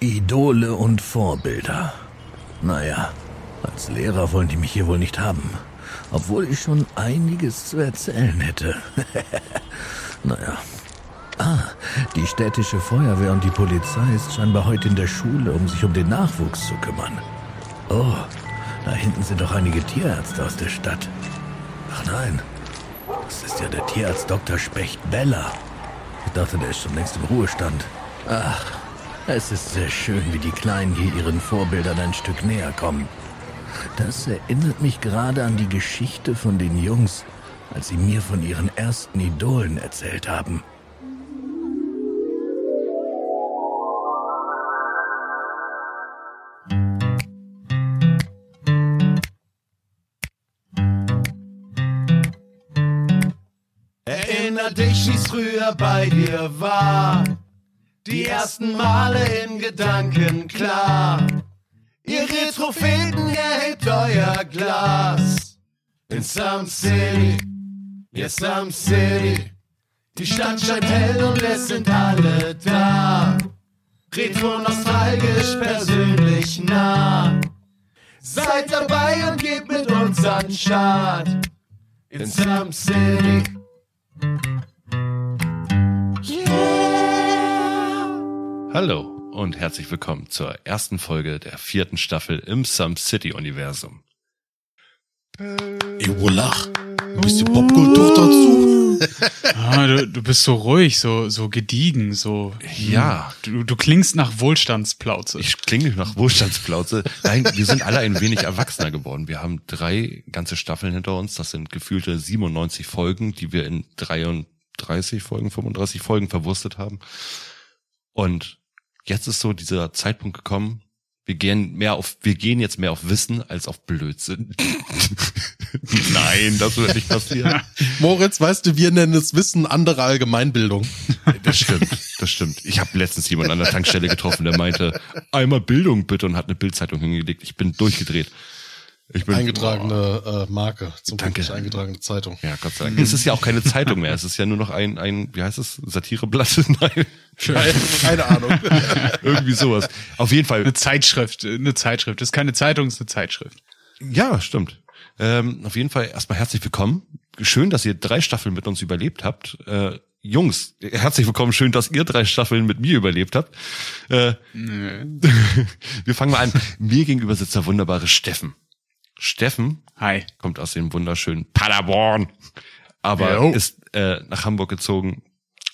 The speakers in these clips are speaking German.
Idole und Vorbilder. Naja, als Lehrer wollen die mich hier wohl nicht haben. Obwohl ich schon einiges zu erzählen hätte. naja. Ah, die städtische Feuerwehr und die Polizei ist scheinbar heute in der Schule, um sich um den Nachwuchs zu kümmern. Oh, da hinten sind doch einige Tierärzte aus der Stadt. Ach nein, das ist ja der Tierarzt Dr. Specht Bella. Ich dachte, der ist schon längst im Ruhestand. Ach, es ist sehr schön, wie die Kleinen hier ihren Vorbildern ein Stück näher kommen. Das erinnert mich gerade an die Geschichte von den Jungs, als sie mir von ihren ersten Idolen erzählt haben. Wie's früher bei dir war. Die ersten Male in Gedanken klar. Ihr Retropheten erhebt euer Glas. In Some City, ja Some City. Die Stadt scheint hell und es sind alle da. Retro nostalgisch, persönlich nah. Seid dabei und gebt mit uns an Start. In Some City. Hallo und herzlich willkommen zur ersten Folge der vierten Staffel im Some City Universum. Ey, Wallach, ein bisschen Popkultur dazu. Ah, du, du bist so ruhig, so, so gediegen, so. Ja. Du, du klingst nach Wohlstandsplauze. Ich klinge nach Wohlstandsplauze. Nein, wir sind alle ein wenig erwachsener geworden. Wir haben drei ganze Staffeln hinter uns. Das sind gefühlte 97 Folgen, die wir in 33 Folgen, 35 Folgen verwurstet haben. Und jetzt ist so dieser Zeitpunkt gekommen, wir gehen mehr auf, wir gehen jetzt mehr auf Wissen als auf Blödsinn. Nein, das wird nicht passieren. Moritz, weißt du, wir nennen es Wissen andere Allgemeinbildung. Das stimmt, das stimmt. Ich habe letztens jemanden an der Tankstelle getroffen, der meinte, einmal Bildung bitte und hat eine Bildzeitung hingelegt. Ich bin durchgedreht. Ich bin Eingetragene äh, Marke, zum Glück Danke. eingetragene Zeitung. Ja, Gott sei Dank. Es ist ja auch keine Zeitung mehr. Es ist ja nur noch ein, ein wie heißt es, Satireblatt? Nein, Keine, keine Ahnung. irgendwie sowas. Auf jeden Fall. eine Zeitschrift, eine Zeitschrift. Das ist keine Zeitung, das ist eine Zeitschrift. Ja, stimmt. Ähm, auf jeden Fall erstmal herzlich willkommen. Schön, dass ihr drei Staffeln mit uns überlebt habt. Äh, Jungs, herzlich willkommen. Schön, dass ihr drei Staffeln mit mir überlebt habt. Äh, wir fangen mal an. Mir gegenüber sitzt der wunderbare Steffen. Steffen Hi. kommt aus dem wunderschönen Paderborn, aber Jo. ist äh, nach Hamburg gezogen,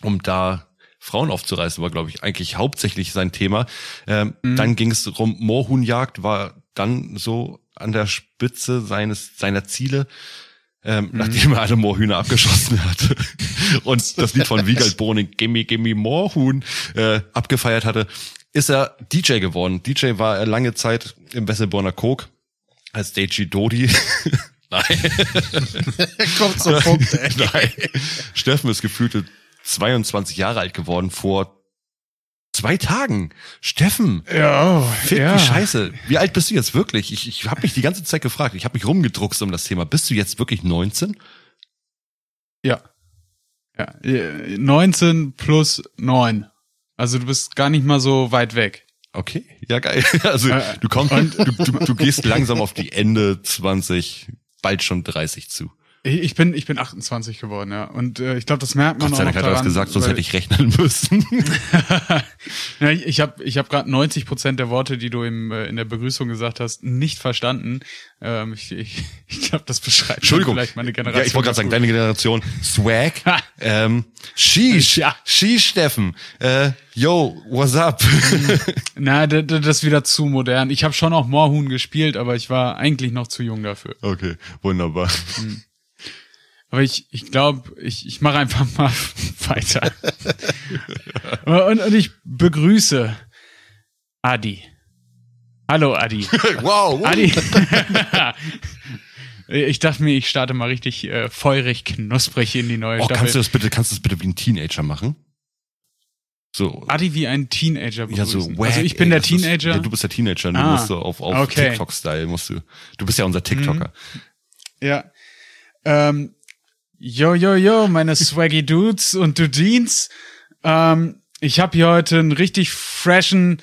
um da Frauen aufzureißen, war, glaube ich, eigentlich hauptsächlich sein Thema. Ähm, Dann ging es rum, Moorhuhnjagd war dann so an der Spitze seines seiner Ziele, ähm, nachdem er alle Moorhühner abgeschossen hatte und das Lied von Wiegald Boning, Gimme, Gimme Moorhuhn, äh, abgefeiert hatte, ist er DJ geworden. DJ war er lange Zeit im Wesselborner Coke als Deji Dodi. Nein. Kommt zum Punkt, ey. Nein. Steffen ist gefühlte 22 Jahre alt geworden vor zwei Tagen. Steffen, Ja, fit wie Scheiße. Wie alt bist du jetzt wirklich? Ich, ich habe mich die ganze Zeit gefragt. Ich habe mich rumgedruckst um das Thema. Bist du jetzt wirklich 19? Ja. Ja. Äh, 19 plus 9. Also du bist gar nicht mal so weit weg. Okay, ja geil. Also Äh, du kommst, du, du, du gehst langsam auf die Ende 20, bald schon 30 zu. Ich bin, ich bin 28 geworden, ja. Und äh, ich glaube, das merkt man Gott sei auch Dank noch hat er das gesagt, sonst hätte ich rechnen müssen. ja, ich habe ich hab gerade 90 Prozent der Worte, die du im, äh, in der Begrüßung gesagt hast, nicht verstanden. Ähm, ich ich, ich glaube, das beschreibt vielleicht meine Generation. Ja, ich wollte gerade sagen, deine Generation. Swag. ähm, Sheesh. Ja. Sheesh, Steffen. Äh, yo, what's up? Na, d- d- das ist wieder zu modern. Ich habe schon auch Moorhuhn gespielt, aber ich war eigentlich noch zu jung dafür. okay, wunderbar. Aber ich, ich glaube, ich, ich mache einfach mal weiter. und, und ich begrüße Adi. Hallo Adi. wow. Adi. ich dachte mir, ich starte mal richtig äh, feurig, knusprig in die neue Oh, Staffel. kannst du das bitte, kannst du das bitte wie ein Teenager machen? So. Adi wie ein Teenager Ja, so begrüßen. wack, also ich bin ey, der das ist- Teenager. Ja, du bist der Teenager, du Ah, musst so auf, auf okay. Mhm. TikTok-Style musst du. Du bist ja unser TikToker. Ja. Ähm, Yo, yo, yo, meine Swaggy Dudes und Dudines. Ähm, ich habe hier heute einen richtig freshen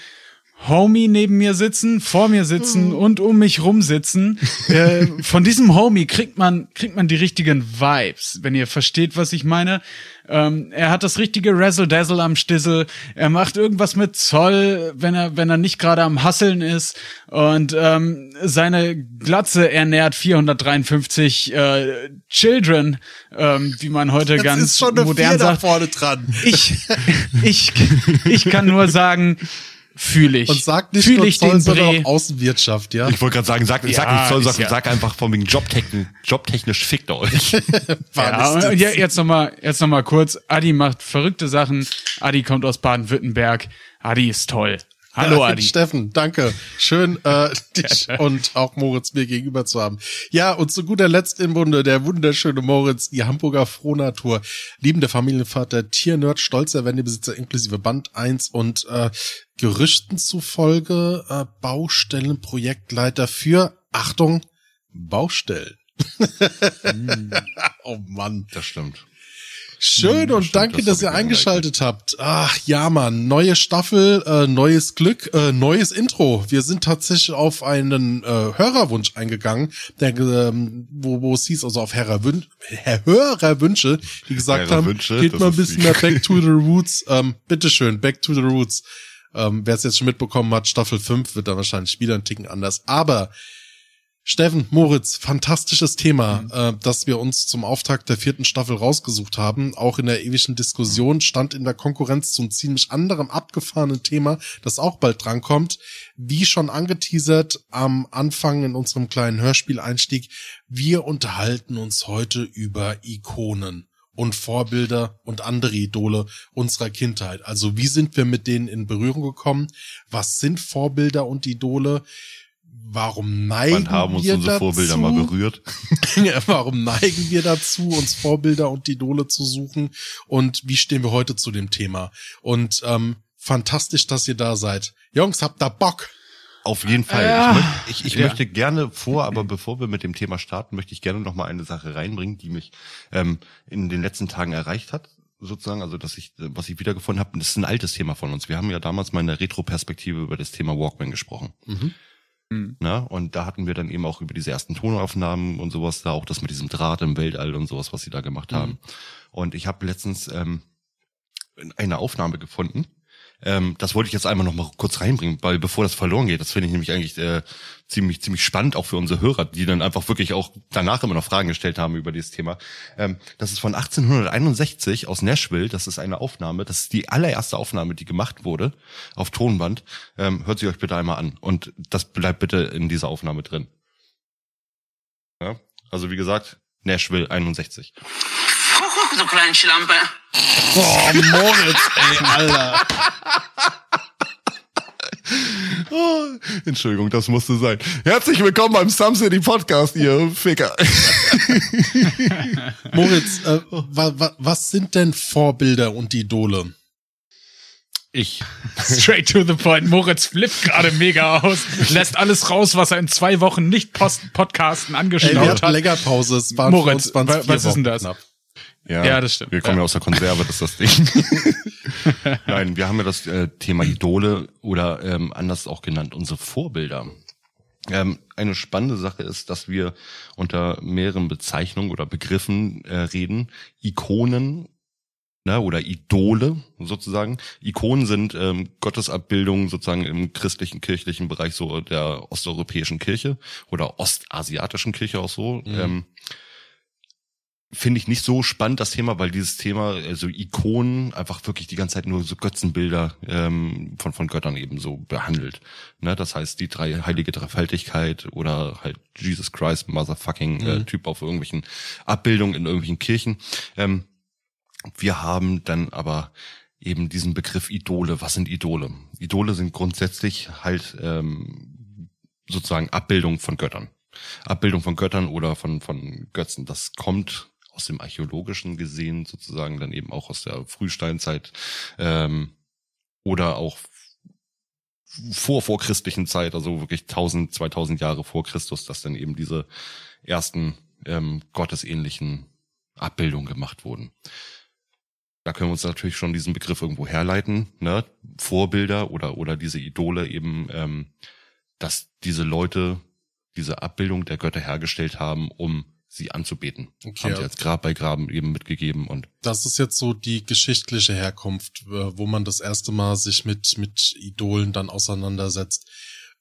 Homie neben mir sitzen, vor mir sitzen und um mich rum sitzen. Äh, von diesem Homie kriegt man kriegt man die richtigen Vibes, wenn ihr versteht, was ich meine. Ähm, er hat das richtige Razzle Dazzle am Stissel. Er macht irgendwas mit Zoll, wenn er wenn er nicht gerade am Hasseln ist. Und ähm, seine Glatze ernährt 453 äh, Children, ähm, wie man heute Jetzt ganz ist schon eine modern Vier da sagt. vorne dran. Ich ich ich kann nur sagen, fühle ich. Und sag nicht fühl nur ich Zoll, den sondern auch Außenwirtschaft, ja? Ich wollte gerade sagen, sag, sag Ja, nicht Zoll, sag, ja- sag einfach von wegen Jobtechnisch, jobtechnisch fickt ihr euch. Ja, je- jetzt noch mal, jetzt noch mal kurz. Adi macht verrückte Sachen. Adi kommt aus Baden-Württemberg. Adi ist toll. Hallo Ja, Adi. Steffen, danke. Schön, äh, dich und auch Moritz mir gegenüber zu haben. Ja, und zu guter Letzt im Bunde der wunderschöne Moritz, die Hamburger Frohnatur, liebender Familienvater, Tiernerd, stolzer Wendebesitzer inklusive Band 1 und äh, Gerüchten zufolge äh, Baustellenprojektleiter für, Achtung, Baustellen. oh Mann. Das stimmt. Schön und stimmt, danke, das dass ihr eingeschaltet habt. Ach ja, Mann, neue Staffel, äh, neues Glück, äh, neues Intro. Wir sind tatsächlich auf einen äh, Hörerwunsch eingegangen, der, ähm, wo, wo es hieß, also auf Hörerwün Herr Hörerwünsche, die gesagt haben, Hörerwünsche, geht mal ein bisschen mehr Back to the Roots. Ähm, bitteschön, Back to the Roots. Ähm, Wer es jetzt schon mitbekommen hat, Staffel 5 wird dann wahrscheinlich wieder ein Ticken anders. Aber Steffen, Moritz, fantastisches Thema, äh, das wir uns zum Auftakt der vierten Staffel rausgesucht haben. Auch in der ewigen Diskussion stand in der Konkurrenz zum ziemlich anderem abgefahrenen Thema, das auch bald drankommt. Wie schon angeteasert am Anfang in unserem kleinen Hörspieleinstieg, wir unterhalten uns heute über Ikonen und Vorbilder und andere Idole unserer Kindheit. Also wie sind wir mit denen in Berührung gekommen? Was sind Vorbilder und Idole? Warum neigen Wann haben uns wir unsere dazu? Vorbilder mal berührt? Warum neigen wir dazu, uns Vorbilder und Idole zu suchen? Und wie stehen wir heute zu dem Thema? Und ähm, fantastisch, dass ihr da seid. Jungs, habt da Bock? Auf jeden Fall. Ja. Ich, möcht, ich, ich Ja. möchte gerne vor, aber bevor wir mit dem Thema starten, möchte ich gerne noch mal eine Sache reinbringen, die mich ähm, in den letzten Tagen erreicht hat, sozusagen. Also, dass ich, was ich wiedergefunden habe, das ist ein altes Thema von uns. Wir haben ja damals mal in der Retro-Perspektive über das Thema Walkman gesprochen. Mhm. Na, und da hatten wir dann eben auch über diese ersten Tonaufnahmen und sowas da, auch das mit diesem Draht im Weltall und sowas, was sie da gemacht haben. Und ich habe letztens ähm, eine Aufnahme gefunden. Ähm, das wollte ich jetzt einmal noch mal kurz reinbringen, weil bevor das verloren geht, das finde ich nämlich eigentlich äh, ziemlich ziemlich spannend auch für unsere Hörer, die dann einfach wirklich auch danach immer noch Fragen gestellt haben über dieses Thema. Ähm, das ist von 1861 aus Nashville. Das ist eine Aufnahme. Das ist die allererste Aufnahme, die gemacht wurde auf Tonband. Ähm, hört sie euch bitte einmal an und das bleibt bitte in dieser Aufnahme drin. Ja? Also wie gesagt, Nashville 61. Du kleine Schlampe. Oh, Moritz, ey, Alter. Oh, Entschuldigung, das musste sein. Herzlich willkommen beim Some City Podcast, ihr Ficker. Moritz, äh, wa, wa, was sind denn Vorbilder und Idole? Ich. Straight to the point. Moritz flippt gerade mega aus, lässt alles raus, was er in zwei Wochen nicht post Podcasten Ey, wir hatten hat. länger Pause. Es waren Moritz, was ist denn das? knapp. Ja, das stimmt. Wir kommen ja. Ja. aus der Konserve, das ist das Ding. Nein, wir haben ja das äh, Thema Idole oder ähm, anders auch genannt, unsere Vorbilder. Ähm, eine spannende Sache ist, dass wir unter mehreren Bezeichnungen oder Begriffen äh, reden. Ikonen ne, oder Idole sozusagen. Ikonen sind ähm, Gottesabbildungen sozusagen im christlichen, kirchlichen Bereich so der osteuropäischen Kirche oder ostasiatischen Kirche auch so. Ähm, Finde ich nicht so spannend, das Thema, weil dieses Thema, also Ikonen, einfach wirklich die ganze Zeit nur so Götzenbilder ähm, von, von Göttern eben so behandelt. Ne, das heißt, die drei heilige Dreifaltigkeit oder halt Jesus Christ, Motherfucking äh, Typ auf irgendwelchen Abbildungen in irgendwelchen Kirchen. Ähm, wir haben dann aber eben diesen Begriff Idole. Was sind Idole? Idole sind grundsätzlich halt ähm, sozusagen Abbildung von Göttern. Abbildung von Göttern oder von, von Götzen. Das kommt aus dem archäologischen gesehen sozusagen dann eben auch aus der Frühsteinzeit ähm, oder auch vor vorchristlichen Zeit, also wirklich 1000, 2000 Jahre vor Christus, dass dann eben diese ersten ähm, gottesähnlichen Abbildungen gemacht wurden. Da können wir uns natürlich schon diesen Begriff irgendwo herleiten, ne? Vorbilder oder oder diese Idole eben, ähm, dass diese Leute diese Abbildung der Götter hergestellt haben, um sie anzubeten. Okay, haben sie als Grab bei Graben eben mitgegeben und Das ist jetzt so die geschichtliche Herkunft, äh, wo man das erste Mal sich mit, mit Idolen dann auseinandersetzt.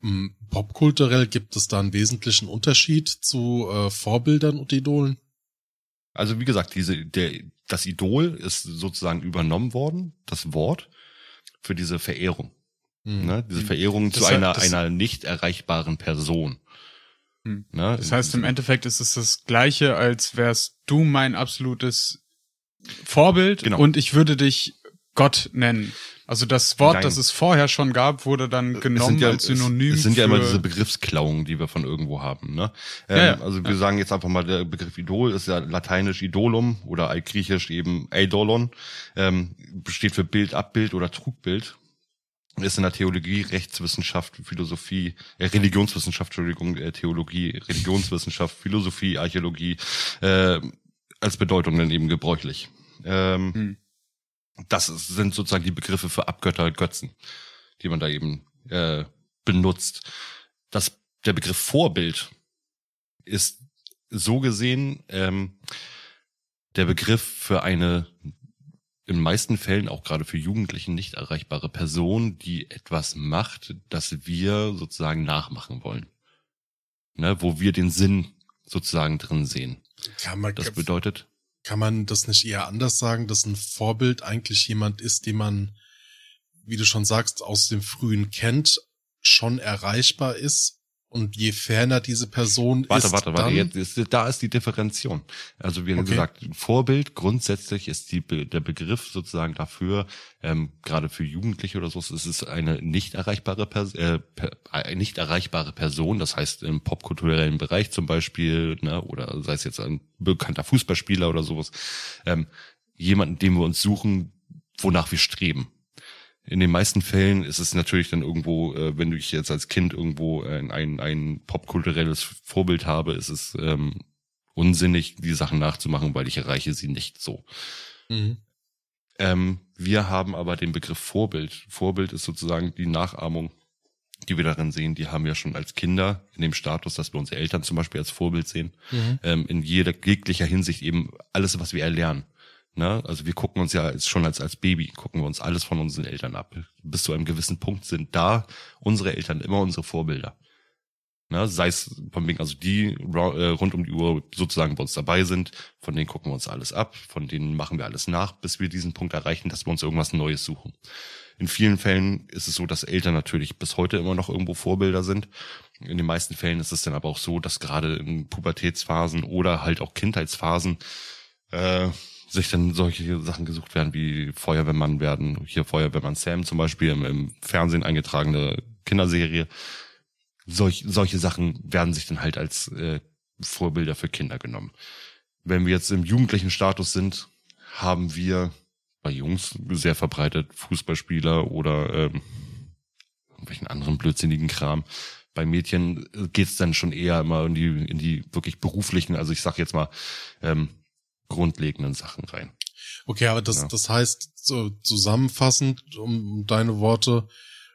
Ähm, Popkulturell gibt es da einen wesentlichen Unterschied zu äh, Vorbildern und Idolen? Also wie gesagt, diese, der, das Idol ist sozusagen übernommen worden, das Wort, für diese Verehrung. Hm. Ne? Diese Verehrung Das zu heißt, einer, einer nicht erreichbaren Person. Hm. Ne? Das heißt, im Endeffekt ist es das Gleiche, als wärst du mein absolutes Vorbild Genau. und ich würde dich Gott nennen. Also das Wort, Nein. das es vorher schon gab, wurde dann genommen ja, als Synonym es, es sind ja immer diese Begriffsklauungen, die wir von irgendwo haben. Ne? Ähm, Ja, ja. Also wir sagen jetzt einfach mal, der Begriff Idol ist ja lateinisch Idolum oder altgriechisch eben Eidolon, ähm, besteht für Bild, Abbild oder Trugbild. Ist in der Theologie, Rechtswissenschaft, Philosophie, äh, Religionswissenschaft, Entschuldigung, äh, Theologie, Religionswissenschaft, Philosophie, Archäologie äh, als Bedeutung dann eben gebräuchlich. Ähm, Hm. Das sind sozusagen die Begriffe für Abgötter, Götzen, die man da eben äh, benutzt. Das, der Begriff Vorbild ist so gesehen ähm, der Begriff für eine in meisten Fällen auch gerade für Jugendlichen nicht erreichbare Person, die etwas macht, das wir sozusagen nachmachen wollen. Ne, wo wir den Sinn sozusagen drin sehen. Kann man, Das bedeutet, kann man das nicht eher anders sagen, dass ein Vorbild eigentlich jemand ist, den man, wie du schon sagst, aus dem Frühen kennt, schon erreichbar ist? Und je ferner diese Person Warte, ist, warte, warte. dann, Jetzt ist, da ist die Differenzierung. Also wie Okay. gesagt, Vorbild grundsätzlich ist die, der Begriff sozusagen dafür, ähm, gerade für Jugendliche oder so, es ist eine nicht erreichbare, Pers äh, per eine nicht erreichbare Person. Das heißt im popkulturellen Bereich zum Beispiel, ne, oder sei es jetzt ein bekannter Fußballspieler oder sowas, ähm, jemanden, den wir uns suchen, wonach wir streben. In den meisten Fällen ist es natürlich dann irgendwo, äh, wenn ich jetzt als Kind irgendwo ein, ein, ein popkulturelles Vorbild habe, ist es ähm, unsinnig, die Sachen nachzumachen, weil ich erreiche sie nicht so. Mhm. Ähm, wir haben aber den Begriff Vorbild. Vorbild ist sozusagen die Nachahmung, die wir darin sehen. Die haben wir schon als Kinder in dem Status, dass wir unsere Eltern zum Beispiel als Vorbild sehen. Mhm. Ähm, in jeder jeglicher Hinsicht eben alles, was wir erlernen. Ne? Also wir gucken uns ja als, schon als, als Baby, gucken wir uns alles von unseren Eltern ab. Bis zu einem gewissen Punkt sind da unsere Eltern immer unsere Vorbilder. Ne? Sei es von wegen, also die äh, rund um die Uhr sozusagen bei uns dabei sind, von denen gucken wir uns alles ab, von denen machen wir alles nach, bis wir diesen Punkt erreichen, dass wir uns irgendwas Neues suchen. In vielen Fällen ist es so, dass Eltern natürlich bis heute immer noch irgendwo Vorbilder sind. In den meisten Fällen ist es dann aber auch so, dass gerade in Pubertätsphasen oder halt auch Kindheitsphasen äh, sich dann solche Sachen gesucht werden wie Feuerwehrmann werden. Hier Feuerwehrmann Sam zum Beispiel im, im Fernsehen eingetragene Kinderserie. Solch, solche Sachen werden sich dann halt als äh, Vorbilder für Kinder genommen. Wenn wir jetzt im jugendlichen Status sind, haben wir bei Jungs sehr verbreitet Fußballspieler oder ähm, irgendwelchen anderen blödsinnigen Kram. Bei Mädchen geht's dann schon eher immer in die, in die wirklich beruflichen, also ich sag jetzt mal, ähm, grundlegenden Sachen rein. Okay, aber das, Ja. das heißt, so zusammenfassend, um deine Worte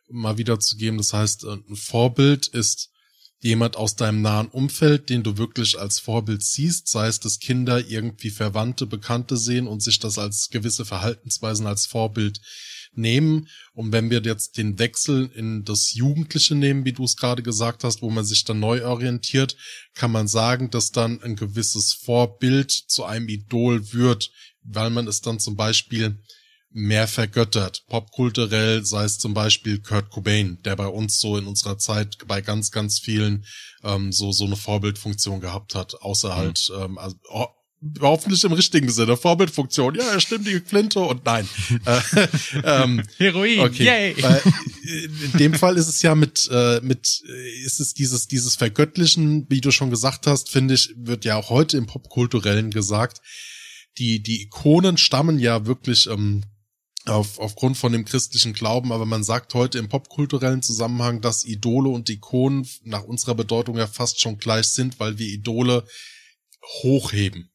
mal wiederzugeben, das heißt, äh, ein Vorbild ist jemand aus deinem nahen Umfeld, den du wirklich als Vorbild siehst, sei es, dass Kinder irgendwie Verwandte, Bekannte sehen und sich das als gewisse Verhaltensweisen als Vorbild nehmen. Und wenn wir jetzt den Wechsel in das Jugendliche nehmen, wie du es gerade gesagt hast, wo man sich dann neu orientiert, kann man sagen, dass dann ein gewisses Vorbild zu einem Idol wird, weil man es dann zum Beispiel mehr vergöttert. Popkulturell sei es zum Beispiel Kurt Cobain, der bei uns so in unserer Zeit bei ganz, ganz vielen ähm, so so eine Vorbildfunktion gehabt hat, außer halt ähm, also, oh, hoffentlich im richtigen Sinne Vorbildfunktion. Ja, er stimmt die Flinte und nein. äh, ähm, Heroin, Okay. yay! Äh, in dem Fall ist es ja mit, äh, mit, äh, ist es dieses, dieses Vergöttlichen, wie du schon gesagt hast, finde ich, wird ja auch heute im Popkulturellen gesagt. Die, die Ikonen stammen ja wirklich ähm, auf, aufgrund von dem christlichen Glauben, aber man sagt heute im popkulturellen Zusammenhang, dass Idole und Ikonen nach unserer Bedeutung ja fast schon gleich sind, weil wir Idole hochheben.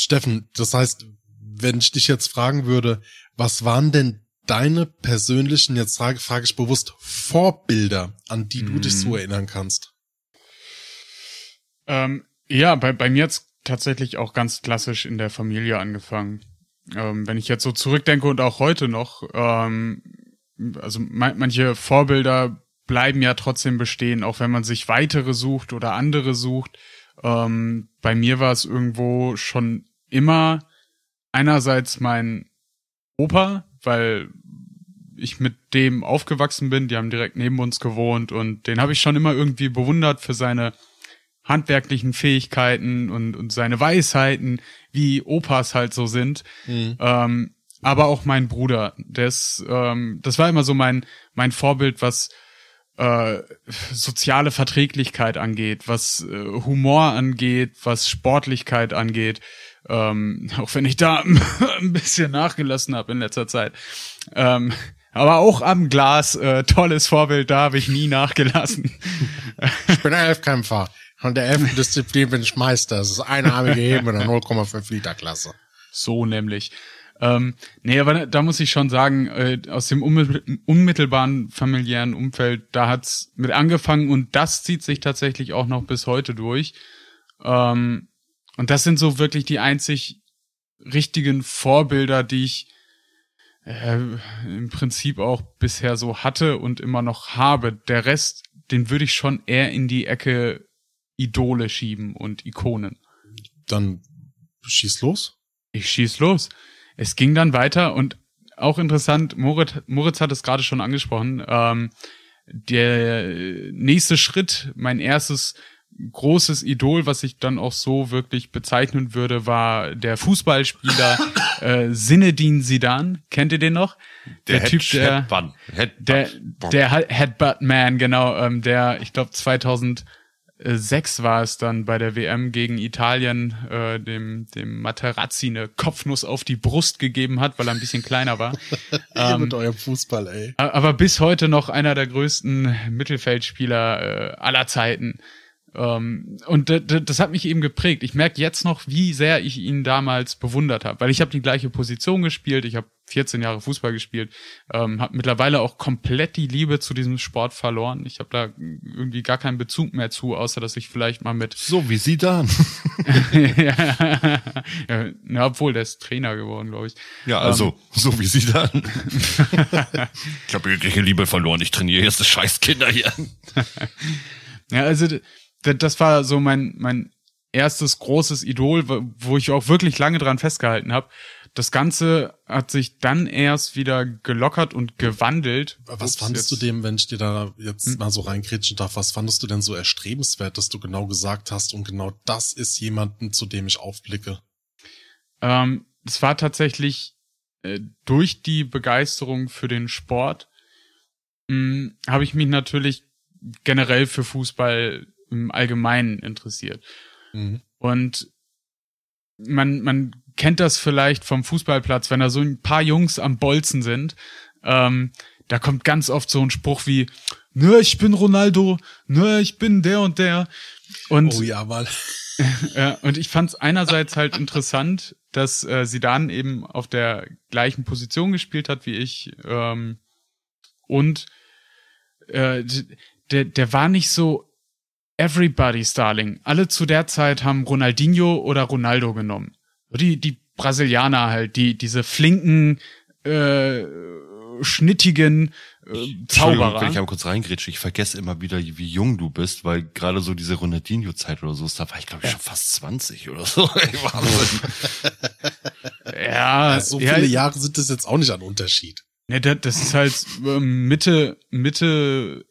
Steffen, das heißt, wenn ich dich jetzt fragen würde, was waren denn deine persönlichen, jetzt frage, frage ich bewusst, Vorbilder, an die du dich Mhm. so erinnern kannst? Ähm, ja, bei, bei mir hat's tatsächlich auch ganz klassisch in der Familie angefangen. Ähm, wenn ich jetzt so zurückdenke und auch heute noch, ähm, also ma manche Vorbilder bleiben ja trotzdem bestehen, auch wenn man sich weitere sucht oder andere sucht. Ähm, bei mir war es irgendwo schon immer einerseits mein Opa, weil ich mit dem aufgewachsen bin, die haben direkt neben uns gewohnt und den habe ich schon immer irgendwie bewundert für seine handwerklichen Fähigkeiten und, und seine Weisheiten, wie Opas halt so sind. Ähm, aber auch mein Bruder, das, ähm, das war immer so mein, mein Vorbild, was äh, soziale Verträglichkeit angeht, was äh, Humor angeht, was Sportlichkeit angeht. Ähm, auch wenn ich da ein bisschen nachgelassen habe in letzter Zeit. Ähm, aber auch am Glas, äh, tolles Vorbild, da habe ich nie nachgelassen. Ich bin ein Elfkämpfer. Von der elften Disziplin bin ich Meister. Das ist einarmige Heben in der 0,5 Liter Klasse. So nämlich. Ähm, nee, aber da, muss ich schon sagen, äh, aus dem unmittel- unmittelbaren familiären Umfeld, da hat's mit angefangen und das zieht sich tatsächlich auch noch bis heute durch. Ähm, und das sind so wirklich die einzig richtigen Vorbilder, die ich äh, im Prinzip auch bisher so hatte und immer noch habe. Der Rest, den würde ich schon eher in die Ecke Idole schieben und Ikonen. Dann schieß los. Ich schieß los. Es ging dann weiter und auch interessant, Moritz, Moritz hat es gerade schon angesprochen, ähm, der nächste Schritt, mein erstes großes Idol, was ich dann auch so wirklich bezeichnen würde, war der Fußballspieler äh, Zinedine Zidane. Kennt ihr den noch? Der, Typ, der, Headbutt. Headbutt. der, der He- Headbutt Man, genau, ähm, der, ich glaube 2006 war es dann bei der WM gegen Italien, äh, dem, dem Materazzi eine Kopfnuss auf die Brust gegeben hat, weil er ein bisschen kleiner war. Ähm, mit eurem Fußball, ey. Aber bis heute noch einer der größten Mittelfeldspieler äh, aller Zeiten. Ähm, und das hat mich eben geprägt. Ich merke jetzt noch, wie sehr ich ihn damals bewundert habe, weil ich habe die gleiche Position gespielt. Ich habe 14 Jahre Fußball gespielt, ähm, habe mittlerweile auch komplett die Liebe zu diesem Sport verloren. Ich habe da irgendwie gar keinen Bezug mehr zu, außer dass ich vielleicht mal mit so wie sie dann. ja, ja, obwohl der ist Trainer geworden, glaube ich. Ja, also, so wie sie dann. ich habe jegliche Liebe verloren. Ich trainiere jetzt das scheiß Kinder hier. Ja, also das war so mein mein erstes großes Idol, wo- ich auch wirklich lange dran festgehalten habe. Das Ganze hat sich dann erst wieder gelockert und gewandelt. Was Ups, fandest jetzt- du dem, wenn ich dir da jetzt Hm? mal so reingrätschen darf, was fandest du denn so erstrebenswert, dass du genau gesagt hast und genau das ist jemanden, zu dem ich aufblicke? Ähm, es war tatsächlich äh, durch die Begeisterung für den Sport mh, habe ich mich natürlich generell für Fußball im Allgemeinen interessiert. Mhm. Und man, man kennt das vielleicht vom Fußballplatz, wenn da so ein paar Jungs am Bolzen sind. Ähm, da kommt ganz oft so ein Spruch wie, ne, ich bin Ronaldo, ne, ich bin der und der. Und, Oh ja, mal. äh, und ich fand es einerseits halt interessant, dass äh, Zidane eben auf der gleichen Position gespielt hat wie ich. Ähm, und äh, der, der war nicht so everybody's darling. Alle zu der Zeit haben Ronaldinho oder Ronaldo genommen. Die, die Brasilianer halt, die, diese flinken, äh, schnittigen äh, Entschuldigung, Zauberer. wenn ich aber kurz reingrätsche, ich vergesse immer wieder, wie jung du bist, weil gerade so diese Ronaldinho-Zeit oder so, da war ich glaube ich schon fast 20 oder so. Ja, so ja, viele Jahre sind das jetzt auch nicht ein Unterschied. Ne, das, das ist halt ähm, Mitte, Mitte,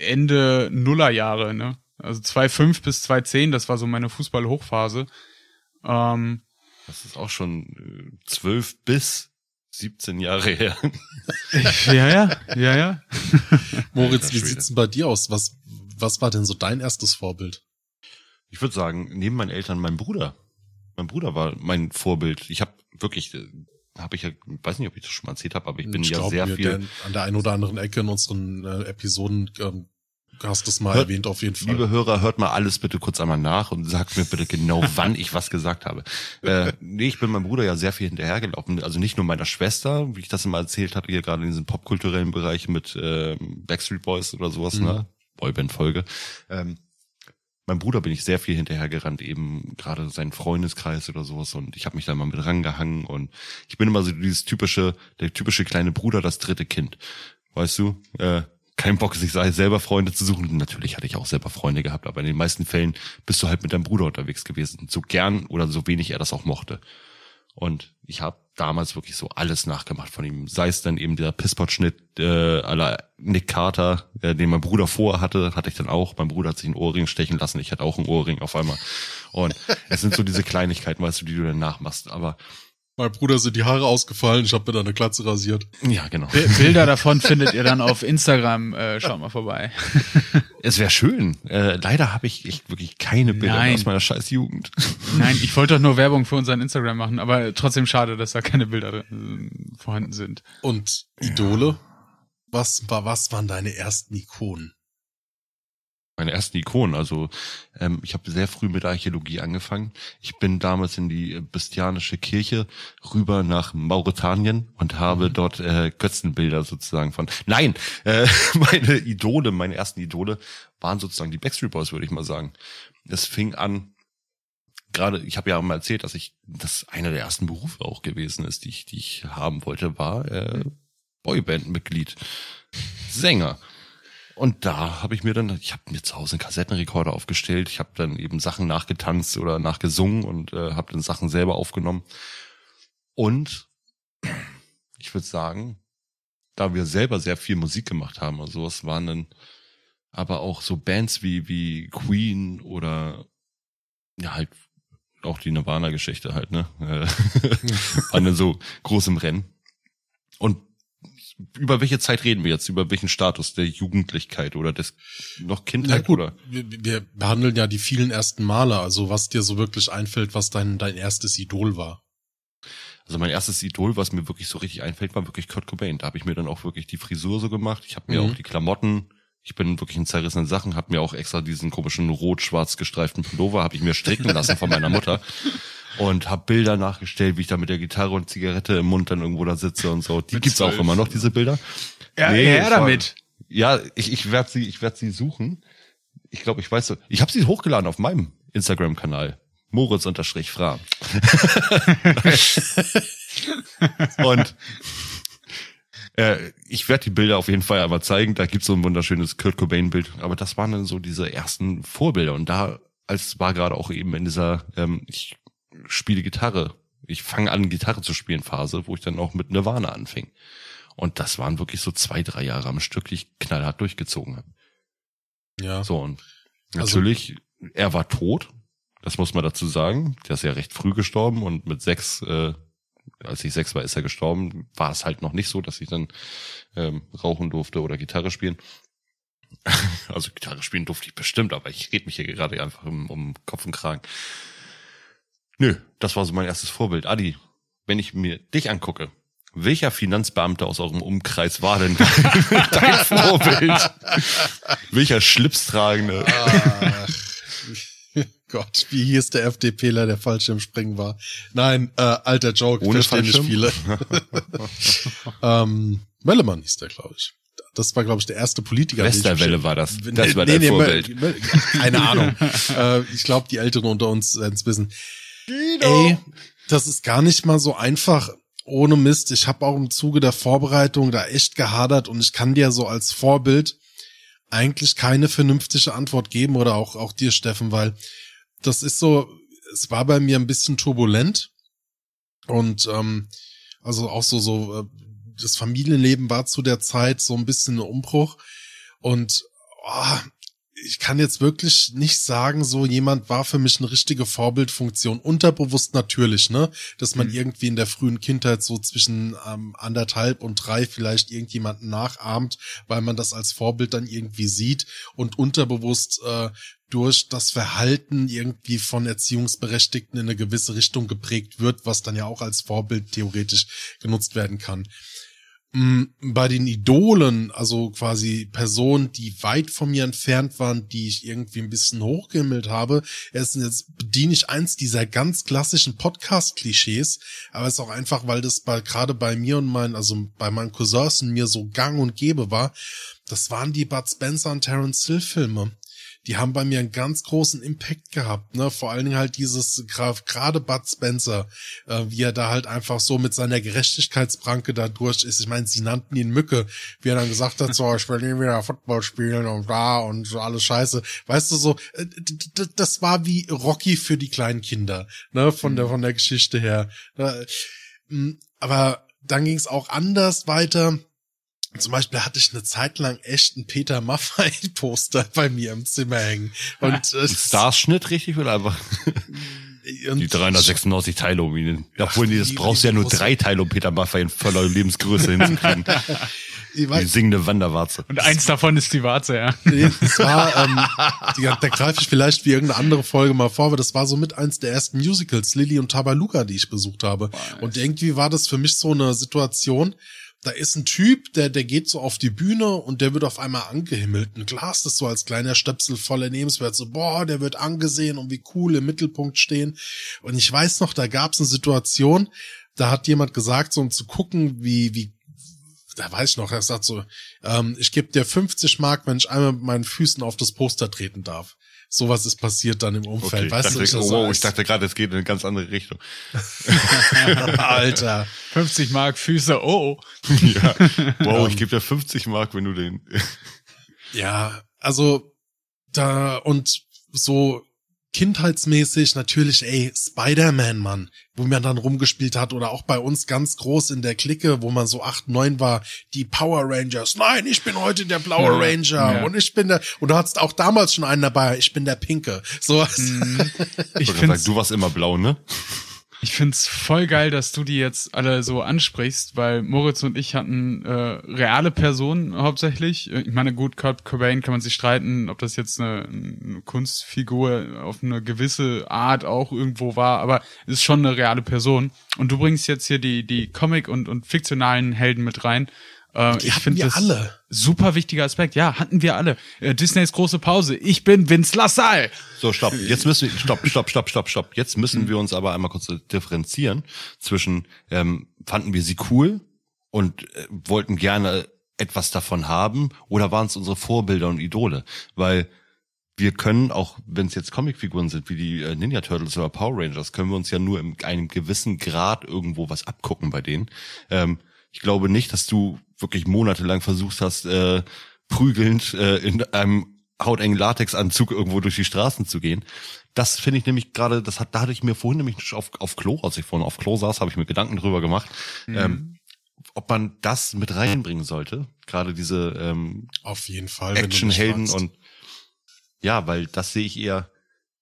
Ende Nullerjahre, ne? Also 2005 bis 2010, das war so meine Fußball-Hochphase. Ähm, Das ist auch schon äh, 12 bis 17 Jahre her. ja, ja, ja, ja. Moritz, wie sieht's denn bei dir aus? Was, was war denn so dein erstes Vorbild? Ich würde sagen, neben meinen Eltern mein Bruder. Mein Bruder war mein Vorbild. Ich habe wirklich, habe ich ja, weiß nicht, ob ich das schon mal erzählt habe, aber ich bin ja glaub sehr viel. an der einen oder anderen Ecke in unseren äh, Episoden ähm, hast es mal Hört- erwähnt, auf jeden Fall. Liebe Hörer, hört mal alles bitte kurz einmal nach und sagt mir bitte genau, wann ich was gesagt habe. Äh, nee, ich bin meinem Bruder ja sehr viel hinterhergelaufen. Also nicht nur meiner Schwester, wie ich das immer erzählt hatte, hier gerade in diesem popkulturellen Bereich mit ähm, Backstreet Boys oder sowas, Mhm. ne? Boyband-Folge. Ähm, meinem Bruder bin ich sehr viel hinterhergerannt, eben gerade seinen Freundeskreis oder sowas und ich habe mich da mal mit rangehangen und ich bin immer so dieses typische, der typische kleine Bruder, das dritte Kind. Weißt du? Äh, kein Bock, sich selber Freunde zu suchen. Natürlich hatte ich auch selber Freunde gehabt, aber in den meisten Fällen bist du halt mit deinem Bruder unterwegs gewesen. So gern oder so wenig er das auch mochte. Und ich habe damals wirklich so alles nachgemacht von ihm. Sei es dann eben der Pisspot-Schnitt äh, la Nick Carter, äh, den mein Bruder vorher hatte, hatte ich dann auch. Mein Bruder hat sich einen Ohrring stechen lassen. Ich hatte auch einen Ohrring auf einmal. Und es sind so diese Kleinigkeiten, weißt du, die du dann nachmachst. Aber Mein Bruder sind die Haare ausgefallen, ich habe mir da eine Glatze rasiert. ja, genau. Bi- Bilder davon findet ihr dann auf Instagram. Äh, schaut mal vorbei. Es wäre schön. Äh, leider habe ich echt wirklich keine Bilder Nein. aus meiner scheiß Jugend. Nein, ich wollte doch nur Werbung für unseren Instagram machen, aber trotzdem schade, dass da keine Bilder äh, vorhanden sind. Und Idole? Was war, was waren deine ersten Ikonen? Meine ersten Ikonen. Also ähm, ich habe sehr früh mit Archäologie angefangen. Ich bin damals in die äh, bestianische Kirche rüber nach Mauretanien und habe dort äh, Götzenbilder sozusagen von. Nein, äh, meine Idole, meine ersten Idole waren sozusagen die Backstreet Boys, würde ich mal sagen. Es fing an. Gerade, ich habe ja mal erzählt, dass ich das einer der ersten Berufe auch gewesen ist, die ich, die ich haben wollte, war äh, Boyband-Mitglied, Sänger. Und da habe ich mir dann, ich habe mir zu Hause einen Kassettenrekorder aufgestellt, ich habe dann eben Sachen nachgetanzt oder nachgesungen und äh, habe dann Sachen selber aufgenommen. Und ich würde sagen, da wir selber sehr viel Musik gemacht haben und sowas, waren dann aber auch so Bands wie, wie Queen oder ja halt auch die Nirvana-Geschichte halt, ne? Äh, waren dann so groß im Rennen. Und über welche Zeit reden wir jetzt? Über welchen Status der Jugendlichkeit oder des noch Kindheit gut, oder? wir, wir behandeln ja die vielen ersten Male, also was dir so wirklich einfällt, was dein, dein erstes Idol war. Also mein erstes Idol, was mir wirklich so richtig einfällt, war wirklich Kurt Cobain. Da habe ich mir dann auch wirklich die Frisur so gemacht. Ich habe mir Mhm. auch die Klamotten. Ich bin wirklich in zerrissenen Sachen. Habe mir auch extra diesen komischen rot-schwarz gestreiften Pullover habe ich mir stricken lassen von meiner Mutter und habe Bilder nachgestellt, wie ich da mit der Gitarre und Zigarette im Mund dann irgendwo da sitze und so. Die Mit gibt's auch zwölf. immer noch diese Bilder. Ja, Nee, her es war- damit. Ja, ich, ich werde sie, ich werde sie suchen. Ich glaube, ich weiß so. Ich habe sie hochgeladen auf meinem Instagram-Kanal. Moritz unterstrich Fra. Und äh, ich werde die Bilder auf jeden Fall einmal zeigen. Da gibt's so ein wunderschönes Kurt Cobain-Bild. Aber das waren dann so diese ersten Vorbilder. Und da, als war gerade auch eben in dieser, ähm, ich spiele Gitarre. Ich fange an, Gitarre zu spielen Phase, wo ich dann auch mit Nirvana anfing. Und das waren wirklich so zwei, drei Jahre am Stück, die ich knallhart durchgezogen habe. Ja. So, und Also- natürlich, er war tot. Das muss man dazu sagen. Der ist ja recht früh gestorben und mit sechs, äh, als ich sechs war, ist er gestorben. War es halt noch nicht so, dass ich dann ähm, rauchen durfte oder Gitarre spielen. Also Gitarre spielen durfte ich bestimmt, aber ich red mich hier gerade einfach um, um Kopf und Kragen. Nö, das war so mein erstes Vorbild. Adi, wenn ich mir dich angucke, welcher Finanzbeamter aus eurem Umkreis war denn dein, dein Vorbild? Welcher Schlipstragende? Gott, wie hieß der FDPler, der Fallschirmspringen war? Nein, äh, alter Joke, Ohne. Fallschirm? ähm, Möllemann hieß der, glaube ich. Das war, glaube ich, der erste Politiker. Westerwelle war das. Nee, Das war nee, dein nee, Vorbild. Keine Ahnung. äh, ich glaube, die Älteren unter uns werden es wissen. Ey, das ist gar nicht mal so einfach. Ohne Mist. Ich habe auch im Zuge der Vorbereitung da echt gehadert und ich kann dir so als Vorbild eigentlich keine vernünftige Antwort geben oder auch, auch dir, Steffen, weil das ist so, es war bei mir ein bisschen turbulent und ähm, also auch so, so, äh, das Familienleben war zu der Zeit so ein bisschen ein Umbruch und oh, ich kann jetzt wirklich nicht sagen, so jemand war für mich eine richtige Vorbildfunktion. Unterbewusst natürlich, ne? Dass man Mhm. irgendwie in der frühen Kindheit so zwischen ähm, anderthalb und drei vielleicht irgendjemanden nachahmt, weil man das als Vorbild dann irgendwie sieht und unterbewusst äh, durch das Verhalten irgendwie von Erziehungsberechtigten in eine gewisse Richtung geprägt wird, was dann ja auch als Vorbild theoretisch genutzt werden kann. Mh, bei den Idolen, also quasi Personen, die weit von mir entfernt waren, die ich irgendwie ein bisschen hochgehimmelt habe, erstens jetzt bediene ich eins dieser ganz klassischen Podcast-Klischees, aber es ist auch einfach, weil das bei, gerade bei mir und meinen, also bei meinen Cousins und mir so gang und gäbe war, das waren die Bud Spencer und Terence Hill Filme die haben bei mir einen ganz großen Impact gehabt, ne? Vor allen Dingen halt dieses gerade Bud Spencer, äh, wie er da halt einfach so mit seiner Gerechtigkeitspranke da durch ist. Ich meine, sie nannten ihn Mücke, wie er dann gesagt hat, so, ich will nie wieder Football spielen und da und so alles Scheiße. Weißt du so, äh, das war wie Rocky für die kleinen Kinder, ne? Von der von der Geschichte her. Ne? Aber dann ging es auch anders weiter zum Beispiel hatte ich eine Zeit lang echt ein Peter Maffay-Poster bei mir im Zimmer hängen. Und äh, Starschnitt richtig oder einfach die 396 Teile um ihn. Obwohl, nee, das brauchst du ja nur drei Teile, um Peter Maffay in voller Lebensgröße hinzukriegen. Die singende Wanderwarze. Und eins davon ist die Warze, ja. Das war, ähm, die, da greife ich vielleicht wie irgendeine andere Folge mal vor, aber das war so mit eins der ersten Musicals, Lilly und Tabaluga, die ich besucht habe. Und irgendwie war das für mich so eine Situation, da ist ein Typ, der, der geht so auf die Bühne und der wird auf einmal angehimmelt. Ein Glas das so als kleiner Stöpsel voller Lebenswert, so, boah, der wird angesehen und wie cool im Mittelpunkt stehen. Und ich weiß noch, da gab es eine Situation, da hat jemand gesagt, so um zu gucken, wie, wie, da weiß ich noch, er sagt so, ähm, ich gebe dir 50 Mark, wenn ich einmal mit meinen Füßen auf das Poster treten darf sowas ist passiert dann im Umfeld. Okay, weißt dachte, du, ich, oh, ich dachte gerade, es geht in eine ganz andere Richtung. Alter. 50 Mark Füße, oh. ja. Wow, ich gebe dir 50 Mark, wenn du den. ja, also da und so kindheitsmäßig natürlich, ey, Spider-Man, Mann, wo man dann rumgespielt hat oder auch bei uns ganz groß in der Clique, wo man so acht, neun war, die Power Rangers. Nein, ich bin heute der blaue Ranger ja. und ich bin der, und du hattest auch damals schon einen dabei, ich bin der Pinke. So mhm. ich finde, du warst immer blau, ne? Ich find's voll geil, dass du die jetzt alle so ansprichst, weil Moritz und ich hatten äh, reale Personen hauptsächlich. Ich meine, gut, Kurt Cobain kann man sich streiten, ob das jetzt eine, eine Kunstfigur auf eine gewisse Art auch irgendwo war, aber es ist schon eine reale Person. Und du bringst jetzt hier die die Comic und und fiktionalen Helden mit rein. Äh, ich finde das alle. super wichtiger Aspekt. Ja, hatten wir alle. Äh, Disneys große Pause. Ich bin Vince LaSalle. So, stopp. Jetzt müssen wir, stopp, stopp, stopp, stopp, stopp. Jetzt müssen wir uns aber einmal kurz differenzieren zwischen, ähm, fanden wir sie cool und äh, wollten gerne etwas davon haben oder waren es unsere Vorbilder und Idole? Weil wir können auch, wenn es jetzt Comicfiguren sind, wie die äh, Ninja Turtles oder Power Rangers, können wir uns ja nur in einem gewissen Grad irgendwo was abgucken bei denen. Ähm, ich glaube nicht, dass du wirklich monatelang versucht hast, äh, prügelnd äh, in einem hautengen Latexanzug irgendwo durch die Straßen zu gehen. Das finde ich nämlich gerade, das hat, da hatte ich mir vorhin nämlich auf, auf Klo, als ich vorhin auf Klo saß, habe ich mir Gedanken drüber gemacht, mhm. ähm, ob man das mit reinbringen sollte. Gerade diese ähm, auf jeden Fall Actionhelden und ja, weil das sehe ich eher,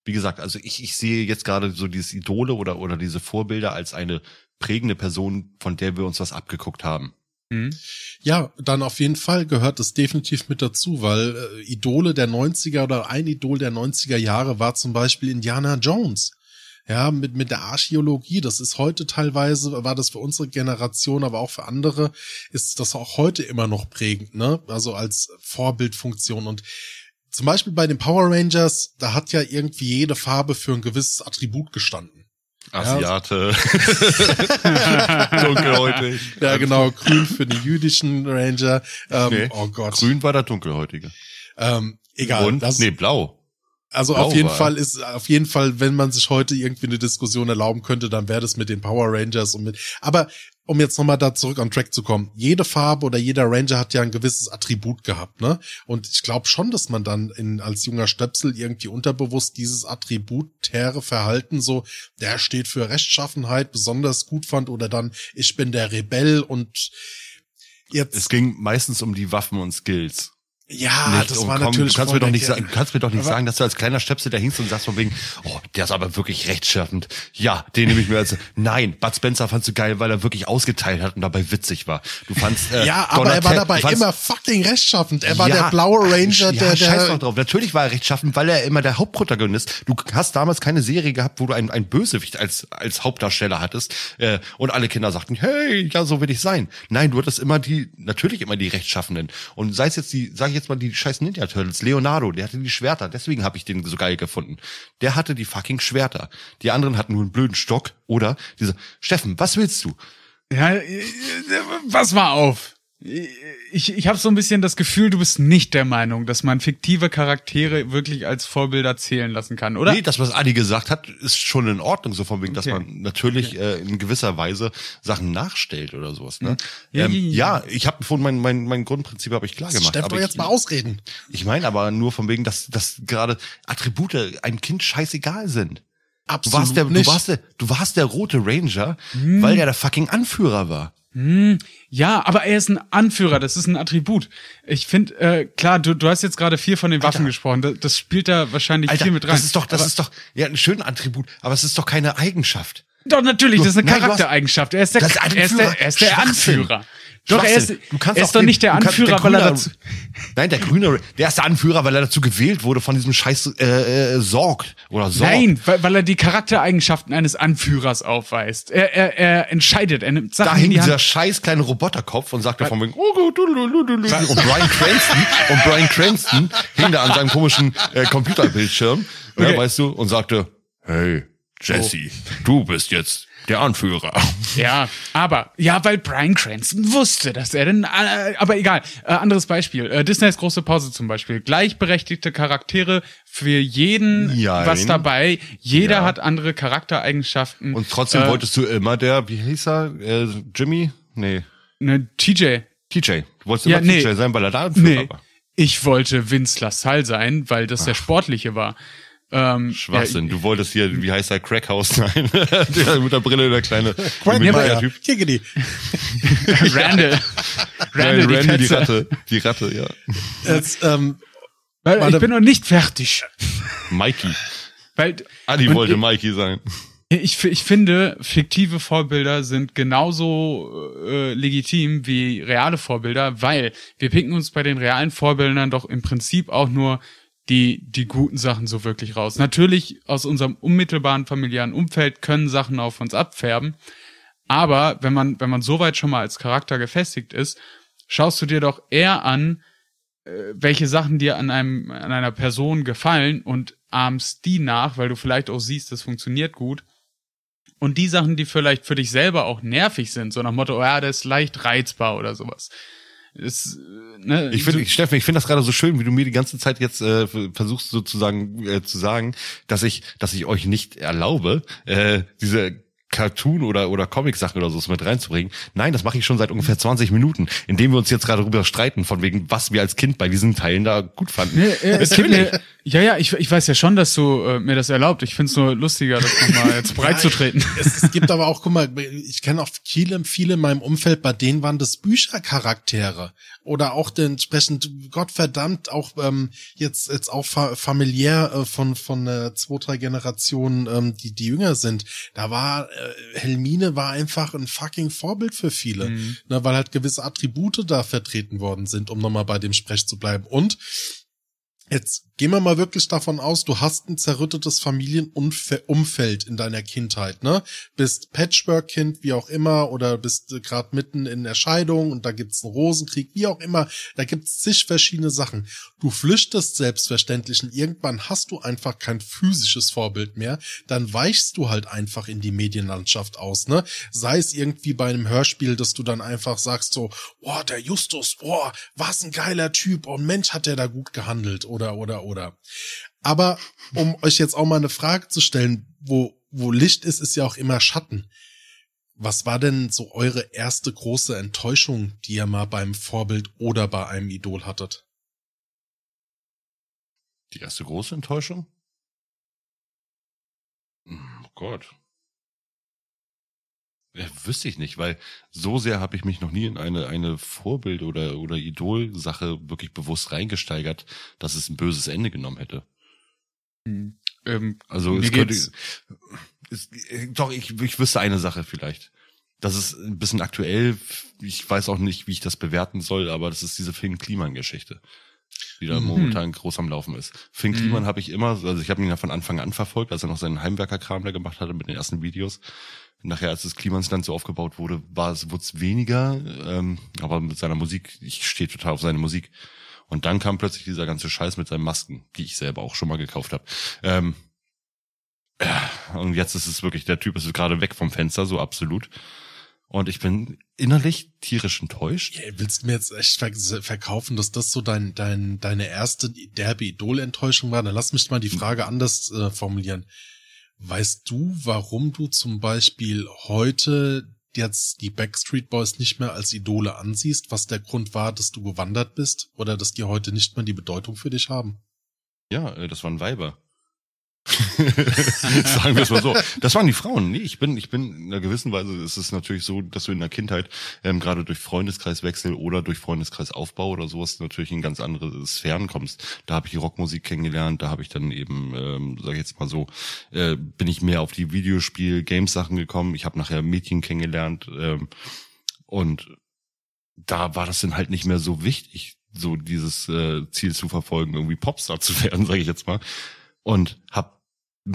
wie gesagt, also ich, ich sehe jetzt gerade so dieses Idole oder oder diese Vorbilder als eine prägende Person, von der wir uns was abgeguckt haben. Mhm. Ja, dann auf jeden Fall gehört es definitiv mit dazu, weil äh, Idole der 90er oder ein Idol der 90er Jahre war zum Beispiel Indiana Jones. Ja, mit, mit der Archäologie, das ist heute teilweise, war das für unsere Generation, aber auch für andere, ist das auch heute immer noch prägend, ne? Also als Vorbildfunktion und zum Beispiel bei den Power Rangers, da hat ja irgendwie jede Farbe für ein gewisses Attribut gestanden. Asiate. Dunkelhäutig. Ja, genau. Grün für die jüdischen Ranger. Ähm, nee, oh Gott. Grün war der Dunkelhäutige. Ähm, egal. Und? Das, nee, blau. Also Blau auf jeden Fall ist, auf jeden Fall, wenn man sich heute irgendwie eine Diskussion erlauben könnte, dann wäre das mit den Power Rangers und mit, aber um jetzt nochmal da zurück on Track zu kommen, jede Farbe oder jeder Ranger hat ja ein gewisses Attribut gehabt, ne? Und ich glaube schon, dass man dann in, als junger Stöpsel irgendwie unterbewusst dieses attributäre Verhalten so, der steht für Rechtschaffenheit besonders gut fand oder dann, ich bin der Rebell und jetzt. Es ging meistens um die Waffen und Skills. Ja, nicht das war natürlich Du kannst mir doch nicht sagen, du kannst mir doch nicht sagen, dass du als kleiner Stöpsel da hingst und sagst von wegen, oh, der ist aber wirklich rechtschaffend. Ja, den nehme ich mir als, nein, Bud Spencer fandst du geil, weil er wirklich ausgeteilt hat und dabei witzig war. Du fandst, äh, Ja, aber er war Donatello- dabei immer fucking rechtschaffend. Er war Ja, der blaue Ranger, ja, der, scheiß doch der, drauf. Natürlich war er rechtschaffend, weil er immer der Hauptprotagonist. Du hast damals keine Serie gehabt, wo du einen, einen Bösewicht als, als Hauptdarsteller hattest äh, und alle Kinder sagten, hey, ja, so will ich sein. Nein, du hattest immer die, natürlich immer die Rechtschaffenden. Und sei es jetzt die, sag ich jetzt mal, die scheiß Ninja Turtles, Leonardo, der hatte die Schwerter, deswegen habe ich den so geil gefunden. Der hatte die fucking Schwerter. Die anderen hatten nur einen blöden Stock oder diese, Steffen, was willst du? Ja, äh, pass mal auf. Ich, ich habe so ein bisschen das Gefühl, du bist nicht der Meinung, dass man fiktive Charaktere wirklich als Vorbilder zählen lassen kann, oder? Nee, das, was Adi gesagt hat, ist schon in Ordnung, so von wegen, dass Okay. man natürlich äh, in gewisser Weise Sachen nachstellt oder sowas. Ne? Ja, ähm, ja, ja, ich habe von mein, mein, mein Grundprinzip habe ich klar gemacht. Aber doch jetzt ich, mal ausreden. ich meine aber nur von wegen, dass, dass gerade Attribute einem Kind scheißegal sind. Du Absolut warst der, du nicht. warst der, du warst der rote Ranger, Hm. weil der der fucking Anführer war. Ja, aber er ist ein Anführer, das ist ein Attribut. Ich finde, äh, klar, du, du hast jetzt gerade viel von den Waffen gesprochen, das, das spielt da wahrscheinlich Alter, viel mit rein. das ist doch, das aber, ist doch, ja, ein schöner Attribut, aber es ist doch keine Eigenschaft. Doch, natürlich, Du- das ist eine nein, du Charaktereigenschaft. Er ist der, er ist der, er ist der. Anführer. Doch, er ist, er ist doch nicht der du kannst- Anführer, der weil er Grüner- dazu, Nein, der Grüne, der ist der Anführer, weil er dazu gewählt wurde von diesem Scheiß äh, äh, Sorg oder Sorg. Nein, weil, weil er die Charaktereigenschaften eines Anführers aufweist. Er, er, er entscheidet, er nimmt Sachen Da Hand. dieser scheiß kleine Roboterkopf und sagte von wegen, oh Gott, und Brian Cranston, und Brian Cranston hing da an seinem komischen äh, Computerbildschirm, Okay. ja, weißt du, und sagte, hey, Jesse, du bist jetzt der Anführer. Ja, aber, ja, weil Brian Cranston wusste, dass er denn, äh, aber egal. Äh, anderes Beispiel. Äh, Disneys große Pause zum Beispiel. Gleichberechtigte Charaktere für jeden Jein. was dabei. Jeder Ja. hat andere Charaktereigenschaften. Und trotzdem äh, wolltest du immer der, wie hieß er, äh, Jimmy? Nee, Ne, TJ. TJ. Du wolltest Ja, immer nee. TJ sein, weil er da Anführer Nee. war. Ich wollte Vince LaSalle sein, weil das der Sportliche war. Ähm, Schwachsinn. Du wolltest hier, wie heißt er, Crackhouse? Nein, der mit der Brille, der kleine Quack, der ja, Typ. Giggity. Ja, Randall. Randall, Nein, Randy, die. Ratte. Die Ratte, ja. Jetzt, ähm, Weil ich bin noch nicht fertig. Mikey. Weil Adi wollte ich- Mikey sein. Ich, ich finde, fiktive Vorbilder sind genauso äh, legitim wie reale Vorbilder, weil wir picken uns bei den realen Vorbildern doch im Prinzip auch nur die, die guten Sachen so wirklich raus. Natürlich aus unserem unmittelbaren familiären Umfeld können Sachen auf uns abfärben, aber wenn man, wenn man soweit schon mal als Charakter gefestigt ist, schaust du dir doch eher an, äh, welche Sachen dir an einem, an einer Person gefallen und ahmst die nach, weil du vielleicht auch siehst, das funktioniert gut. Und die Sachen, die vielleicht für dich selber auch nervig sind, so nach Motto, ja, der ist leicht reizbar oder sowas. Ist, ne, Ich finde, Steffen, ich finde das gerade so schön, wie du mir die ganze Zeit jetzt äh, versuchst sozusagen äh, zu sagen, dass ich, dass ich euch nicht erlaube, äh, diese Cartoon oder oder Comic-Sachen oder so mit reinzubringen. Nein, das mache ich schon seit ungefähr 20 Minuten, indem wir uns jetzt gerade darüber streiten, von wegen, was wir als Kind bei diesen Teilen da gut fanden. Nee, äh, es mir, ja, ja, ich, ich weiß ja schon, dass du äh, mir das erlaubt. Ich find's nur lustiger, das nochmal jetzt breit zu treten. es, es gibt aber auch, guck mal, ich kenne auch viele, viele in meinem Umfeld, bei denen waren das Büchercharaktere oder auch entsprechend, Gottverdammt, auch ähm, jetzt jetzt auch fa familiär äh, von von äh, zwei drei Generationen, ähm, die die jünger sind. Da war äh, Helmine war einfach ein fucking Vorbild für viele, ne, weil halt gewisse Attribute da vertreten worden sind, um nochmal bei dem Sprech zu bleiben und Jetzt gehen wir mal wirklich davon aus, du hast ein zerrüttetes Familienumfeld in deiner Kindheit, ne? Bist Patchwork-Kind, wie auch immer, oder bist äh, gerade mitten in der Scheidung und da gibt's einen Rosenkrieg, wie auch immer. Da gibt's zig verschiedene Sachen. Du flüchtest selbstverständlich und irgendwann hast du einfach kein physisches Vorbild mehr. Dann weichst du halt einfach in die Medienlandschaft aus, ne? Sei es irgendwie bei einem Hörspiel, dass du dann einfach sagst so, oh, der Justus, oh, was ein geiler Typ, oh Mensch, hat der da gut gehandelt, oder, oder, oder. Aber um euch jetzt auch mal eine Frage zu stellen, wo, wo Licht ist, ist ja auch immer Schatten. Was war denn so eure erste große Enttäuschung, die ihr mal beim Vorbild oder bei einem Idol hattet? Die erste große Enttäuschung? Hm, Oh Gott. Ja, wüsste ich nicht, weil so sehr habe ich mich noch nie in eine, eine Vorbild- oder, oder Idol-Sache wirklich bewusst reingesteigert, dass es ein böses Ende genommen hätte. Ähm, Also es könnte, es, äh, doch, ich, ich wüsste eine Sache vielleicht. Das ist ein bisschen aktuell. Ich weiß auch nicht, wie ich das bewerten soll, aber das ist diese Finn Kliman-Geschichte, die da Mhm. momentan groß am Laufen ist. Finn Mhm. Kliman habe ich immer, also ich habe ihn ja von Anfang an verfolgt, als er noch seinen Heimwerkerkram da gemacht hatte mit den ersten Videos. Nachher, als das Klimansland so aufgebaut wurde, war es, wurde es weniger, ähm, aber mit seiner Musik, ich stehe total auf seine Musik. Und dann kam plötzlich dieser ganze Scheiß mit seinen Masken, die ich selber auch schon mal gekauft habe. Ähm, ja, und jetzt ist es wirklich, der Typ ist gerade weg vom Fenster, so absolut. Und ich bin innerlich tierisch enttäuscht. Ja, willst du mir jetzt echt ver verkaufen, dass das so dein, dein, deine erste derbe Idol-Enttäuschung war? Dann lass mich mal die Frage anders äh, formulieren. Weißt du, warum du zum Beispiel heute jetzt die Backstreet Boys nicht mehr als Idole ansiehst, was der Grund war, dass du gewandert bist oder dass die heute nicht mehr die Bedeutung für dich haben? Ja, äh, das waren Weiber. Sagen wir es mal so. Das waren die Frauen. Nee, ich bin, ich bin in einer gewissen Weise ist es natürlich so, dass du in der Kindheit ähm, gerade durch Freundeskreiswechsel oder durch Freundeskreisaufbau oder sowas natürlich in ganz andere Sphären kommst. Da habe ich Rockmusik kennengelernt, da habe ich dann eben, ähm, sage ich jetzt mal so, äh, bin ich mehr auf die Videospiel-Games-Sachen gekommen. Ich habe nachher Mädchen kennengelernt ähm, und da war das dann halt nicht mehr so wichtig, so dieses äh, Ziel zu verfolgen, irgendwie Popstar zu werden, sage ich jetzt mal. Und hab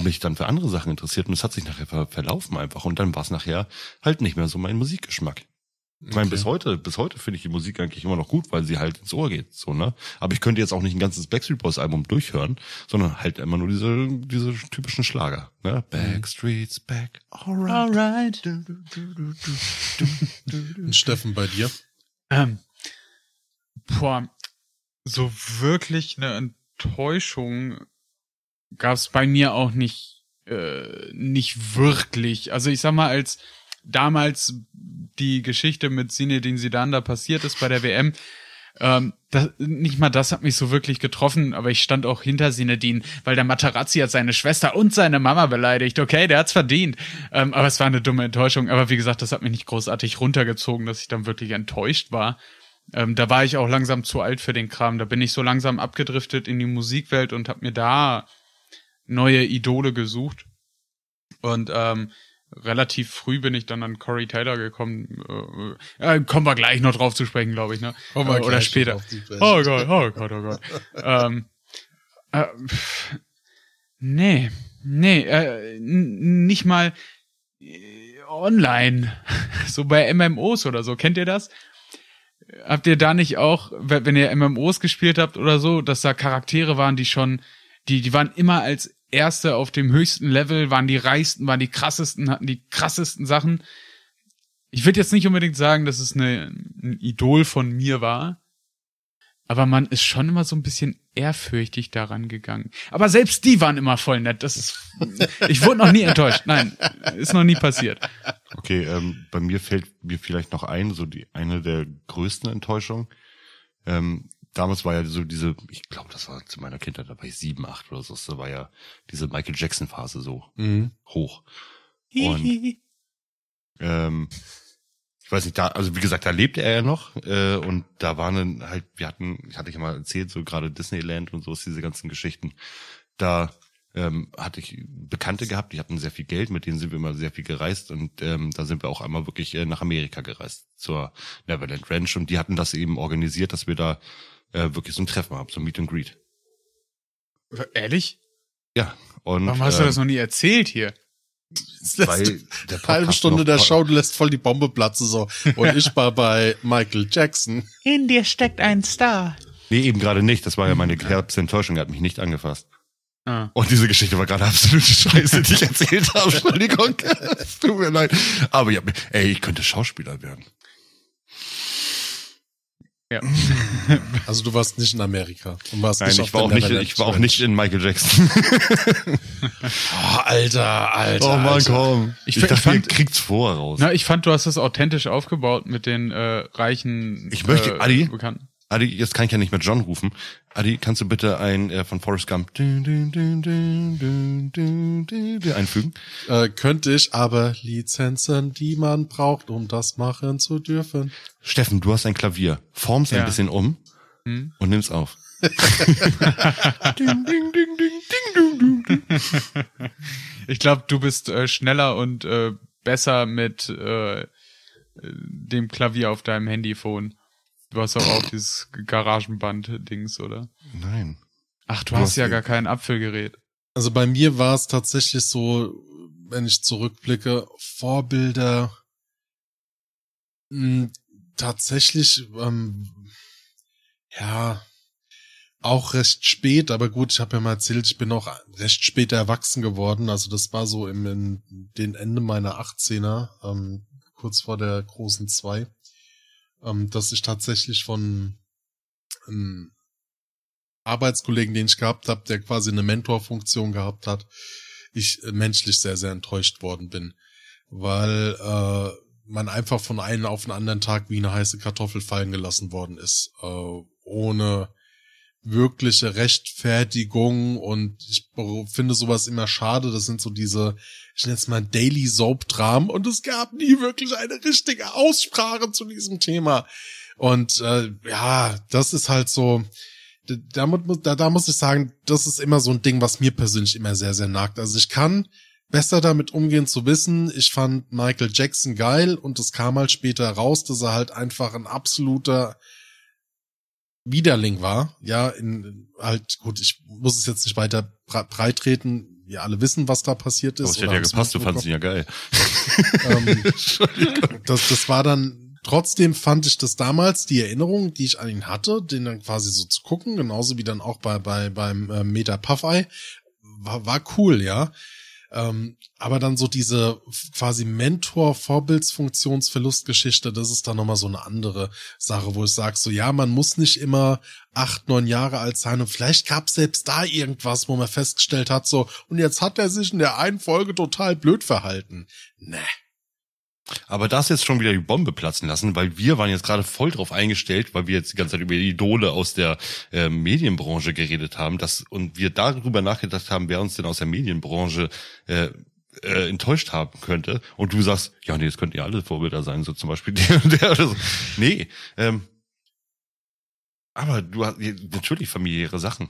mich dann für andere Sachen interessiert und es hat sich nachher ver verlaufen einfach. Und dann war es nachher halt nicht mehr so mein Musikgeschmack. Ich meine, Okay. bis heute, bis heute finde ich die Musik eigentlich immer noch gut, weil sie halt ins Ohr geht, so, ne? Aber ich könnte jetzt auch nicht ein ganzes Backstreet Boys Album durchhören, sondern halt immer nur diese, diese typischen Schlager, ne? Backstreet's back, alright. alright. Und Steffen, bei dir? Ähm, boah, so wirklich eine Enttäuschung gab es bei mir auch nicht, äh, nicht wirklich. Also ich sag mal, als damals die Geschichte mit Zinedine Zidane da passiert ist bei der WM, ähm, das, nicht mal das hat mich so wirklich getroffen, aber ich stand auch hinter Zinedine, weil der Materazzi hat seine Schwester und seine Mama beleidigt. Okay, der hat's verdient. Ähm, aber es war eine dumme Enttäuschung. Aber wie gesagt, das hat mich nicht großartig runtergezogen, dass ich dann wirklich enttäuscht war. Ähm, da war ich auch langsam zu alt für den Kram. Da bin ich so langsam abgedriftet in die Musikwelt und habe mir da neue Idole gesucht. Und ähm, relativ früh bin ich dann an Corey Taylor gekommen. Äh, äh, kommen wir gleich noch drauf zu sprechen, glaube ich, ne? Kommen wir Äh, Oder später. Oh Gott, oh Gott, oh Gott. ähm, äh, pff, nee, nee, äh, nicht mal äh, online. So bei MMOs oder so. Kennt ihr das? Habt ihr da nicht auch, wenn ihr MMOs gespielt habt oder so, dass da Charaktere waren, die schon, die, die waren immer als Erste auf dem höchsten Level, waren die reichsten, waren die krassesten, hatten die krassesten Sachen. Ich würde jetzt nicht unbedingt sagen, dass es eine, ein Idol von mir war, aber man ist schon immer so ein bisschen ehrfürchtig daran gegangen. Aber selbst die waren immer voll nett. Das ist, ich wurde noch nie enttäuscht. Nein, ist noch nie passiert. Okay, ähm, bei mir fällt mir vielleicht noch ein, so die eine der größten Enttäuschungen. Ähm, damals war ja so diese, ich glaube, das war zu meiner Kindheit, da war ich sieben, acht oder so, da war ja diese Michael Jackson Phase so Mhm. hoch. Und ähm, ich weiß nicht, da, also wie gesagt, da lebte er ja noch äh, und da waren dann halt, wir hatten, hatte ich ja mal erzählt, so gerade Disneyland und so, diese ganzen Geschichten. Da ähm, hatte ich Bekannte gehabt, die hatten sehr viel Geld, mit denen sind wir immer sehr viel gereist und ähm, da sind wir auch einmal wirklich äh, nach Amerika gereist, zur Neverland Ranch und die hatten das eben organisiert, dass wir da äh, wirklich so ein Treffen haben, so ein Meet and Greet. Ehrlich? Ja, und Warum hast du ähm, das noch nie erzählt hier? weil der Halbe Stunde der Show, du lässt voll die Bombe platzen so. Und ich war bei Michael Jackson. In dir steckt ein Star. Nee, eben gerade nicht. Das war ja meine Herbstenttäuschung. Er hat mich nicht angefasst. Ah. Und diese Geschichte war gerade absolute Scheiße, die ich erzählt habe. Entschuldigung. Es Tut mir leid. Aber ich hab, ey, ich könnte Schauspieler werden. Ja. Also du warst nicht in Amerika. Und warst Nein, nicht ich auf war der auch nicht, ich war auch nicht in Michael Jackson. Oh, Alter, Alter. Alter. komm. Ich Ich, dachte, ich fand- ihr kriegt's vorher raus. Na, ich fand, du hast das authentisch aufgebaut mit den äh, reichen Ich möchte- äh, Adi? Bekannten. Adi, jetzt kann ich ja nicht mehr John rufen. Adi, kannst du bitte ein äh, von Forrest Gump einfügen? Äh, könnte ich, aber Lizenzen, die man braucht, um das machen zu dürfen. Steffen, du hast ein Klavier. Form's ja. ein bisschen um hm? und nimm's auf. ich glaube, du bist äh, schneller und äh, besser mit äh, äh dem Klavier auf deinem Handyphone. Du hast auch, auch dieses Garagenband-Dings, oder? Nein. Ach, du, Du hast hast ja gar kein Apfelgerät. Also bei mir war es tatsächlich so, wenn ich zurückblicke, Vorbilder mh, tatsächlich, ähm, ja, auch recht spät, aber gut, ich habe ja mal erzählt, ich bin auch recht spät erwachsen geworden. Also das war so im, in den Ende meiner 18er, ähm, kurz vor der großen zwei, ähm, dass ich tatsächlich von ähm, Arbeitskollegen, den ich gehabt habe, der quasi eine Mentorfunktion gehabt hat, ich äh, menschlich sehr, sehr enttäuscht worden bin. Weil äh, man einfach von einem auf den anderen Tag wie eine heiße Kartoffel fallen gelassen worden ist. Äh, ohne wirkliche Rechtfertigung und ich finde sowas immer schade. Das sind so diese, ich nenne es mal Daily Soap Dramen und es gab nie wirklich eine richtige Aussprache zu diesem Thema. Und äh, ja, das ist halt so, da, da, da muss ich sagen, das ist immer so ein Ding, was mir persönlich immer sehr, sehr nagt. Also ich kann besser damit umgehen zu wissen, ich fand Michael Jackson geil und es kam halt später raus, dass er halt einfach ein absoluter Widerling war. Ja, in halt, gut, ich muss es jetzt nicht weiter bre- breit treten. Wir alle wissen, was da passiert Aber ist. es hätte ja gepasst, du fandst ihn ja geil. ähm, das, das war dann, trotzdem fand ich das damals, die Erinnerung, die ich an ihn hatte, den dann quasi so zu gucken, genauso wie dann auch bei, bei, beim äh, Meta Puffeye, war, war cool, ja. Ähm, aber dann so diese quasi Mentor-Vorbildsfunktionsverlustgeschichte, das ist dann nochmal so eine andere Sache, wo ich sage, so ja, man muss nicht immer acht, neun Jahre alt sein und vielleicht gab es selbst da irgendwas, wo man festgestellt hat, so, und jetzt hat er sich in der einen Folge total blöd verhalten. Nee. Aber das jetzt schon wieder die Bombe platzen lassen, weil wir waren jetzt gerade voll drauf eingestellt, weil wir jetzt die ganze Zeit über die Idole aus der äh, Medienbranche geredet haben, dass und wir darüber nachgedacht haben, wer uns denn aus der Medienbranche äh, äh, enttäuscht haben könnte. Und du sagst, ja, nee, das könnten ja alle Vorbilder sein, so zum Beispiel der und der oder so. Nee, ähm, aber du hast natürlich familiäre Sachen,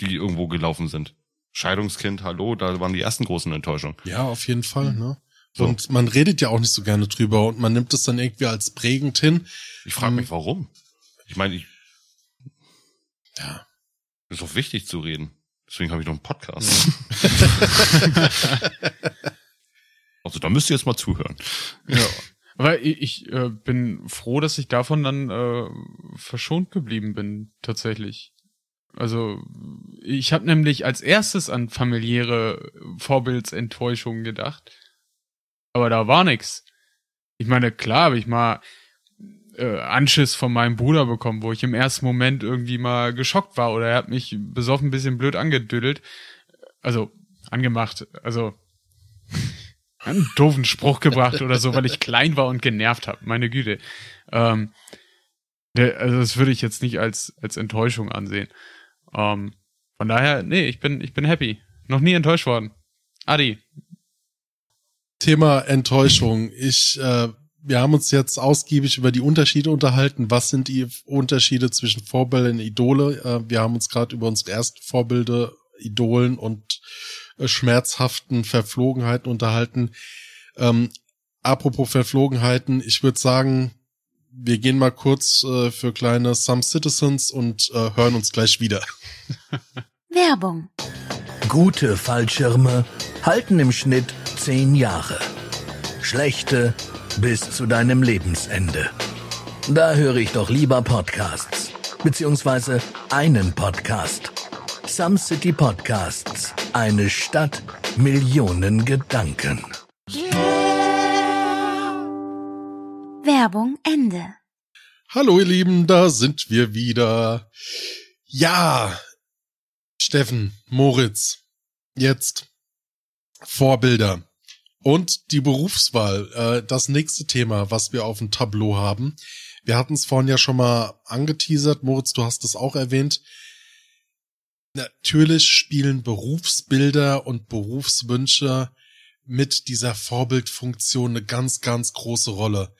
die irgendwo gelaufen sind. Scheidungskind, hallo, da waren die ersten großen Enttäuschungen. Ja, auf jeden Fall, ne? So. Und man redet ja auch nicht so gerne drüber und man nimmt es dann irgendwie als prägend hin. Ich frage mich, warum? Ich meine, ich, Ja. ist doch wichtig zu reden. Deswegen habe ich noch einen Podcast. also da müsst ihr jetzt mal zuhören. Ja. Aber ich, ich äh, bin froh, dass ich davon dann äh, verschont geblieben bin, tatsächlich. Also ich habe nämlich als erstes an familiäre Vorbildsenttäuschungen gedacht. Aber da war nix. Ich meine, klar habe ich mal äh, Anschiss von meinem Bruder bekommen, wo ich im ersten Moment irgendwie mal geschockt war oder er hat mich besoffen ein bisschen blöd angedüdelt. Also angemacht, also einen doofen Spruch gebracht oder so, weil ich klein war und genervt habe. Meine Güte. Ähm, also das würde ich jetzt nicht als als Enttäuschung ansehen. Ähm, von daher, nee, ich bin ich bin happy. Noch nie enttäuscht worden. Adi, Thema Enttäuschung. Ich, äh, wir haben uns jetzt ausgiebig über die Unterschiede unterhalten. Was sind die Unterschiede zwischen Vorbildern und Idole? Äh, wir haben uns gerade über unsere ersten Vorbilder, Idolen und äh, schmerzhaften Verflogenheiten unterhalten. Ähm, apropos Verflogenheiten, ich würde sagen, wir gehen mal kurz äh, für kleine Some Citizens und äh, hören uns gleich wieder. Werbung. Gute Fallschirme halten im Schnitt zehn Jahre. Schlechte bis zu deinem Lebensende. Da höre ich doch lieber Podcasts. Beziehungsweise einen Podcast. Some City Podcasts. Eine Stadt, Millionen Gedanken. Werbung Ende. Hallo ihr Lieben, da sind wir wieder. Ja, Steffen, Moritz, jetzt Vorbilder und die Berufswahl, äh, das nächste Thema, was wir auf dem Tableau haben. Wir hatten es vorhin ja schon mal angeteasert. Moritz, du hast es auch erwähnt. Natürlich spielen Berufsbilder und Berufswünsche mit dieser Vorbildfunktion eine ganz, ganz große Rolle.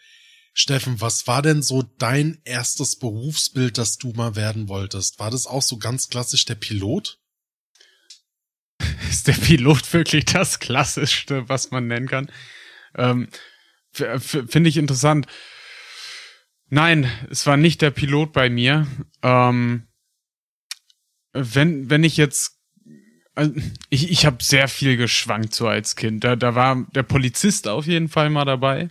Steffen, was war denn so dein erstes Berufsbild, das du mal werden wolltest? War das auch so ganz klassisch der Pilot? Ist der Pilot wirklich das Klassischste, was man nennen kann? Ähm, Finde ich interessant. Nein, es war nicht der Pilot bei mir. Ähm, wenn, wenn ich jetzt also ich, ich habe sehr viel geschwankt so als Kind. Da, da war der Polizist auf jeden Fall mal dabei.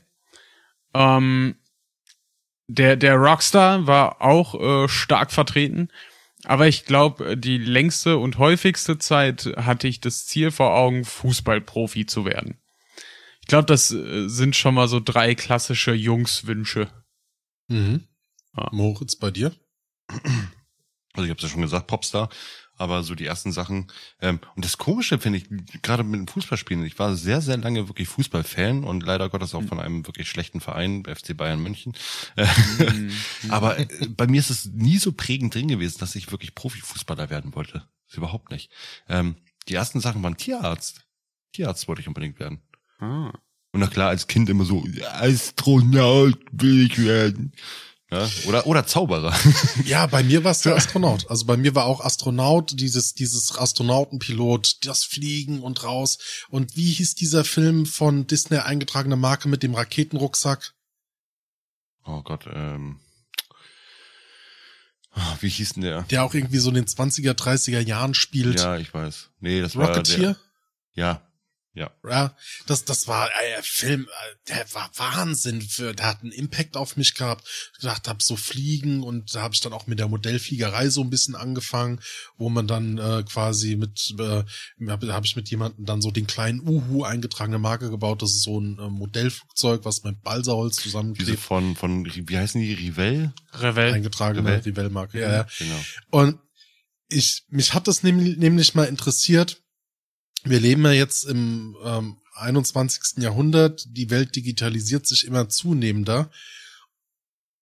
Ähm, der, der Rockstar war auch äh, stark vertreten. Aber ich glaube, die längste und häufigste Zeit hatte ich das Ziel vor Augen, Fußballprofi zu werden. Ich glaube, das äh, sind schon mal so drei klassische Jungswünsche. Mhm. Ja. Moritz, bei dir? Also ich habe es ja schon gesagt, Popstar aber so die ersten Sachen. Ähm, und das Komische finde ich, gerade mit dem Fußballspielen, ich war sehr, sehr lange wirklich Fußballfan und leider Gottes auch von einem wirklich schlechten Verein, FC Bayern München. Mhm. aber äh, bei mir ist es nie so prägend drin gewesen, dass ich wirklich Profifußballer werden wollte. Das überhaupt nicht. Ähm, die ersten Sachen waren Tierarzt. Tierarzt wollte ich unbedingt werden. Ah. Und na klar, als Kind immer so, Astronaut will ich werden. Ja, oder, oder Zauberer. Ja, bei mir war es der Astronaut. Also bei mir war auch Astronaut, dieses, dieses Astronautenpilot, das Fliegen und raus. Und wie hieß dieser Film von Disney eingetragene Marke mit dem Raketenrucksack? Oh Gott, ähm. Ah, wie hieß denn der? Der auch irgendwie so in den 20er, 30er Jahren spielt. Ja, ich weiß. Nee, das Rocketeer? war der. Ja, ja. Ja, das, das war äh, Film, äh, der war Wahnsinn für, der hat einen Impact auf mich gehabt. Ich gedacht hab so fliegen und da habe ich dann auch mit der Modellfliegerei so ein bisschen angefangen, wo man dann äh, quasi mit, äh, habe hab ich mit jemandem dann so den kleinen Uhu eingetragene Marke gebaut. Das ist so ein äh, Modellflugzeug, was mit Balsaholz zusammenklebt. Diese von, von, wie heißen die, Rivell? Revell. Eingetragene Rivell-Marke, ja, ja. Genau. Und ich, mich hat das nämlich, nämlich mal interessiert, wir leben ja jetzt im ähm, 21. Jahrhundert, die Welt digitalisiert sich immer zunehmender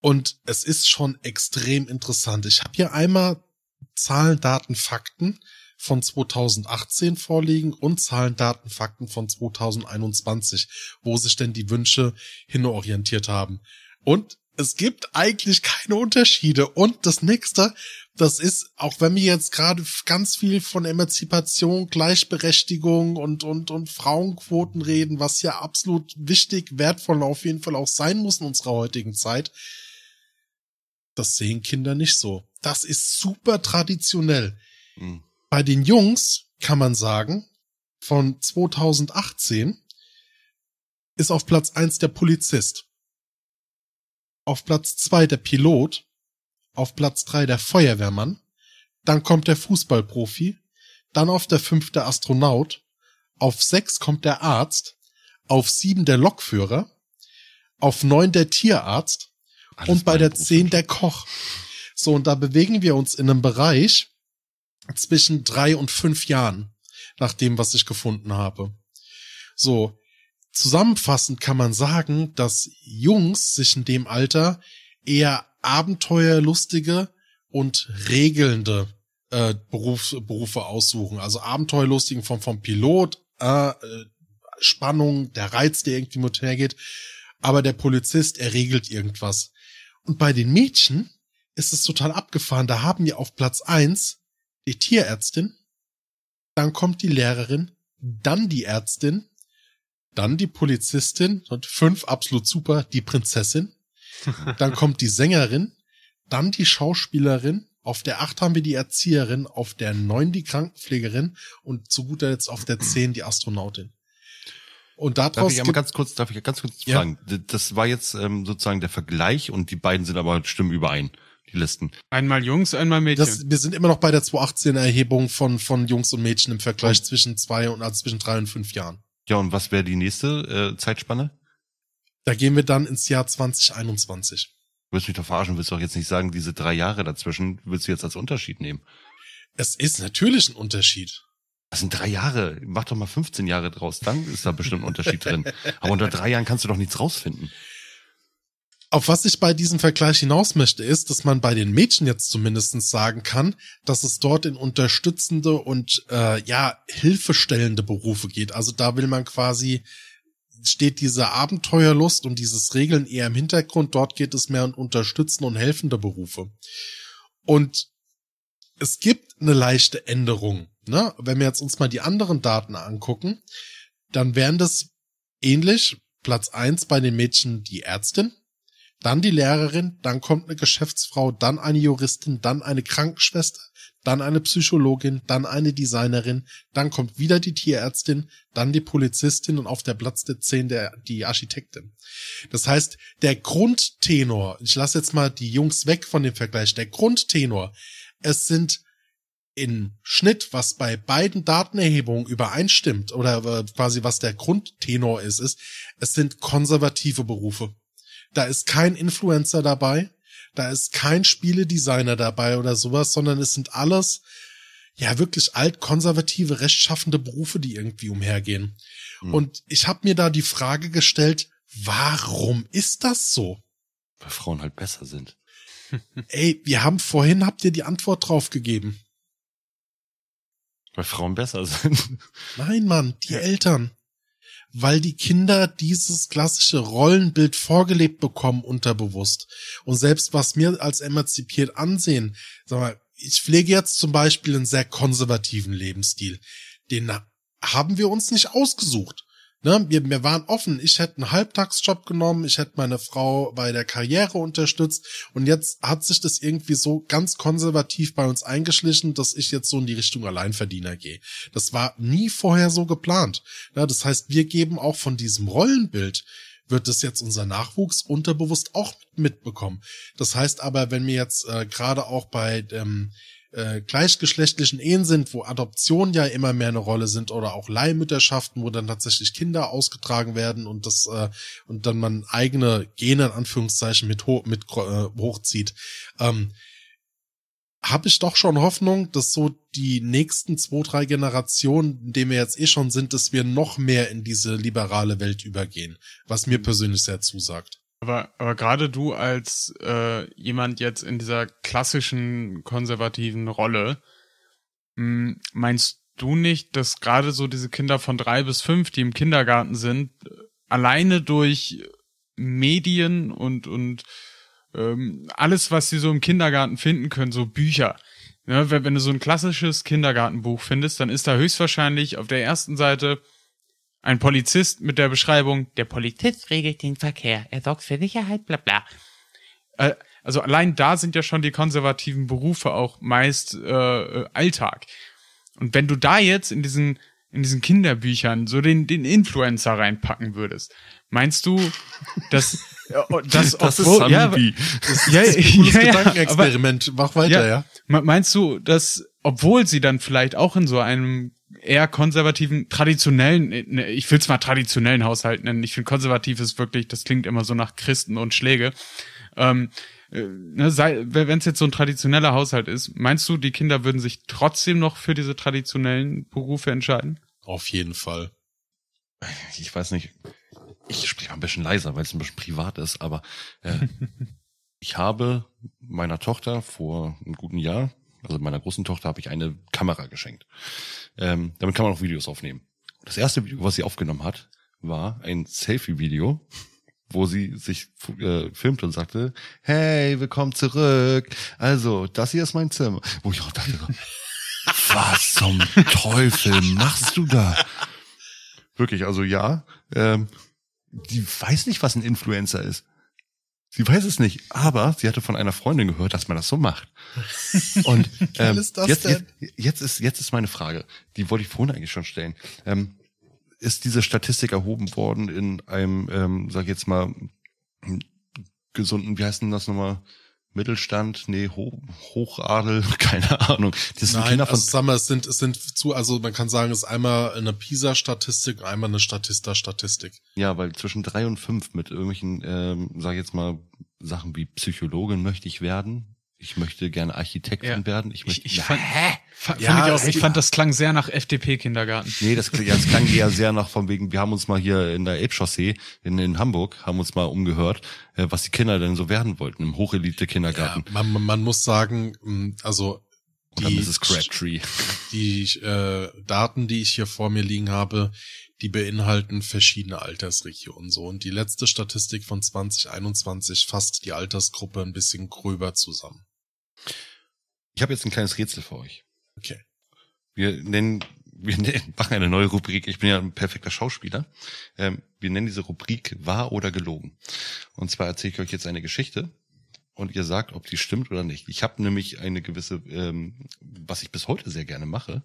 und es ist schon extrem interessant. Ich habe hier einmal Zahlen, Daten, Fakten von 2018 vorliegen und Zahlen, Daten, Fakten von 2021, wo sich denn die Wünsche hinorientiert haben. Und es gibt eigentlich keine Unterschiede. Und das nächste, das ist, auch wenn wir jetzt gerade ganz viel von Emanzipation, Gleichberechtigung und, und, und Frauenquoten reden, was ja absolut wichtig, wertvoll auf jeden Fall auch sein muss in unserer heutigen Zeit, das sehen Kinder nicht so. Das ist super traditionell. Mhm. Bei den Jungs kann man sagen, von 2018 ist auf Platz eins der Polizist auf Platz zwei der Pilot, auf Platz drei der Feuerwehrmann, dann kommt der Fußballprofi, dann auf der fünf der Astronaut, auf sechs kommt der Arzt, auf sieben der Lokführer, auf neun der Tierarzt Alles und bei der zehn der Koch. So, und da bewegen wir uns in einem Bereich zwischen drei und fünf Jahren, nach dem, was ich gefunden habe. So, Zusammenfassend kann man sagen, dass Jungs sich in dem Alter eher abenteuerlustige und regelnde äh, Beruf, Berufe aussuchen. Also abenteuerlustigen vom, vom Pilot, äh, äh, Spannung, der Reiz, der irgendwie mit hergeht. Aber der Polizist, er regelt irgendwas. Und bei den Mädchen ist es total abgefahren. Da haben wir auf Platz eins die Tierärztin, dann kommt die Lehrerin, dann die Ärztin, dann die Polizistin und fünf absolut super, die Prinzessin. Dann kommt die Sängerin, dann die Schauspielerin, auf der acht haben wir die Erzieherin, auf der neun die Krankenpflegerin und zu guter Letzt auf der zehn die Astronautin. Und daraus darf ich aber ganz kurz, darf ich ganz kurz fragen? Ja. Das war jetzt ähm, sozusagen der Vergleich und die beiden sind aber stimmen überein, die Listen. Einmal Jungs, einmal Mädchen. Das, wir sind immer noch bei der 2018 Erhebung von von Jungs und Mädchen im Vergleich zwischen zwei und also zwischen drei und fünf Jahren. Ja, und was wäre die nächste äh, Zeitspanne? Da gehen wir dann ins Jahr 2021. Du wirst mich doch verarschen, willst du doch jetzt nicht sagen, diese drei Jahre dazwischen willst du jetzt als Unterschied nehmen. Es ist natürlich ein Unterschied. Das sind drei Jahre. Mach doch mal 15 Jahre draus, dann ist da bestimmt ein Unterschied drin. Aber unter drei Jahren kannst du doch nichts rausfinden. Auf was ich bei diesem Vergleich hinaus möchte, ist, dass man bei den Mädchen jetzt zumindest sagen kann, dass es dort in unterstützende und äh, ja hilfestellende Berufe geht. Also da will man quasi steht diese Abenteuerlust und dieses Regeln eher im Hintergrund. Dort geht es mehr um unterstützende und helfende Berufe. Und es gibt eine leichte Änderung. Ne? Wenn wir jetzt uns mal die anderen Daten angucken, dann wären das ähnlich. Platz eins bei den Mädchen die Ärztin, dann die Lehrerin, dann kommt eine Geschäftsfrau, dann eine Juristin, dann eine Krankenschwester, dann eine Psychologin, dann eine Designerin, dann kommt wieder die Tierärztin, dann die Polizistin und auf der Platz der 10 der, die Architektin. Das heißt, der Grundtenor, ich lasse jetzt mal die Jungs weg von dem Vergleich, der Grundtenor, es sind in Schnitt, was bei beiden Datenerhebungen übereinstimmt oder quasi was der Grundtenor ist, ist, es sind konservative Berufe. Da ist kein Influencer dabei, da ist kein Spieledesigner dabei oder sowas, sondern es sind alles ja wirklich altkonservative, rechtschaffende Berufe, die irgendwie umhergehen. Mhm. Und ich habe mir da die Frage gestellt, warum ist das so? Weil Frauen halt besser sind. Ey, wir haben vorhin, habt ihr die Antwort drauf gegeben. Weil Frauen besser sind. Nein, Mann, die ja. Eltern weil die Kinder dieses klassische Rollenbild vorgelebt bekommen unterbewusst. Und selbst was mir als emanzipiert ansehen, sag mal, ich pflege jetzt zum Beispiel einen sehr konservativen Lebensstil. Den haben wir uns nicht ausgesucht. Ne, wir, wir waren offen. Ich hätte einen Halbtagsjob genommen, ich hätte meine Frau bei der Karriere unterstützt und jetzt hat sich das irgendwie so ganz konservativ bei uns eingeschlichen, dass ich jetzt so in die Richtung Alleinverdiener gehe. Das war nie vorher so geplant. Ja, das heißt, wir geben auch von diesem Rollenbild wird es jetzt unser Nachwuchs unterbewusst auch mitbekommen. Das heißt aber, wenn wir jetzt äh, gerade auch bei ähm, äh, gleichgeschlechtlichen Ehen sind, wo Adoption ja immer mehr eine Rolle sind oder auch Leihmütterschaften, wo dann tatsächlich Kinder ausgetragen werden und das äh, und dann man eigene Gene in Anführungszeichen mit, ho mit äh, hochzieht, ähm, habe ich doch schon Hoffnung, dass so die nächsten zwei, drei Generationen, in denen wir jetzt eh schon sind, dass wir noch mehr in diese liberale Welt übergehen, was mir persönlich sehr zusagt. Aber, aber gerade du als äh, jemand jetzt in dieser klassischen konservativen Rolle, mh, hm, meinst du nicht, dass gerade so diese Kinder von drei bis fünf, die im Kindergarten sind, alleine durch Medien und und ähm, alles, was sie so im Kindergarten finden können, so Bücher. Ja, wenn, wenn du so ein klassisches Kindergartenbuch findest, dann ist da höchstwahrscheinlich auf der ersten Seite ein Polizist mit der Beschreibung, der Polizist regelt den Verkehr, er sorgt für Sicherheit, bla bla. Äh, also allein da sind ja schon die konservativen Berufe auch meist äh, Alltag. Und wenn du da jetzt in diesen in diesen Kinderbüchern so den den Influencer reinpacken würdest, meinst du, dass das, das obwohl, ist ja, das ist ja, ein ja, Gedankenexperiment. Mach weiter, ja. Meinst du, dass obwohl sie dann vielleicht auch in so einem eher konservativen, traditionellen, ne, ich will es mal traditionellen Haushalt nennen. Ich finde konservativ ist wirklich, das klingt immer so nach Christen und Schläge. Ähm, äh, ne, wenn es jetzt so ein traditioneller Haushalt ist, meinst du, die Kinder würden sich trotzdem noch für diese traditionellen Berufe entscheiden? Auf jeden Fall. Ich weiß nicht. Ich spreche mal ein bisschen leiser, weil es ein bisschen privat ist, aber äh, ich habe meiner Tochter vor einem guten Jahr also meiner großen Tochter, habe ich eine Kamera geschenkt. Ähm, damit kann man auch Videos aufnehmen. Das erste Video, was sie aufgenommen hat, war ein Selfie-Video, wo sie sich äh, filmte und sagte, hey, willkommen zurück. Also, das hier ist mein Zimmer. Wo ich auch dachte, was zum Teufel machst du da? Wirklich, also ja, ähm, die weiß nicht, was ein Influencer ist. Sie weiß es nicht, aber sie hatte von einer Freundin gehört, dass man das so macht. Und ähm, ist jetzt, jetzt, jetzt, ist jetzt ist meine Frage, die wollte ich vorhin eigentlich schon stellen. Ähm, ist diese Statistik erhoben worden in einem, ähm, sag ich jetzt mal, gesunden, wie heißt denn das nochmal? Mittelstand, nee, Ho Hochadel, keine Ahnung. Das sind Nein, Kinder von also, sag mal, es sind, es sind zu, also man kann sagen, es ist einmal eine PISA-Statistik, einmal eine Statista-Statistik. Ja, weil zwischen drei und fünf mit irgendwelchen, ähm, sag ich jetzt mal, Sachen wie Psychologin möchte ich werden, Ich möchte gerne Architektin Ja. werden. Ich, möchte, Ich, ich Na, fand, hä? fand, Ja, fand ich, auch, es- ich fand, das klang sehr nach FDP-Kindergarten. Nee, das, kling- das klang eher sehr nach von wegen, wir haben uns mal hier in der Elbchaussee in, in Hamburg, haben uns mal umgehört, äh, was die Kinder denn so werden wollten im Ja, Hochelite-Kindergarten. man, man- man muss sagen, mh, also Und dann die, Mrs. Crabtree. die äh, Daten, die ich hier vor mir liegen habe, die beinhalten verschiedene Altersregionen so. Und die letzte Statistik von 2021 fasst die Altersgruppe ein bisschen gröber zusammen. Ich habe jetzt ein kleines Rätsel für euch. Okay. Wir nennen, wir nennen, machen eine neue Rubrik. Ich bin ja ein perfekter Schauspieler. Ähm, wir nennen diese Rubrik wahr oder gelogen. Und zwar erzähle ich euch jetzt eine Geschichte und ihr sagt, ob die stimmt oder nicht. Ich habe nämlich eine gewisse, ähm, was ich bis heute sehr gerne mache,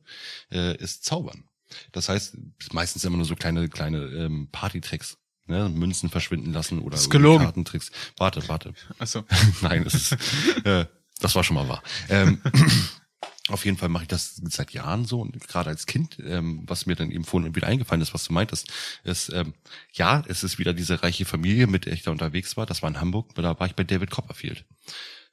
äh, ist Zaubern. Das heißt, meistens immer nur so kleine, kleine ähm, Partytricks. Ne? Münzen verschwinden lassen oder Ist gelogen. Kartentricks. Warte, warte. Achso. Nein, das ist, äh, das war schon mal wahr. Ähm, auf jeden Fall mache ich das seit Jahren so und gerade als Kind, ähm, was mir dann eben vorhin wieder eingefallen ist, was du meintest, ist, ähm, ja, es ist wieder diese reiche Familie, mit der ich da unterwegs war. Das war in Hamburg, da war ich bei David Copperfield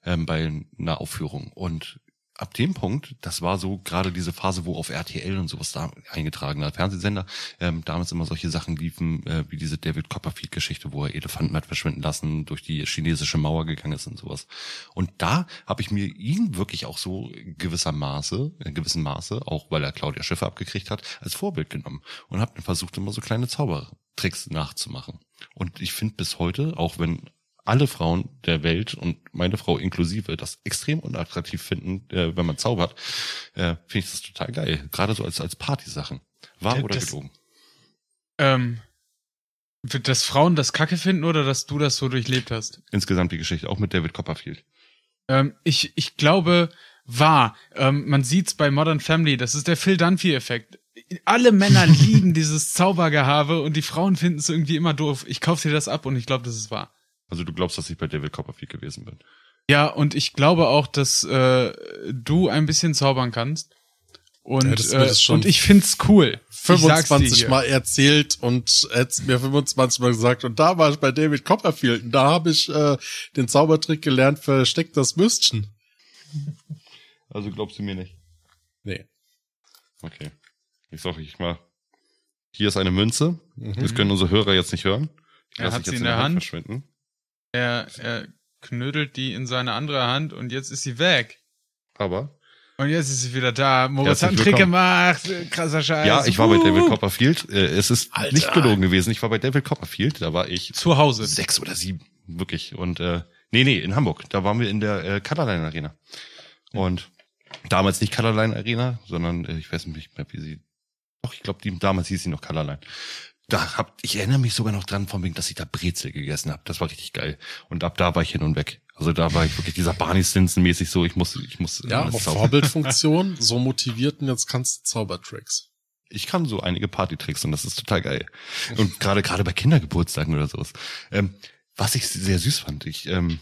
ähm, bei einer Aufführung und ab dem Punkt, das war so gerade diese Phase, wo auf RTL und sowas da eingetragener Fernsehsender ähm, damals immer solche Sachen liefen, äh, wie diese David Copperfield-Geschichte, wo er Elefanten hat verschwinden lassen, durch die chinesische Mauer gegangen ist und sowas. Und da habe ich mir ihn wirklich auch so gewisser Maße, in gewissem Maße, auch weil er Claudia Schiffer abgekriegt hat, als Vorbild genommen und habe dann versucht, immer so kleine Zaubertricks nachzumachen. Und ich finde bis heute, auch wenn alle Frauen der Welt und meine Frau inklusive das extrem unattraktiv finden, äh, wenn man zaubert, äh, finde ich das total geil. Gerade so als, als Partysachen. Wahr oder das- gelogen? Ähm, wird das Frauen das Kacke finden oder dass du das so durchlebt hast? Insgesamt die Geschichte, auch mit David Copperfield. Ähm, ich, ich glaube, wahr. Ähm, man sieht's bei Modern Family, das ist der Phil Dunphy-Effekt. Alle Männer lieben dieses Zaubergehabe und die Frauen finden es irgendwie immer doof. Ich kauf dir das ab und ich glaube, das ist wahr. Also du glaubst, dass ich bei David Copperfield gewesen bin. Ja, und ich glaube auch, dass äh, du ein bisschen zaubern kannst. Und, mir äh, das schon und ich find's cool. Ich sag's dir 25 hier. Mal erzählt und hättest mir 25 Mal gesagt, und da war ich bei David Copperfield und da habe ich äh, den Zaubertrick gelernt, versteckt das Würstchen. Also glaubst du mir nicht? Nee. Okay. Ich sag ich mal, hier ist eine Münze. Mhm. Das können unsere Hörer jetzt nicht hören. Die Er lasse hat ich sie jetzt in der Hand. verschwinden. Er, er knödelt die in seine andere Hand und jetzt ist sie weg. Aber Und jetzt ist sie wieder da. Moritz hat einen Trick gemacht. Krasser Scheiß. ja, ich war bei David. Copperfield. Äh, es ist Alter. nicht gelogen gewesen. Ich war bei David Copperfield. Da war ich Zu Hause. sechs oder sieben, wirklich. Und äh, nee, nee, in Hamburg. Da waren wir in der äh, Colorline Arena. Und damals nicht Colorline Arena, sondern äh, ich weiß nicht mehr, wie sie. Doch, ich glaube, damals hieß sie noch Colorline. Da hab, ich erinnere mich sogar noch dran, von wegen, dass ich da Brezel gegessen habe. Das war richtig geil. Und ab da war ich hin und weg. Also da war ich wirklich dieser Barney Stinson mäßig so. Ich muss, ich muss. Ja, alles auf zaubern. Vorbildfunktion, so motivierten jetzt kannst du Zaubertricks. ich kann so einige Partytricks und das ist total geil. Und gerade gerade bei Kindergeburtstagen oder sowas. Ähm, was ich sehr süß fand, ich ähm,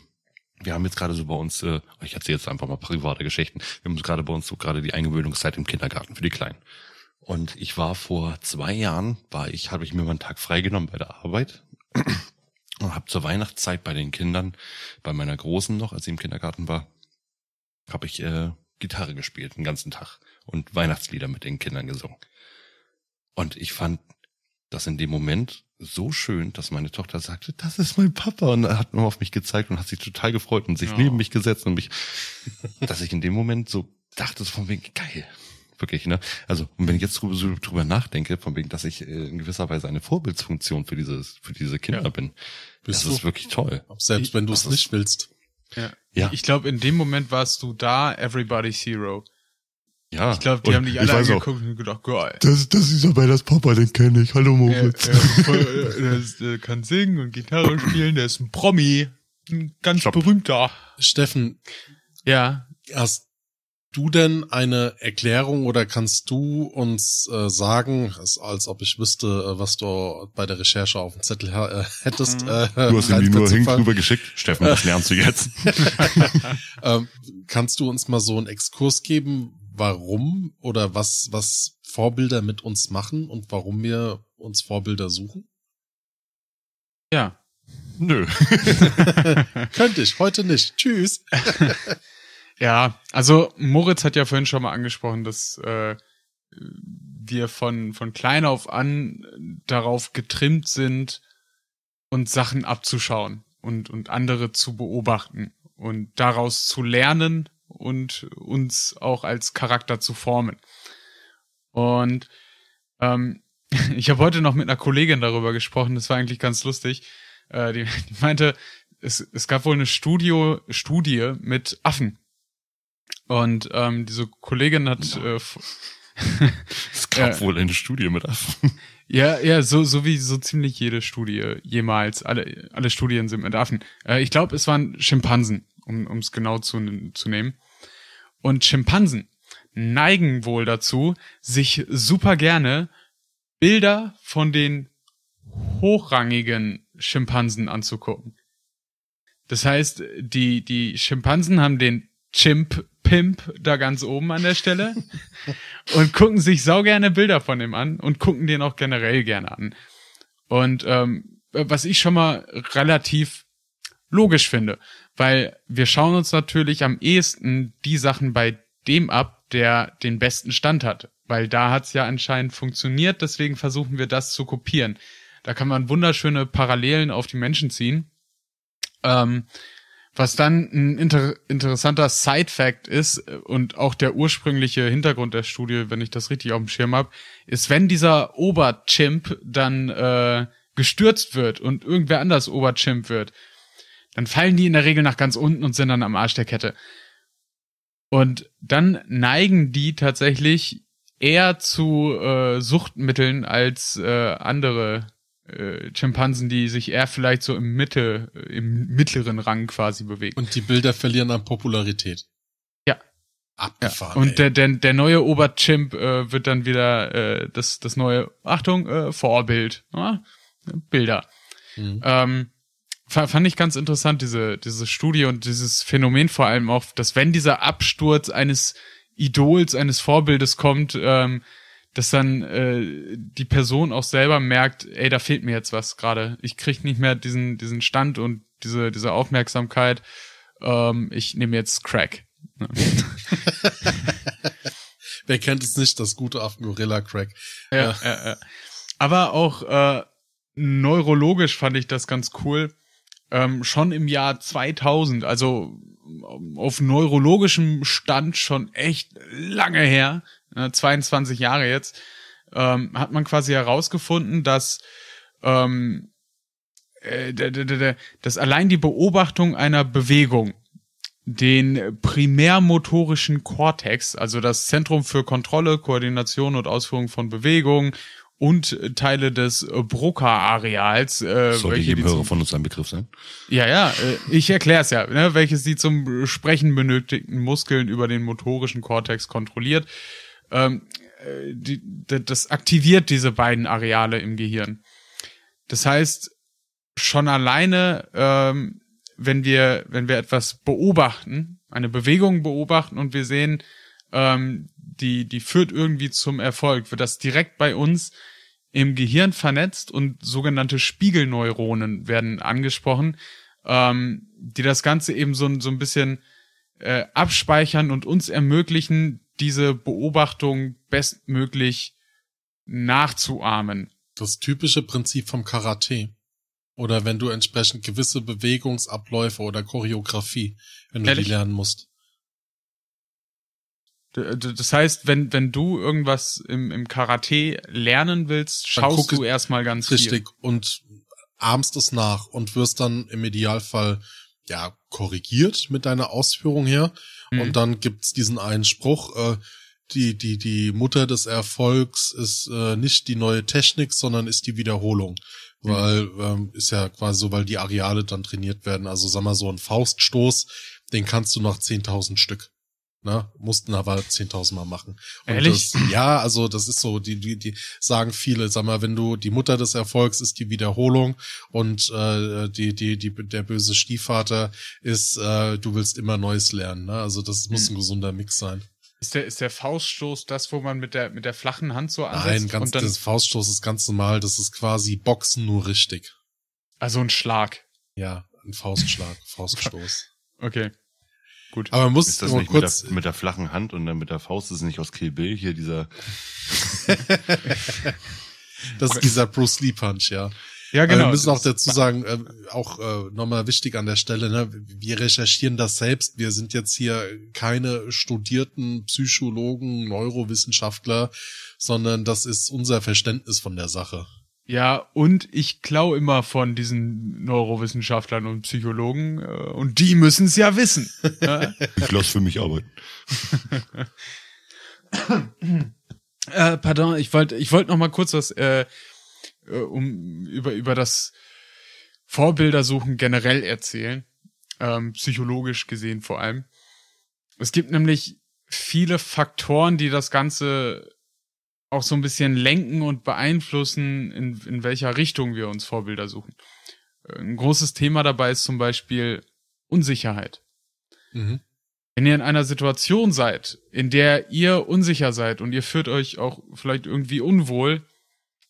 wir haben jetzt gerade so bei uns, äh, ich erzähle jetzt einfach mal private Geschichten. Wir haben so gerade bei uns so gerade die Eingewöhnungszeit im Kindergarten für die Kleinen. Und ich war vor zwei Jahren, war ich, habe ich mir mal einen Tag freigenommen bei der Arbeit und habe zur Weihnachtszeit bei den Kindern, bei meiner Großen noch, als sie im Kindergarten war, habe ich äh, Gitarre gespielt den ganzen Tag und Weihnachtslieder mit den Kindern gesungen. Und ich fand das in dem Moment so schön, dass meine Tochter sagte, das ist mein Papa und er hat nur auf mich gezeigt und hat sich total gefreut und sich Ja. neben mich gesetzt und mich, dass ich in dem Moment so dachte, so von wegen geil. Wirklich, ne? Also, und wenn ich jetzt drüber, drüber nachdenke, von wegen, dass ich äh, in gewisser Weise eine Vorbildsfunktion für dieses, für diese Kinder Ja. bin, Bist das du? ist wirklich toll. Selbst wenn du es das nicht willst. Ja. Ja. Ich glaube, in dem Moment warst du da, Everybody's Hero. Ja. Ich glaube, die Und haben dich ich alle weiß auch, angeguckt und gedacht, geil. Das, das ist Isabella's Papa, den kenne ich. Hallo Er, er, voll, äh, der, ist, der kann singen und Gitarre spielen, der ist ein Promi. Ein ganz Stopp. berühmter. Steffen, Ja. hast du denn eine Erklärung oder kannst du uns äh, sagen, als, als ob ich wüsste, äh, was du bei der Recherche auf dem Zettel äh, hättest? Äh, Du hast ihn nur hin reinzufahren? rüber geschickt. Steffen, das lernst du jetzt. Ähm, kannst du uns mal so einen Exkurs geben, warum oder was, was Vorbilder mit uns machen und warum wir uns Vorbilder suchen? Ja. Nö. Könnte ich, heute nicht. Tschüss. Ja, also Moritz hat ja vorhin schon mal angesprochen, dass äh, wir von, von klein auf an darauf getrimmt sind, uns Sachen abzuschauen und, und andere zu beobachten und daraus zu lernen und uns auch als Charakter zu formen. Und ähm, ich habe heute noch mit einer Kollegin darüber gesprochen, das war eigentlich ganz lustig. Äh, die, die meinte, es, es gab wohl eine Studio, Studie mit Affen. Und ähm, diese Kollegin hat äh, Es gab Ja. wohl eine Studie mit Affen. Ja, ja, so, so wie so ziemlich jede Studie jemals. Alle, alle Studien sind mit Affen. Äh, ich glaube, es waren Schimpansen, um es genau zu, zu nehmen. Und Schimpansen neigen wohl dazu, sich super gerne Bilder von den hochrangigen Schimpansen anzugucken. Das heißt, die, die Schimpansen haben den Chimp Pimp da ganz oben an der Stelle und gucken sich saugerne Bilder von ihm an und gucken den auch generell gerne an. Und ähm, was ich schon mal relativ logisch finde, weil wir schauen uns natürlich am ehesten die Sachen bei dem ab, der den besten Stand hat, weil da hat's ja anscheinend funktioniert, deswegen versuchen wir das zu kopieren. Da kann man wunderschöne Parallelen auf die Menschen ziehen. Ähm, was dann ein inter interessanter Side-Fact ist äh, und auch der ursprüngliche Hintergrund der Studie, wenn ich das richtig auf dem Schirm habe, ist, wenn dieser Oberchimp dann äh, gestürzt wird und irgendwer anders Oberchimp wird, dann fallen die in der Regel nach ganz unten und sind dann am Arsch der Kette. Und dann neigen die tatsächlich eher zu äh, Suchtmitteln als äh, andere äh, Schimpansen, die sich eher vielleicht so im Mitte, äh, im mittleren Rang quasi bewegen. Und die Bilder verlieren an Popularität. Ja. Abgefahren. Und ey. der, der, der neue Oberchimp äh, wird dann wieder äh, das, das neue, Achtung, äh, Vorbild. Ja? Bilder. Mhm. Ähm, fa- fand ich ganz interessant, diese, diese Studie und dieses Phänomen vor allem auch, dass wenn dieser Absturz eines Idols, eines Vorbildes kommt, ähm, dass dann äh, die Person auch selber merkt, ey, da fehlt mir jetzt was gerade. Ich krieg nicht mehr diesen, diesen Stand und diese, diese Aufmerksamkeit. Ähm, ich nehme jetzt Crack. Wer kennt es nicht, das gute Affengorilla-Crack. Ja, ja. Ja, Aber auch äh, neurologisch fand ich das ganz cool. Ähm, schon im Jahr 2000, also ähm, auf neurologischem Stand schon echt lange her, äh, 22 Jahre jetzt, ähm, hat man quasi herausgefunden, dass ähm, äh, dass allein die Beobachtung einer Bewegung den primärmotorischen Kortex, also das Zentrum für Kontrolle, Koordination und Ausführung von Bewegungen und Teile des Broca-Areals, äh, Sollte jedem Hörer von uns ein Begriff sein. ja, ja, äh, ich erkläre es ja, ne, welches die zum Sprechen benötigten Muskeln über den motorischen Kortex kontrolliert. Ähm, äh, die, das aktiviert diese beiden Areale im Gehirn. Das heißt, schon alleine, ähm, wenn wir, wenn wir etwas beobachten, eine Bewegung beobachten und wir sehen, ähm, die, die führt irgendwie zum Erfolg, wird das direkt bei uns im Gehirn vernetzt und sogenannte Spiegelneuronen werden angesprochen, ähm, die das Ganze eben so, ein- so ein bisschen äh, abspeichern und uns ermöglichen, diese Beobachtung bestmöglich nachzuahmen. Das typische Prinzip vom Karate. Oder wenn du entsprechend gewisse Bewegungsabläufe oder Choreografie, wenn du Ehrlich? die lernen musst. Das heißt, wenn, wenn du irgendwas im, im Karate lernen willst, schaust du erstmal ganz Richtig. Und ahmst es nach und wirst dann im Idealfall ja korrigiert mit deiner Ausführung her. Mhm. Und dann gibt's diesen einen Spruch, äh, die, die, die Mutter des Erfolgs ist äh, nicht die neue Technik, sondern ist die Wiederholung. Mhm. Weil, ähm, ist ja quasi so, weil die Areale dann trainiert werden. Also sag mal, so ein Fauststoß, den kannst du nach 10.000 Stück. Ne? Mussten aber 10.000 Mal machen. Und Ehrlich? Das, ja, also das ist so, die, die, die sagen viele, sag mal, wenn du, die Mutter des Erfolgs ist die Wiederholung und äh, die, die, die, der böse Stiefvater ist, äh, du willst immer Neues lernen. Ne? Also das muss Hm. ein gesunder Mix sein. Ist der, ist der Fauststoß das, wo man mit der, mit der flachen Hand so ansetzt? Nein, ganz, und dann, das Fauststoß ist ganz normal, das ist quasi Boxen nur richtig. also ein Schlag. Ja, ein Faustschlag, Fauststoß. Okay. Gut. Aber man muss Ist das nur nicht mit kurz, der, mit der flachen Hand und dann mit der Faust? Ist es nicht aus Kill Bill hier dieser? das ist dieser Bruce Lee Punch, ja. ja, Aber genau. wir müssen auch dazu sagen, äh, auch äh, nochmal wichtig an der Stelle, ne, wir recherchieren das selbst. Wir sind jetzt hier keine studierten Psychologen, Neurowissenschaftler, sondern das ist unser Verständnis von der Sache. Ja, und ich klau immer von diesen Neurowissenschaftlern und Psychologen äh, und die müssen es ja wissen. ja? Ich lass für mich arbeiten. äh, pardon, ich wollte ich wollte noch mal kurz was äh, äh, um über über das Vorbildersuchen generell erzählen, ähm, psychologisch gesehen vor allem. Es gibt nämlich viele Faktoren, die das Ganze auch so ein bisschen lenken und beeinflussen, in, in welcher Richtung wir uns Vorbilder suchen. Ein großes Thema dabei ist zum Beispiel Unsicherheit. Mhm. Wenn ihr in einer Situation seid, in der ihr unsicher seid und ihr fühlt euch auch vielleicht irgendwie unwohl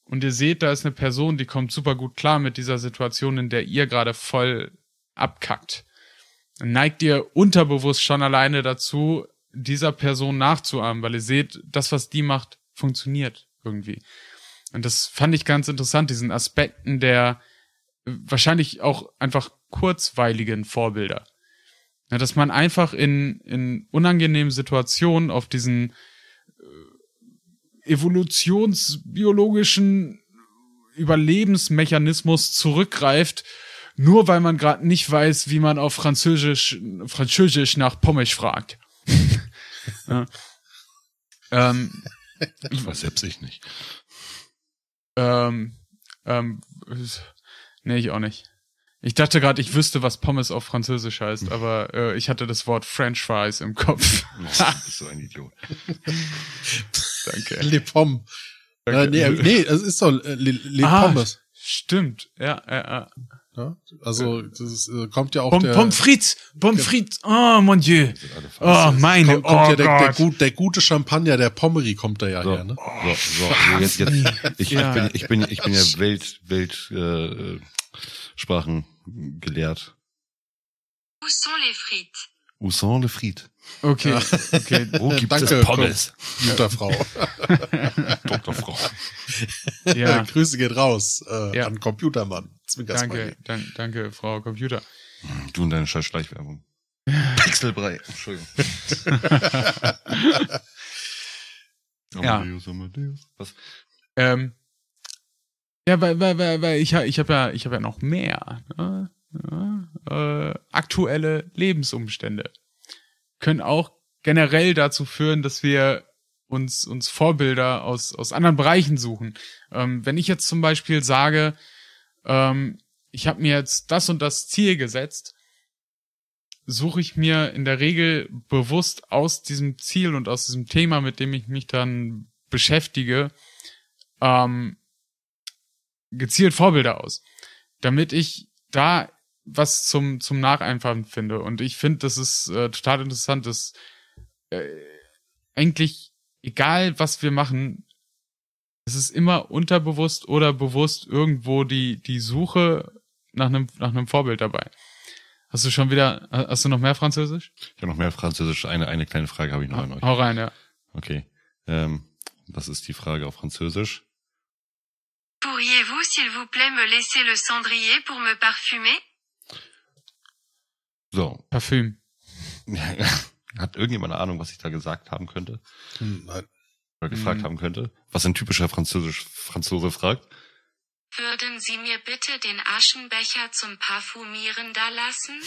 und ihr seht, da ist eine Person, die kommt super gut klar mit dieser Situation, in der ihr gerade voll abkackt, dann neigt ihr unterbewusst schon alleine dazu, dieser Person nachzuahmen, weil ihr seht, das, was die macht, funktioniert irgendwie. Und das fand ich ganz interessant, diesen Aspekten der äh, wahrscheinlich auch einfach kurzweiligen Vorbilder. Ja, dass man einfach in, in unangenehmen Situationen auf diesen äh, evolutionsbiologischen Überlebensmechanismus zurückgreift, nur weil man gerade nicht weiß, wie man auf Französisch, Französisch nach Pommes fragt. ja. ähm, Ich weiß selbst ich nicht. ähm, ähm, nee, ich auch nicht. Ich dachte gerade, ich wüsste, was Pommes auf Französisch heißt, aber äh, ich hatte das Wort French Fries im Kopf. Du bist so ein Idiot. Danke. Le Pomme. Äh, nee, nee, es ist doch äh, Le, Le Ah, Pommes. Stimmt, ja, ja, ja. Ja? Also das ist, äh, kommt ja auch Pom der, Pommes frites, Pommes frites, oh mon Dieu. Oh, meine, kommt, kommt oh ja der, der, Gott. gut, der gute Champagner, der Pommery kommt da ja So, her, ne? so, so, also jetzt, jetzt, ich, Ja. ich bin, ich bin, ich bin ja Welt, Welt, äh, Sprachen gelehrt. Où sont les frites Où sont les frites? Okay, okay. Wo gibt Danke, es Pommes? Guter Frau. Dr. Frau. Ja, Grüße geht raus äh, Ja. an Computermann. danke, danke, danke, Frau Computer. Du und deine scheiß Schleichwerbung. Pixelbrei. Entschuldigung. Ja. Amadeus, Amadeus. Was? Ähm, ja, weil, weil, weil, weil ich, ich habe ja, ich habe ja noch mehr. Ne? Ja, äh, aktuelle Lebensumstände können auch generell dazu führen, dass wir uns uns Vorbilder aus aus anderen Bereichen suchen. Ähm, wenn ich jetzt zum Beispiel sage, ähm, ich habe mir jetzt das und das Ziel gesetzt, suche ich mir in der Regel bewusst aus diesem Ziel und aus diesem Thema, mit dem ich mich dann beschäftige, ähm, gezielt Vorbilder aus, damit ich da was zum zum Nacheifern finde. Und ich finde, das ist äh, total interessant, dass äh, eigentlich egal was wir machen, es ist immer unterbewusst oder bewusst irgendwo die die Suche nach einem nach einem Vorbild dabei. Hast du schon wieder, hast du noch mehr Französisch? Ich habe noch mehr Französisch. Eine, eine kleine Frage habe ich noch an euch. Hau rein, ja. Okay. Ähm, das ist die Frage auf Französisch. Pourriez-vous, s'il vous plaît, me laisser le cendrier pour me parfumer So. Parfüm. Hat irgendjemand eine Ahnung, was ich da gesagt haben könnte? Hm, nein. Oder gefragt Hm. haben könnte? Was ein typischer Französisch Franzose fragt? Würden Sie mir bitte den Aschenbecher zum Parfümieren da lassen?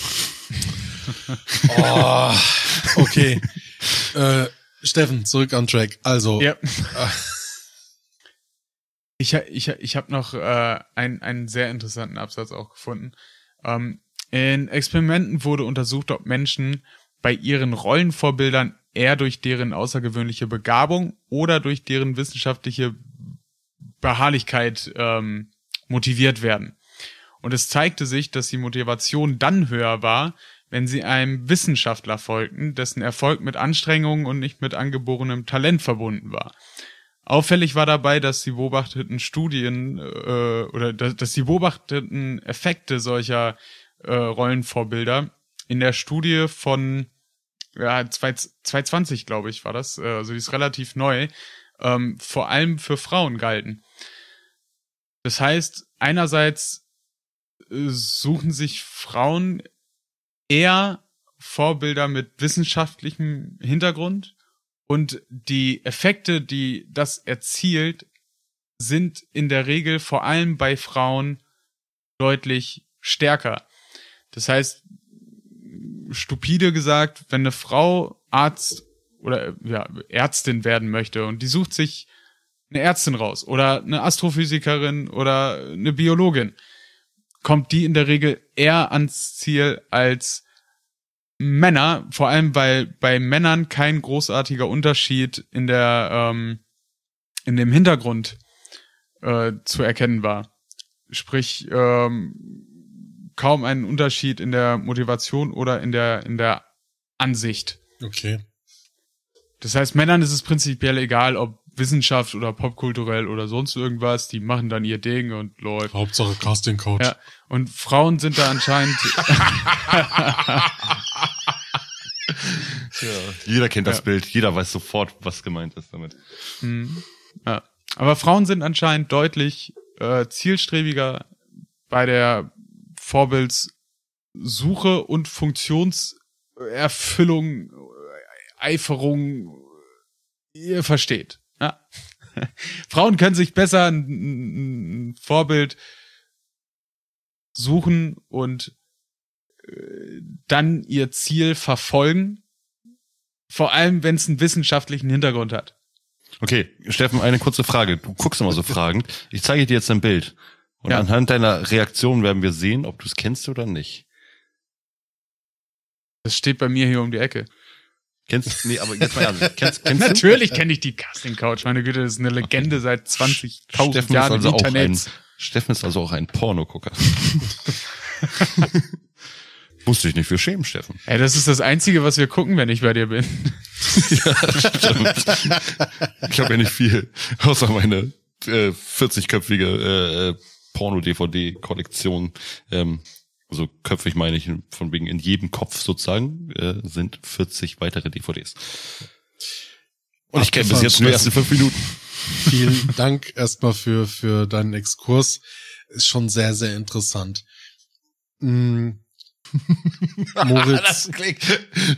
Oh, okay. äh, Steffen, zurück on track. Also, Ja. Ich, ha- ich, ha- ich habe noch äh, einen, einen sehr interessanten Absatz auch gefunden. Ähm, in Experimenten wurde untersucht, ob Menschen bei ihren Rollenvorbildern eher durch deren außergewöhnliche Begabung oder durch deren wissenschaftliche Beharrlichkeit ähm, motiviert werden. Und es zeigte sich, dass die Motivation dann höher war, wenn sie einem Wissenschaftler folgten, dessen Erfolg mit Anstrengungen und nicht mit angeborenem Talent verbunden war. Auffällig war dabei, dass die beobachteten Studien äh, oder dass, dass die beobachteten Effekte solcher äh, Rollenvorbilder in der Studie von ja, 2020, glaube ich, war das. Äh, Also die ist relativ neu. Ähm, vor allem für Frauen galten. Das heißt, einerseits äh, suchen sich Frauen eher Vorbilder mit wissenschaftlichem Hintergrund und die Effekte, die das erzielt, sind in der Regel vor allem bei Frauen deutlich stärker. Das heißt, stupide gesagt, wenn eine Frau Arzt oder ja, Ärztin werden möchte und die sucht sich eine Ärztin raus oder eine Astrophysikerin oder eine Biologin, kommt die in der Regel eher ans Ziel als Männer, vor allem weil bei Männern kein großartiger Unterschied in der ähm, in dem Hintergrund äh, zu erkennen war. Sprich, ähm, kaum einen Unterschied in der Motivation oder in der in der Ansicht. Okay. Das heißt, Männern ist es prinzipiell egal, ob Wissenschaft oder popkulturell oder sonst irgendwas, die machen dann ihr Ding und läuft. Hauptsache Casting Coach. Ja, und Frauen sind da anscheinend Jeder kennt das Ja. Bild, jeder weiß sofort, was gemeint ist damit. Mhm. Ja. Aber Frauen sind anscheinend deutlich äh, zielstrebiger bei der Vorbildssuche und Funktionserfüllung, Eiferung, ihr versteht. Ja. Frauen können sich besser ein, ein Vorbild suchen und äh, dann ihr Ziel verfolgen. Vor allem, wenn es einen wissenschaftlichen Hintergrund hat. Okay, Steffen, eine kurze Frage. Du guckst immer so fragend. Ich zeige dir jetzt ein Bild. Und Ja. anhand deiner Reaktion werden wir sehen, ob du es kennst oder nicht. Das steht bei mir hier um die Ecke. Kennst nee, aber jetzt mal ernst. Kennst, kennst Natürlich kenne ich die Casting Couch. Meine Güte, das ist eine Legende seit 20.000 Steffen ist Jahren also im auch ein, Internet. Steffen ist also auch ein Pornogucker. Musste ich nicht für schämen, Steffen. Ey, das ist das Einzige, was wir gucken, wenn ich bei dir bin. Stimmt. ich habe ja nicht viel, außer meine äh, 40-köpfige äh, äh, Porno-DVD-Kollektion. Ähm, also köpfig meine ich von wegen in jedem Kopf sozusagen äh, sind 40 weitere DVDs. Und ich kenne bis jetzt nur die ersten fünf Minuten. Vielen Dank erstmal für, für deinen Exkurs. Ist schon sehr, sehr interessant. Mm. Moritz.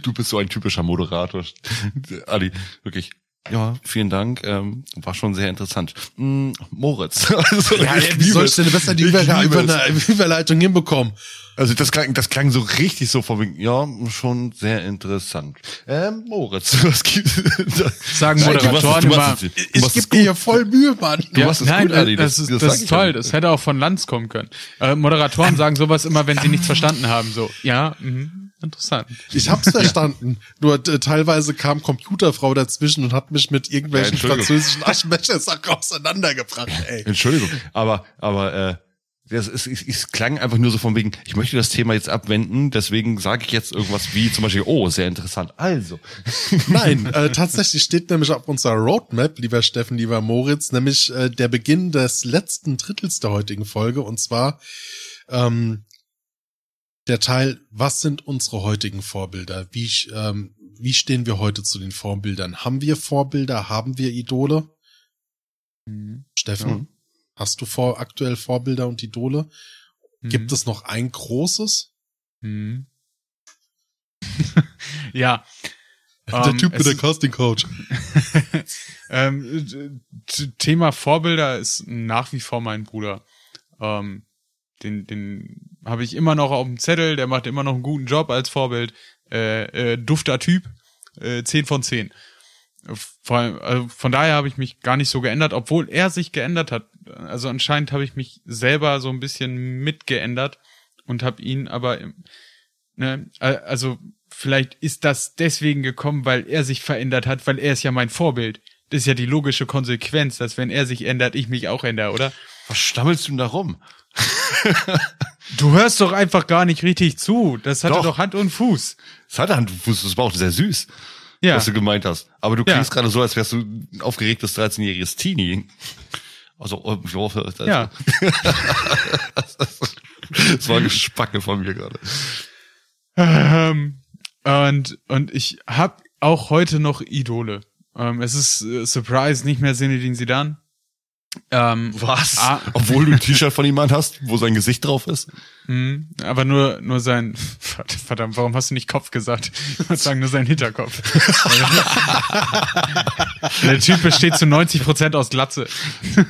Du bist so ein typischer Moderator, Ali. Wirklich. Ja, vielen Dank. Ähm, war schon sehr interessant. Mm, Moritz. Also, ja, ich wie liebe soll es. ich denn besser die Ich Über Überleitung hinbekommen? Also das klang, das klang so richtig so von wegen, ja, schon sehr interessant. Ähm, Moritz, was gibt Sagen du Moderatoren du immer. du Ich gebe mir hier voll Mühe, Mann. Du machst es nein, gut, Ali, das, das- ist, das das, ist toll. ja. Das hätte auch von Lanz kommen können. Äh, Moderatoren sagen sowas immer, wenn sie nichts verstanden haben. So, ja, mhm, interessant. Ich hab's verstanden. Nur äh, teilweise kam Computerfrau dazwischen und hat mich mit Ja, irgendwelchen Entschuldigung. französischen Aschenbecher-Sachen auseinandergebracht, ey. Entschuldigung, aber, aber, äh, das ist, es, es klang einfach nur so von wegen, ich möchte das Thema jetzt abwenden, deswegen sage ich jetzt irgendwas wie zum Beispiel, oh, sehr interessant. Also. Nein, äh, tatsächlich steht nämlich auf unserer Roadmap, lieber Steffen, lieber Moritz, nämlich äh, der Beginn des letzten Drittels der heutigen Folge und zwar ähm, der Teil, was sind unsere heutigen Vorbilder? Wie, ähm, wie stehen wir heute zu den Vorbildern? Haben wir Vorbilder? Haben wir Idole? Mhm. Steffen, Mhm. hast du vor, aktuell Vorbilder und Idole? Gibt Mhm. es noch ein großes? Mhm. ja. Der Ähm, Typ es mit der Casting Coach. ähm, Thema Vorbilder ist nach wie vor mein Bruder. Ähm, den den habe ich immer noch auf dem Zettel, der macht immer noch einen guten Job als Vorbild. Äh, äh, dufter Typ, äh, 10 von 10. Vor allem, also von daher habe ich mich gar nicht so geändert, obwohl er sich geändert hat. Also anscheinend habe ich mich selber so ein bisschen mitgeändert und habe ihn aber, ne, also vielleicht ist das deswegen gekommen, weil er sich verändert hat, weil er ist ja mein Vorbild. Das ist ja die logische Konsequenz, dass wenn er sich ändert, ich mich auch ändere, oder? Was stammelst du denn da rum? Du hörst doch einfach gar nicht richtig zu. Das hatte Doch. doch, Hand und Fuß. Es hatte Hand, und Fuß, das war auch sehr süß, Ja. was du gemeint hast. Aber du Ja. klingst gerade so, als wärst du ein aufgeregtes 13-jähriges Teenie. Also, oh, ich hoffe, das, Ja. das war Gespacke von mir gerade. Ähm, Und, und ich habe auch heute noch Idole. Ähm, es ist äh, Surprise, nicht mehr Zinedine Zidane. Ähm, Was? Ah. Obwohl du ein T-Shirt von ihm hast, wo sein Gesicht drauf ist? mh, aber nur, nur sein, verdammt, warum hast du nicht Kopf gesagt? Ich würde sagen, nur sein Hinterkopf. Der Typ besteht zu 90 Prozent aus Glatze.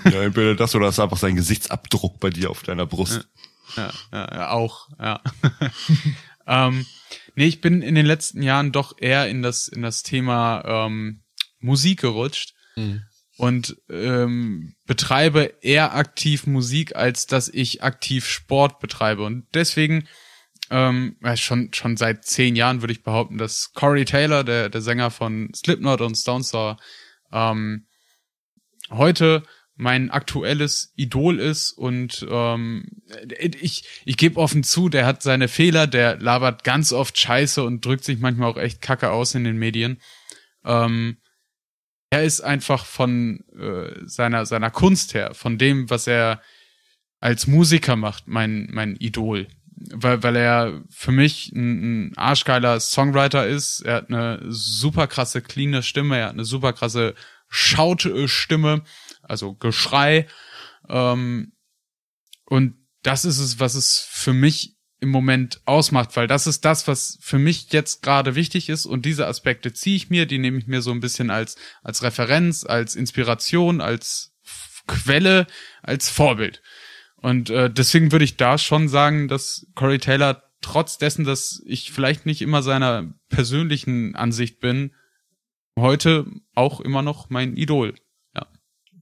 Ja, entweder das oder das ist einfach sein Gesichtsabdruck bei dir auf deiner Brust. Ja, ja, ja auch, ja. ähm, nee, ich bin in den letzten Jahren doch eher in das, in das Thema ähm, Musik gerutscht und ähm, betreibe eher aktiv Musik, als dass ich aktiv Sport betreibe. Und deswegen, ähm, schon, schon seit zehn Jahren würde ich behaupten, dass Corey Taylor, der, der Sänger von Slipknot und Stone Sour, ähm, heute mein aktuelles Idol ist und ähm, ich, ich gebe offen zu, der hat seine Fehler, der labert ganz oft Scheiße und drückt sich manchmal auch echt kacke aus in den Medien. Ähm, er ist einfach von äh, seiner, seiner Kunst her, von dem, was er als Musiker macht, mein, mein Idol. Weil, weil er für mich ein, ein arschgeiler Songwriter ist. Er hat eine super krasse, cleane Stimme, er hat eine super krasse Schautstimme, also Geschrei. Ähm, und das ist es, was es für mich im Moment ausmacht, weil das ist das, was für mich jetzt gerade wichtig ist und diese Aspekte ziehe ich mir, die nehme ich mir so ein bisschen als, als Referenz, als Inspiration, als Quelle, als Vorbild. Und äh, deswegen würde ich da schon sagen, dass Corey Taylor trotz dessen, dass ich vielleicht nicht immer seiner persönlichen Ansicht bin, heute auch immer noch mein Idol. Ja.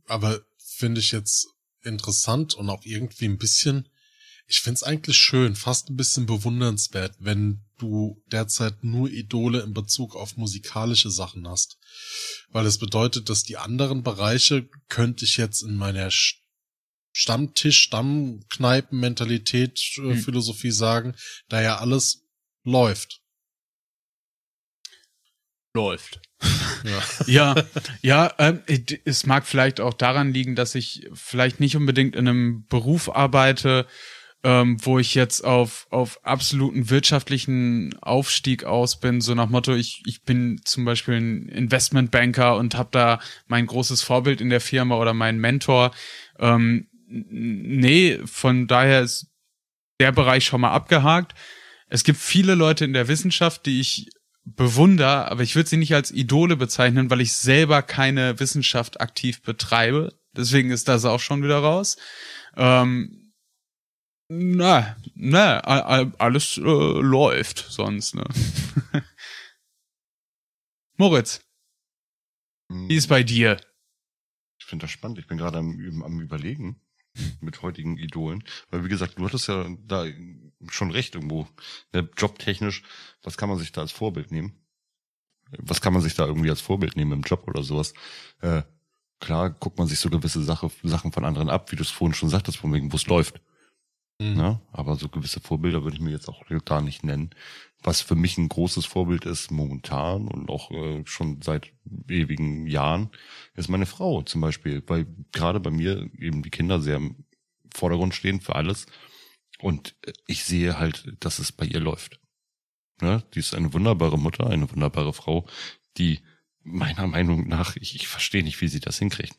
Aber finde ich jetzt interessant und auch irgendwie ein bisschen, ich finde es eigentlich schön, fast ein bisschen bewundernswert, wenn du derzeit nur Idole in Bezug auf musikalische Sachen hast. Weil das bedeutet, dass die anderen Bereiche könnte ich jetzt in meiner Sch- Stammtisch, Stammkneipen-Mentalität, äh, Hm. Philosophie sagen, da ja alles läuft. Läuft. Ja. Ja, ja, ähm, es mag vielleicht auch daran liegen, dass ich vielleicht nicht unbedingt in einem Beruf arbeite, ähm, wo ich jetzt auf, auf absoluten wirtschaftlichen Aufstieg aus bin, so nach Motto, ich, ich bin zum Beispiel ein Investmentbanker und habe da mein großes Vorbild in der Firma oder mein Mentor. Ähm, nee, von daher ist der Bereich schon mal abgehakt. Es gibt viele Leute in der Wissenschaft, die ich bewunder, aber ich würde sie nicht als Idole bezeichnen, weil ich selber keine Wissenschaft aktiv betreibe. Deswegen ist das auch schon wieder raus. Ähm, na, na, alles äh, läuft sonst, ne? Moritz, wie ist bei dir? Ich finde das spannend. Ich bin gerade am, am Überlegen mit heutigen Idolen. Weil, wie gesagt, du hattest ja da schon recht irgendwo. Ne, jobtechnisch, was kann man sich da als Vorbild nehmen? Was kann man sich da irgendwie als Vorbild nehmen im Job oder sowas? Äh, klar guckt man sich so gewisse Sache, Sachen von anderen ab, wie du es vorhin schon sagtest, von wegen, wo es läuft. Mhm. Ne? Aber so gewisse Vorbilder würde ich mir jetzt auch gar nicht nennen. Was für mich ein großes Vorbild ist momentan und auch äh, schon seit ewigen Jahren, ist meine Frau zum Beispiel. Weil gerade bei mir eben die Kinder sehr im Vordergrund stehen für alles. Und äh, ich sehe halt, dass es bei ihr läuft. Ne? Die ist eine wunderbare Mutter, eine wunderbare Frau, die meiner Meinung nach, ich, ich verstehe nicht, wie sie das hinkriegt.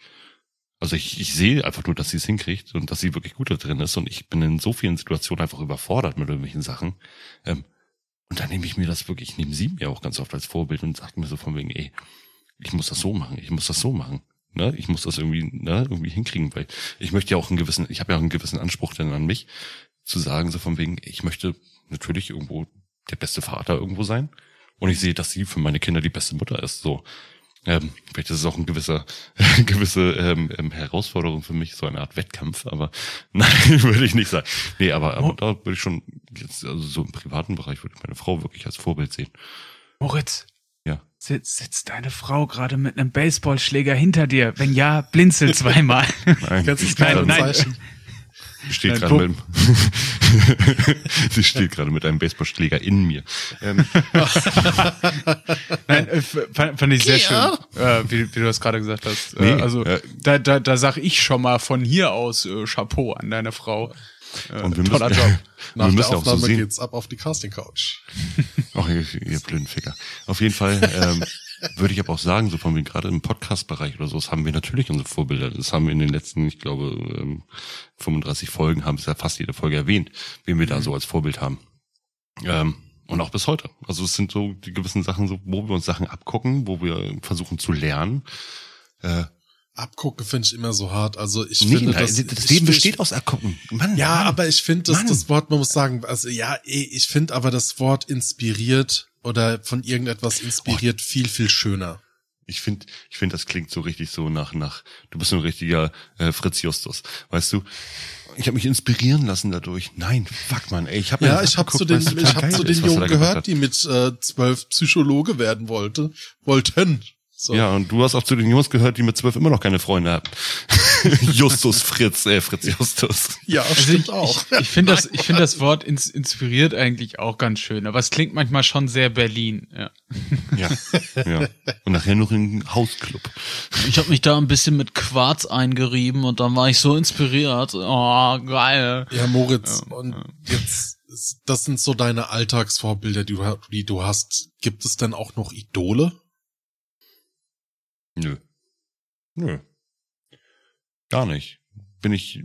Also ich, ich sehe einfach nur, dass sie es hinkriegt und dass sie wirklich gut da drin ist und ich bin in so vielen Situationen einfach überfordert mit irgendwelchen Sachen. Ähm, und dann nehme ich mir das wirklich, ich nehme sie mir auch ganz oft als Vorbild und sage mir so von wegen, ey, ich muss das so machen, ich muss das so machen. Ne? Ich muss das irgendwie, ne, irgendwie hinkriegen, weil ich möchte ja auch einen gewissen, ich habe ja auch einen gewissen Anspruch dann an mich, zu sagen, so von wegen, ich möchte natürlich irgendwo der beste Vater irgendwo sein. Und ich sehe, dass sie für meine Kinder die beste Mutter ist. So, ähm, vielleicht ist es auch ein gewisser, gewisse ähm, ähm, Herausforderung für mich, so eine Art Wettkampf, aber nein, würde ich nicht sagen. Nee, aber, aber da würde ich schon, jetzt, also so im privaten Bereich würde ich meine Frau wirklich als Vorbild sehen. Moritz. Ja. Sitzt, sitzt deine Frau gerade mit einem Baseballschläger hinter dir? Wenn ja, blinzel zweimal. Nein, kleine nein. Steht gerade mit, sie steht gerade mit einem Baseballschläger in mir. Ähm, Nein, äh, fand, fand ich sehr schön, äh, wie, wie du das gerade gesagt hast. Nee, äh, also äh, da, da, da sag ich schon mal von hier aus äh, Chapeau an deine Frau. Und wir müssen, toller Job. Nach wir der müssen auch so Aufnahme sehen. geht's ab auf die Casting Couch. Ach, ihr, ihr blinden Ficker. Auf jeden Fall ähm, würde ich aber auch sagen, so von mir gerade im Podcast-Bereich oder so, das haben wir natürlich unsere Vorbilder. Das haben wir in den letzten, ich glaube, ähm, 35 Folgen, haben es ja fast jede Folge erwähnt, wen wir da so als Vorbild haben. Ähm, und auch bis heute. Also es sind so die gewissen Sachen, so, wo wir uns Sachen abgucken, wo wir versuchen zu lernen. Äh, Abgucke finde ich immer so hart. Also ich nee, finde, nein, das, das Leben besteht aus Abgucken. Mann, Ja, Mann. aber ich finde, dass Mann. das Wort, man muss sagen, also ja, eh, ich finde aber das Wort inspiriert oder von irgendetwas inspiriert viel, viel schöner. Ich finde, ich finde, das klingt so richtig so nach, nach, du bist so ein richtiger äh, Fritz Justus. Weißt du, ich habe mich inspirieren lassen dadurch. Nein, fuck man, ey, ich habe Ja, ich habe zu den, ich hab zu den Jungen gehört, die die mit äh, zwölf Psychologe werden wollte, wollten. So. Ja, und du hast auch zu den Jungs gehört, die mit zwölf immer noch keine Freunde haben. Justus Fritz, äh, Fritz Justus. ja Also stimmt ich, auch. Ich, ich finde das, ich finde das Wort ins, inspiriert eigentlich auch ganz schön, aber es klingt manchmal schon sehr Berlin. Ja. Ja, ja. Und nachher noch in Hausclub. Ich habe mich da ein bisschen mit Quarz eingerieben und dann war ich so inspiriert. Oh, geil. Ja, Moritz, und jetzt, das sind so deine Alltagsvorbilder, die du, die du hast. Gibt es denn auch noch Idole? Nö. Nö. Gar nicht. Bin ich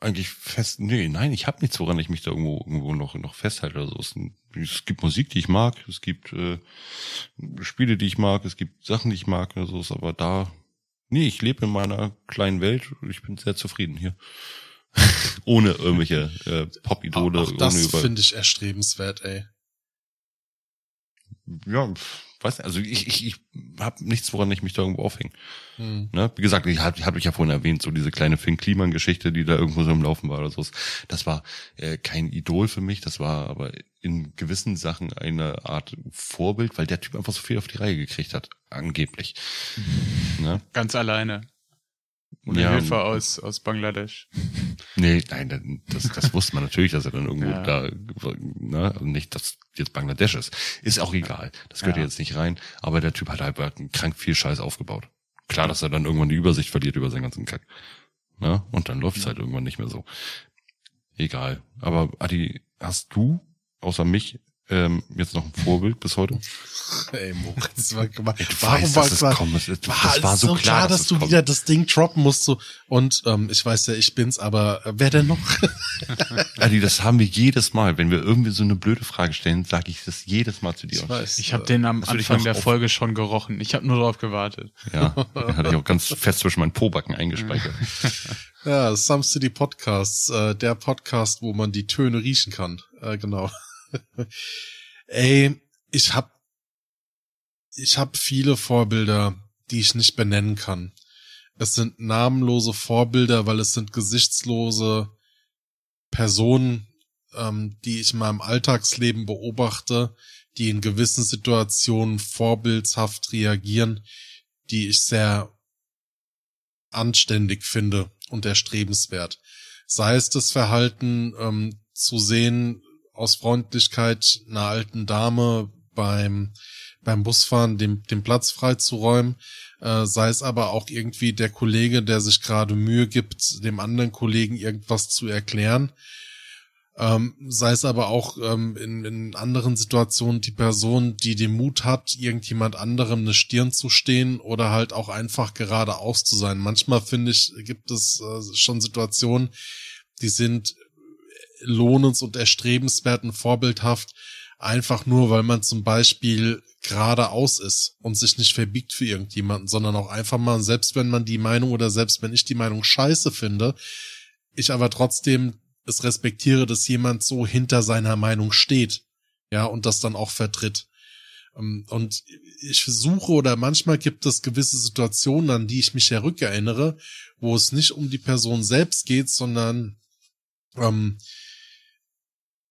eigentlich fest. Nee, nein, ich habe nichts, woran ich mich da irgendwo, irgendwo noch, noch festhalte oder so. Es, es gibt Musik, die ich mag, es gibt äh, Spiele, die ich mag, es gibt Sachen, die ich mag oder so, aber da. Nee, ich lebe in meiner kleinen Welt und ich bin sehr zufrieden hier. ohne irgendwelche äh, Pop-Idole, auch ohne das finde ich erstrebenswert, ey. Ja, weiß nicht, also ich, ich, ich habe nichts, woran ich mich da irgendwo aufhänge. Hm. Ne? Wie gesagt, ich habe hab ich ja vorhin erwähnt, so diese kleine Finn Kliman-Geschichte, die da irgendwo so im Laufen war oder so. Das war äh, kein Idol für mich, das war aber in gewissen Sachen eine Art Vorbild, weil der Typ einfach so viel auf die Reihe gekriegt hat, angeblich. Ne? Ganz alleine. Ohne Ja, Hilfe aus, aus Bangladesch. Nee, nein, das, das wusste man natürlich, dass er dann irgendwo Ja. da, ne, und nicht, dass jetzt Bangladesch ist. Ist auch egal. Das gehört Ja. jetzt nicht rein. Aber der Typ hat halt krank viel Scheiß aufgebaut. Klar, dass er dann irgendwann die Übersicht verliert über seinen ganzen Kack. Ne? Und dann läuft's halt irgendwann nicht mehr so. Egal. Aber Adi, hast du, außer mich, ähm, jetzt noch ein Vorbild bis heute? Ey, Moritz, wa- wa- Ey, du warum weißt, war dass es war- kommt. Es- Das war, war so klar, dass, es du kommt. wieder das Ding droppen musst. So. Und ähm, ich weiß ja, ich bin's, aber äh, wer denn noch? Adi, das haben wir jedes Mal. Wenn wir irgendwie so eine blöde Frage stellen, sage ich das jedes Mal zu dir. Ich weiß. Ich habe den am Anfang der Folge schon gerochen. Ich habe nur darauf gewartet. Ja, den hatte ich auch ganz fest zwischen meinen Pobacken eingespeichert. Ja, Some City Podcasts, äh, der Podcast, wo man die Töne riechen kann. Äh, genau. Ey, ich hab, ich hab viele Vorbilder, die ich nicht benennen kann. Es sind namenlose Vorbilder, weil es sind gesichtslose Personen, ähm, die ich in meinem Alltagsleben beobachte, die in gewissen Situationen vorbildshaft reagieren, die ich sehr anständig finde und erstrebenswert. Sei es das Verhalten ähm, zu sehen, aus Freundlichkeit einer alten Dame beim, beim Busfahren dem, den Platz freizuräumen, äh, sei es aber auch irgendwie der Kollege, der sich gerade Mühe gibt, dem anderen Kollegen irgendwas zu erklären, ähm, sei es aber auch ähm, in, in anderen Situationen die Person, die den Mut hat, irgendjemand anderem eine Stirn zu stehen oder halt auch einfach geradeaus zu sein. Manchmal finde ich, gibt es äh, schon Situationen, die sind lohnens- und erstrebenswert und vorbildhaft, einfach nur, weil man zum Beispiel geradeaus ist und sich nicht verbiegt für irgendjemanden, sondern auch einfach mal, selbst wenn man die Meinung oder selbst wenn ich die Meinung scheiße finde, ich aber trotzdem es respektiere, dass jemand so hinter seiner Meinung steht, ja, und das dann auch vertritt. Ähm, Und ich versuche oder manchmal gibt es gewisse Situationen, an die ich mich ja rückerinnere, wo es nicht um die Person selbst geht, sondern ähm,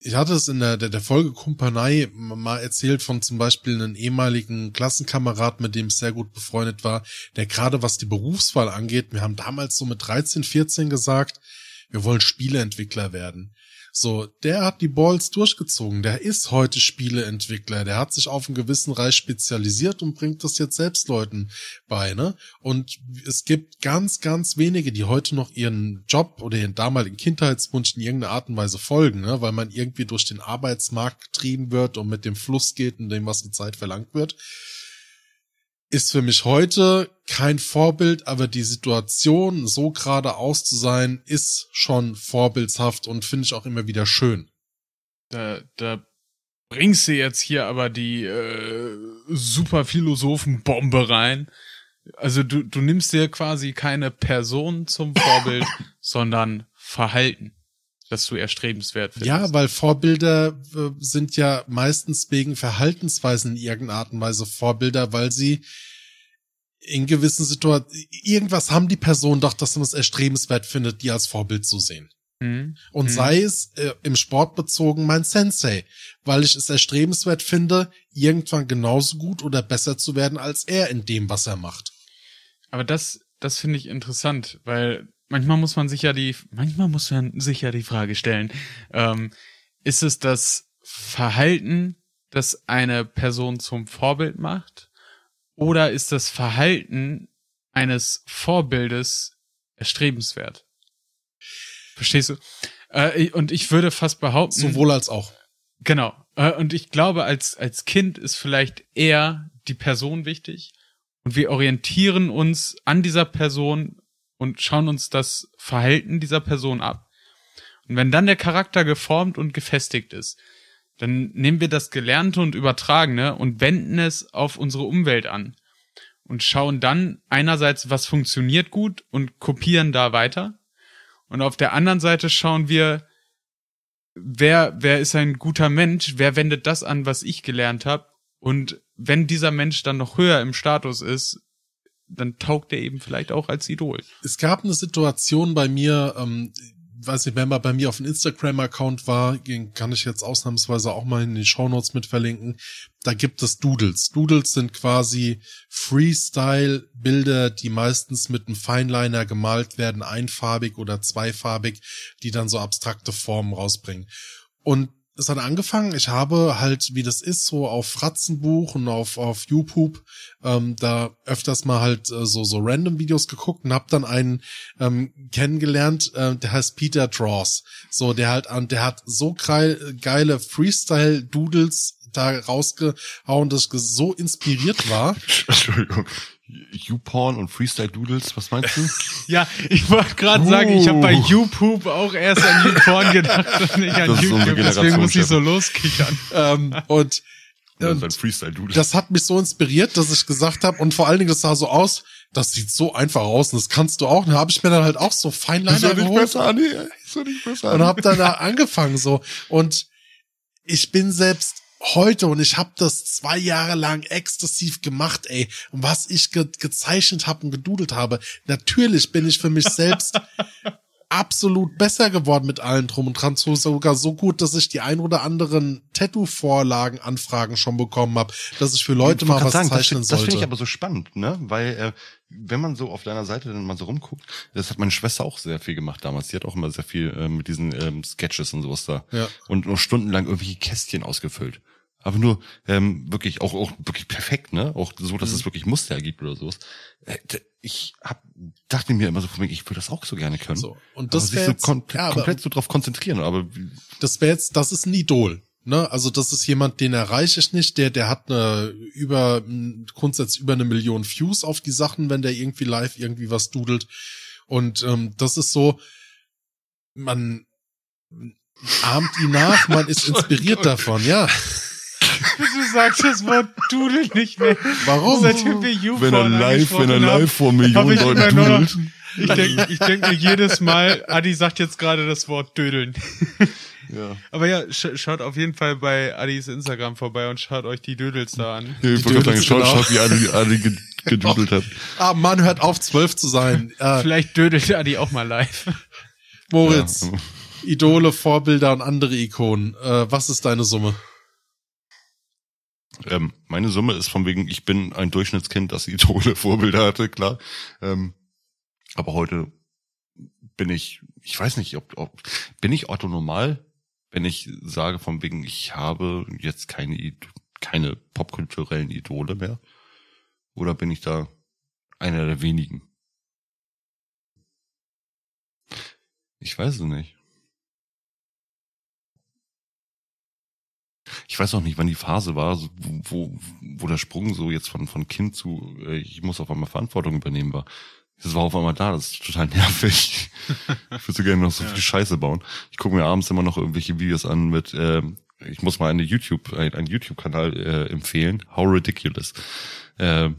ich hatte es in der, der, der Folge Kumpanei mal erzählt von zum Beispiel einem ehemaligen Klassenkamerad, mit dem ich sehr gut befreundet war, der gerade was die Berufswahl angeht, wir haben damals so mit 13, 14 gesagt, wir wollen Spieleentwickler werden. So, der hat die Balls durchgezogen. Der ist heute Spieleentwickler. Der hat sich auf einen gewissen Reich spezialisiert und bringt das jetzt selbst Leuten bei, ne? Und es gibt ganz, ganz wenige, die heute noch ihren Job oder ihren damaligen Kindheitswunsch in irgendeiner Art und Weise folgen, ne? Weil man irgendwie durch den Arbeitsmarkt getrieben wird und mit dem Fluss geht und dem, was die Zeit verlangt wird ist für mich heute kein Vorbild, aber die Situation, so geradeaus zu sein, ist schon vorbildshaft und finde ich auch immer wieder schön. Da, da bringst du jetzt hier aber die äh, super Philosophenbombe rein. Also du, du nimmst dir quasi keine Person zum Vorbild, sondern Verhalten, das du erstrebenswert findest. Ja, weil Vorbilder äh, sind ja meistens wegen Verhaltensweisen in irgendeiner Art und Weise Vorbilder, weil sie in gewissen Situationen, irgendwas haben die Personen doch, dass man es erstrebenswert findet, die als Vorbild zu sehen. Hm? Und Hm. sei es äh, im Sport bezogen mein Sensei, weil ich es erstrebenswert finde, irgendwann genauso gut oder besser zu werden als er in dem, was er macht. Aber das, das finde ich interessant, weil manchmal muss man sich ja die, manchmal muss man sich ja die Frage stellen, ähm, ist es das Verhalten, das eine Person zum Vorbild macht? Oder ist das Verhalten eines Vorbildes erstrebenswert? Verstehst du? Äh, und ich würde fast behaupten, Sowohl als auch. Genau. Äh, Und ich glaube, als, als Kind ist vielleicht eher die Person wichtig. Und wir orientieren uns an dieser Person und schauen uns das Verhalten dieser Person ab. Und wenn dann der Charakter geformt und gefestigt ist, dann nehmen wir das Gelernte und Übertragene und wenden es auf unsere Umwelt an. Und schauen dann einerseits, was funktioniert gut und kopieren da weiter. Und auf der anderen Seite schauen wir, wer, wer ist ein guter Mensch, wer wendet das an, was ich gelernt habe. Und wenn dieser Mensch dann noch höher im Status ist, dann taugt er eben vielleicht auch als Idol. Es gab eine Situation bei mir, ähm, weiß nicht, wenn man bei mir auf dem Instagram-Account war, kann ich jetzt ausnahmsweise auch mal in den Shownotes mit verlinken. Da gibt es Doodles. Doodles sind quasi Freestyle-Bilder, die meistens mit einem Fineliner gemalt werden, einfarbig oder zweifarbig, die dann so abstrakte Formen rausbringen. Und es hat angefangen, ich habe halt, wie das ist, so auf Fratzenbuch und auf, auf YouTube, ähm, da öfters mal halt äh, so, so random Videos geguckt und hab dann einen ähm, kennengelernt, äh, der heißt Peter Draws. So, der halt an, der hat so geil, geile Freestyle-Doodles da rausgehauen, dass ich so inspiriert war. Entschuldigung. YouPorn und Freestyle Doodles, was meinst du? Ja, ich wollte gerade sagen, ich habe bei Uh. YouPoop auch erst an YouPorn gedacht und nicht an Das ist unsere YouTube, deswegen muss ich Generation, so loskichern. ähm, und Das und ist ein Freestyle Doodle. das hat mich so inspiriert, dass ich gesagt habe, und vor allen Dingen, das sah so aus, das sieht so einfach aus und das kannst du auch. Und da habe ich mir dann halt auch so Feinliner geholt Anni. Ist doch nicht besser, und habe dann da angefangen so. Und ich bin selbst heute und ich habe das zwei Jahre lang exzessiv gemacht, ey. Und was ich ge gezeichnet habe und gedudelt habe, natürlich bin ich für mich selbst absolut besser geworden mit allem drum und dran, so sogar so gut, dass ich die ein oder anderen Tattoo-Vorlagen, Anfragen schon bekommen habe, dass ich für Leute Ich mal was sagen, das, zeichnen find- das finde sollte. ich aber so spannend, ne? Weil äh, wenn man so auf deiner Seite dann mal so rumguckt, das hat meine Schwester auch sehr viel gemacht damals. Die hat auch immer sehr viel äh, mit diesen ähm, Sketches und sowas da Ja. und nur stundenlang irgendwelche Kästchen ausgefüllt. Aber nur ähm, wirklich auch auch wirklich perfekt, ne? Auch so, dass Mhm. es wirklich Muster ergibt oder sowas. Äh, ich hab, dachte mir immer so von mir, ich würde das auch so gerne können. So. Und das wäre so jetzt, kom ja, komplett so drauf konzentrieren. Aber das wäre jetzt, das ist ein Idol. Ne? Also das ist jemand, den erreiche ich nicht. Der, der hat eine über grundsätzlich über eine Million Views auf die Sachen, wenn der irgendwie live irgendwie was dudelt. Und ähm, das ist so, man ahmt ihn nach, man ist inspiriert davon. Ja, Du sagst das Wort Dudel nicht mehr. warum? Seitdem wir YouPorn wenn er live, wenn er live vor Millionen Leuten dudelt. Ich denke ich denk mir jedes Mal, Adi sagt jetzt gerade das Wort Dödeln. Ja. Aber ja, sch schaut auf jeden Fall bei Adis Instagram vorbei und schaut euch die Dödels da an. Ja, ich wollte gerade sagen, schaut, genau. schaut, wie Adi, Adi ge- gedudelt hat. Ah, Mann, hört auf, zwölf zu sein. Äh, Vielleicht dödelt Adi auch mal live. Moritz, Ja. Idole, Vorbilder und andere Ikonen. Äh, was ist deine Summe? Ähm, meine Summe ist von wegen, ich bin ein Durchschnittskind, das Idole Vorbilder hatte, klar. Ähm, aber heute bin ich, ich weiß nicht, ob, ob bin ich Otto normal? wenn ich sage von wegen, ich habe jetzt keine, keine popkulturellen Idole mehr? Oder bin ich da einer der wenigen? Ich weiß es nicht. Ich weiß auch nicht, wann die Phase war, wo, wo der Sprung so jetzt von, von Kind zu, äh, ich muss auf einmal Verantwortung übernehmen war. Das war auf einmal da, das ist total nervig. ich würde so gerne noch so viel Scheiße bauen. Ich gucke mir abends immer noch irgendwelche Videos an mit, ähm, ich muss mal eine YouTube, ein- einen YouTube-Kanal äh, empfehlen, How Ridiculous. Ähm,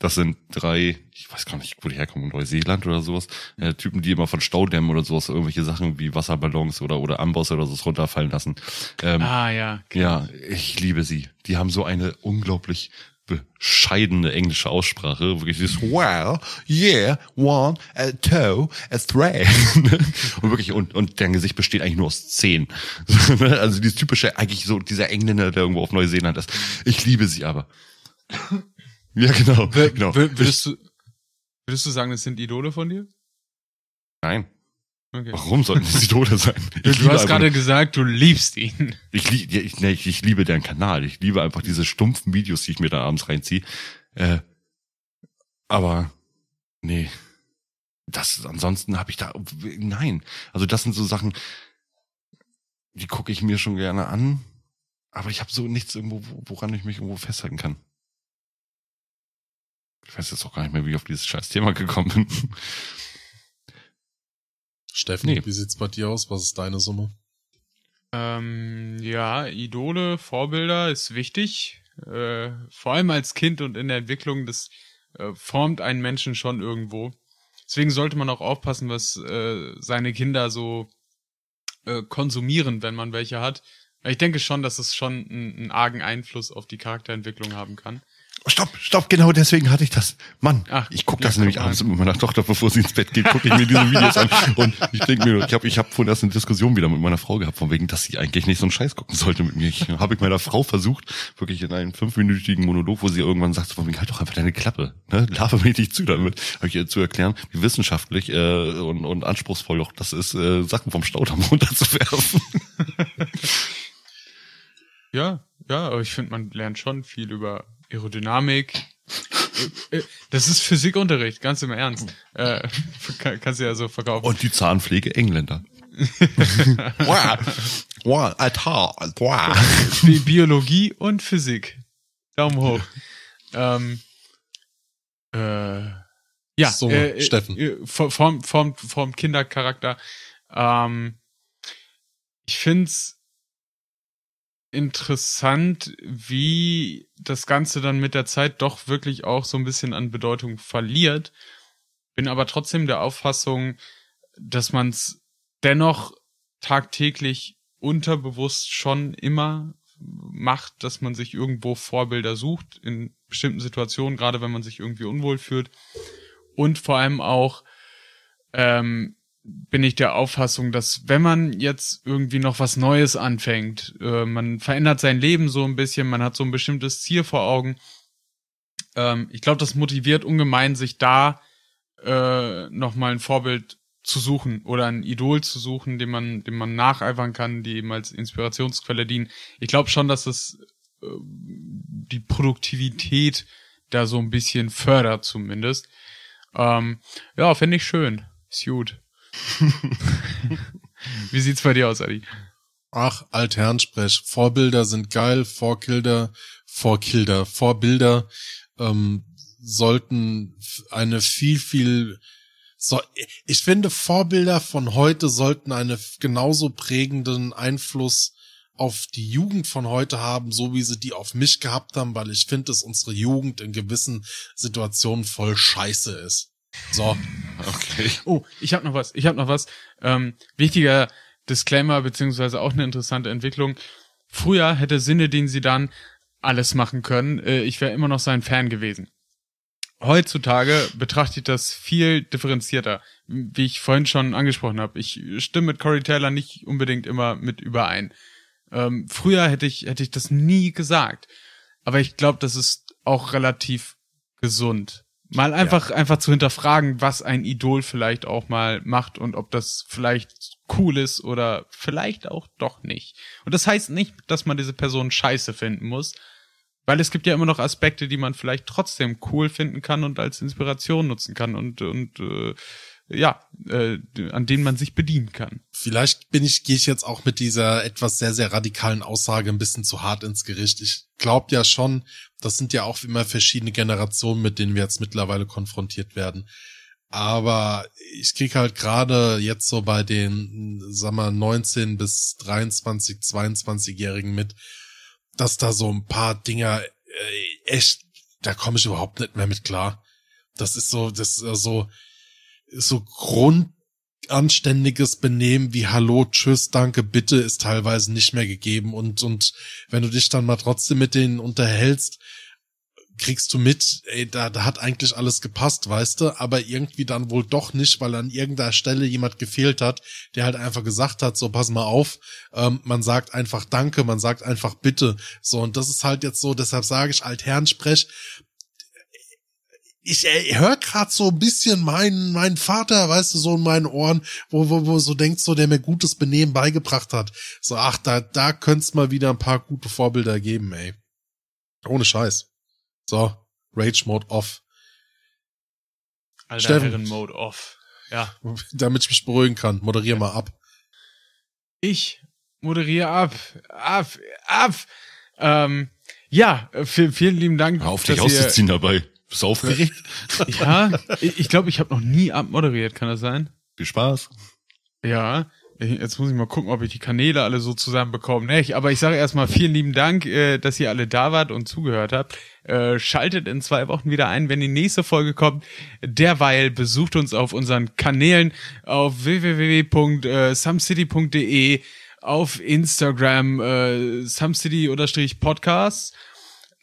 das sind drei, ich weiß gar nicht, wo die herkommen, Neuseeland oder sowas, äh, Typen, die immer von Staudämmen oder sowas irgendwelche Sachen wie Wasserballons oder, oder Amboss oder so runterfallen lassen. Ähm, Ah, ja. ja, ich liebe sie. Die haben so eine unglaublich bescheidene englische Aussprache. Wirklich dieses Well, yeah, one, a two, a three. und wirklich, und, und deren Gesicht besteht eigentlich nur aus zehn. also dieses typische, eigentlich so dieser Engländer, der irgendwo auf Neuseeland ist. Ich liebe sie aber. Ja, genau. genau. Wür- Würdest du, würdest du sagen, das sind Idole von dir? Nein. Okay. Warum sollten das Idole sein? Du, Ich du hast gerade gesagt, du liebst ihn. Ich, lieb, ich, nee, ich, ich liebe deren Kanal. Ich liebe einfach diese stumpfen Videos, die ich mir da abends reinziehe. Äh, aber nee, das ansonsten habe ich da nein. Also das sind so Sachen, die gucke ich mir schon gerne an, aber ich habe so nichts irgendwo, wo- woran ich mich irgendwo festhalten kann. Ich weiß jetzt auch gar nicht mehr, wie ich auf dieses scheiß Thema gekommen bin. Steffen, Nee. wie sieht's bei dir aus? Was ist deine Summe? Ähm, ja, Idole, Vorbilder ist wichtig. Äh, vor allem als Kind und in der Entwicklung, das äh, formt einen Menschen schon irgendwo. Deswegen sollte man auch aufpassen, was äh, seine Kinder so äh, konsumieren, wenn man welche hat. Ich denke schon, dass es schon einen, einen argen Einfluss auf die Charakterentwicklung haben kann. Stopp, stopp, genau deswegen hatte ich das. Mann, Ach, ich gucke das nämlich abends mit meiner Tochter, bevor sie ins Bett geht, gucke ich mir diese Videos an. Und ich denke mir, ich habe ich hab vorhin erst eine Diskussion wieder mit meiner Frau gehabt, von wegen, dass sie eigentlich nicht so einen Scheiß gucken sollte mit mir. Ich habe ich meiner Frau versucht, wirklich in einem fünfminütigen Monolog, wo sie irgendwann sagt, von wegen, halt doch einfach deine Klappe, ne? Laber mir nicht zu damit, habe ich ihr zu erklären, wie wissenschaftlich äh, und, und anspruchsvoll auch das ist, äh, Sachen vom Staudamm runterzuwerfen. Ja, ja, aber ich finde, man lernt schon viel über Aerodynamik. Äh, äh, Das ist Physikunterricht, ganz im Ernst. Äh, kann, kannst du ja so verkaufen. Und die Zahnpflege Engländer. wow, wow, alter, wow. Bi Biologie und Physik. Daumen hoch. ähm, äh, ja, So, äh, Steffen. Äh, vom, vom, vom, vom Kindercharakter. Ähm, ich find's interessant, wie das Ganze dann mit der Zeit doch wirklich auch so ein bisschen an Bedeutung verliert. Bin aber trotzdem der Auffassung, dass man es dennoch tagtäglich unterbewusst schon immer macht, dass man sich irgendwo Vorbilder sucht in bestimmten Situationen, gerade wenn man sich irgendwie unwohl fühlt. Und vor allem auch ähm, bin ich der Auffassung, dass wenn man jetzt irgendwie noch was Neues anfängt, äh, man verändert sein Leben so ein bisschen, man hat so ein bestimmtes Ziel vor Augen. Ähm, ich glaube, das motiviert ungemein, sich da äh, nochmal ein Vorbild zu suchen oder ein Idol zu suchen, dem man, dem man nacheifern kann, die eben als Inspirationsquelle dienen. Ich glaube schon, dass es äh, die Produktivität da so ein bisschen fördert zumindest. Ähm, ja, finde ich schön. Ist gut. Wie sieht's bei dir aus, Adi? Ach, Altherrensprech. Vorbilder sind geil. Vorkilder, Vorkilder, Vorbilder ähm, sollten eine viel, viel so, ich finde, Vorbilder von heute sollten einen genauso prägenden Einfluss auf die Jugend von heute haben, so wie sie die auf mich gehabt haben, weil ich finde, dass unsere Jugend in gewissen Situationen voll scheiße ist. So, Okay. Oh, ich habe noch was. Ich habe noch was. Ähm, wichtiger Disclaimer beziehungsweise auch eine interessante Entwicklung. Früher hätte Sinne, den sie dann alles machen können. Äh, ich wäre immer noch sein Fan gewesen. Heutzutage betrachte ich das viel differenzierter, wie ich vorhin schon angesprochen habe. Ich stimme mit Corey Taylor nicht unbedingt immer mit überein. Ähm, früher hätte ich hätte ich das nie gesagt, aber ich glaube, das ist auch relativ gesund. Mal einfach, einfach zu hinterfragen, was ein Idol vielleicht auch mal macht und ob das vielleicht cool ist oder vielleicht auch doch nicht. Und das heißt nicht, dass man diese Person scheiße finden muss, weil es gibt ja immer noch Aspekte, die man vielleicht trotzdem cool finden kann und als Inspiration nutzen kann und, und äh, ja, äh, an denen man sich bedienen kann. Vielleicht bin ich, gehe ich jetzt auch mit dieser etwas sehr, sehr radikalen Aussage ein bisschen zu hart ins Gericht. Ich glaube ja schon, das sind ja auch immer verschiedene Generationen, mit denen wir jetzt mittlerweile konfrontiert werden. Aber ich krieg halt gerade jetzt so bei den, sag mal, 19 bis 23, 22-Jährigen mit, dass da so ein paar Dinger äh, echt, da komme ich überhaupt nicht mehr mit klar. Das ist so, das ist so, so grundanständiges Benehmen wie Hallo, Tschüss, Danke, Bitte ist teilweise nicht mehr gegeben. Und, und wenn du dich dann mal trotzdem mit denen unterhältst, kriegst du mit, ey, da, da hat eigentlich alles gepasst, weißt du, aber irgendwie dann wohl doch nicht, weil an irgendeiner Stelle jemand gefehlt hat, der halt einfach gesagt hat, so pass mal auf, ähm, man sagt einfach Danke, man sagt einfach Bitte, so und das ist halt jetzt so, deshalb sage ich Altherrensprech, ich äh, höre gerade so ein bisschen meinen mein Vater, weißt du, so in meinen Ohren, wo, wo, wo so denkt, so der mir gutes Benehmen beigebracht hat. So, ach, da, da könnte mal wieder ein paar gute Vorbilder geben, ey. Ohne Scheiß. So, Rage Mode off. Alter Steffen. Herren Mode off. Ja. Damit ich mich beruhigen kann. Moderier mal ab. Ich moderiere ab. Ab. Ab. Ähm, ja, vielen, vielen lieben Dank. Hör auf dich auszuziehen dabei. Bist du aufgeregt? Ja, ich glaube, ich habe noch nie abmoderiert, kann das sein? Viel Spaß. Ja, jetzt muss ich mal gucken, ob ich die Kanäle alle so zusammenbekomme. Ne, ich, aber ich sage erstmal vielen lieben Dank, äh, dass ihr alle da wart und zugehört habt. Äh, schaltet in zwei Wochen wieder ein, wenn die nächste Folge kommt. Derweil besucht uns auf unseren Kanälen auf www.sumcity.de, auf Instagram äh, sumcity-podcasts.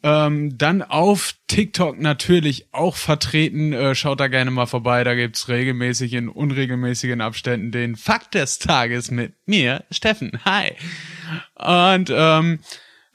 Ähm, dann auf TikTok natürlich auch vertreten. Äh, schaut da gerne mal vorbei. Da gibt's regelmäßig in unregelmäßigen Abständen den Fakt des Tages mit mir, Steffen. Hi. Und ähm,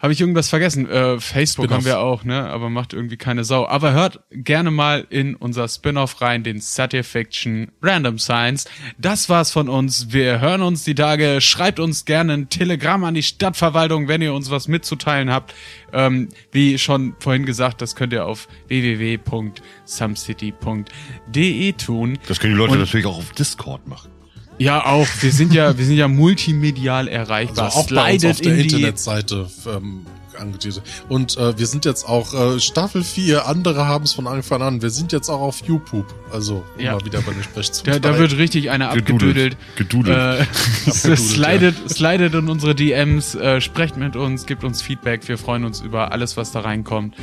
habe ich irgendwas vergessen? Äh, Facebook haben wir auch, ne? Aber macht irgendwie keine Sau. Aber hört gerne mal in unser Spin-off rein, den Satire Fiction Random Science. Das war's von uns. Wir hören uns die Tage. Schreibt uns gerne ein Telegramm an die Stadtverwaltung, wenn ihr uns was mitzuteilen habt. Ähm, wie schon vorhin gesagt, das könnt ihr auf www.sumcity.de tun. Das können die Leute Und- natürlich auch auf Discord machen. Ja, auch. Wir sind ja, wir sind ja multimedial Also erreichbar. auch bei uns auf der in die Internetseite ähm, angeteasert. Und äh, wir sind jetzt auch äh, Staffel 4, andere haben es von Anfang an. Wir sind jetzt auch auf YouTube. Also Ja. mal wieder bei den Sprechzug. Da, da wird richtig eine abgedüdelt. Gedudelt. Äh, Abgedudelt, slidet, slidet in unsere DMs, äh, sprecht mit uns, gebt uns Feedback. Wir freuen uns über alles, was da reinkommt.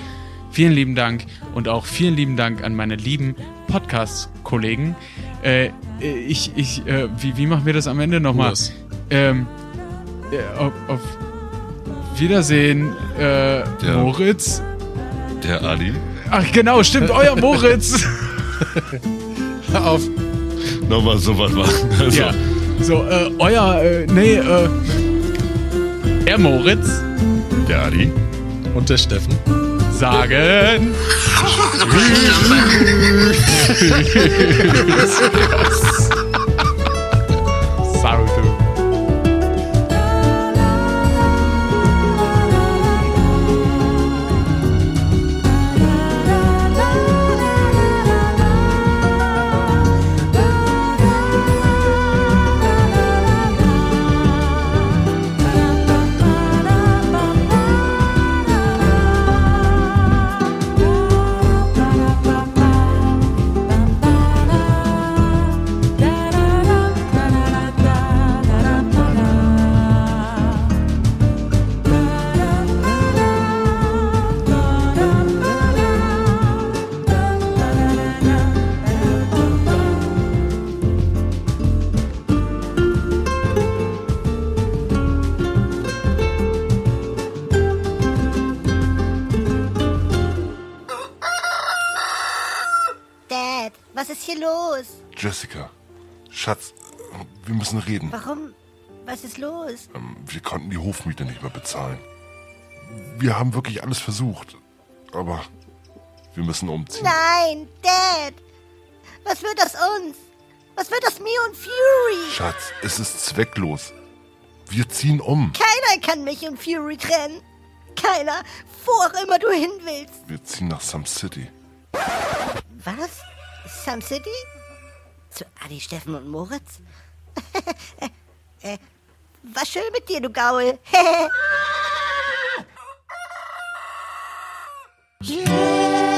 Vielen lieben Dank und auch vielen lieben Dank an meine lieben Podcast-Kollegen. Äh, ich, ich, äh, wie, wie machen wir das am Ende nochmal? Ähm, äh, auf, auf Wiedersehen, äh, Moritz. Der Ali. Ach genau, stimmt, euer Moritz. auf. Nochmal sowas machen. Also, Ja. So, äh, euer, äh, nee, äh, er Moritz Der Ali. Und der Steffen. Sagen. Warum? Was ist los? Ähm, Wir konnten die Hofmiete nicht mehr bezahlen. Wir haben wirklich alles versucht. Aber Wir müssen umziehen. Nein, Dad. Was wird aus uns? Was wird aus mir und Fury? Schatz, es ist zwecklos. Wir ziehen um. Keiner kann mich und Fury trennen. Keiner, wo auch immer du hin willst. Wir ziehen nach Some City. Was? Some City? Zu Adi, Steffen und Moritz? War schön mit dir, du Gaul. yeah.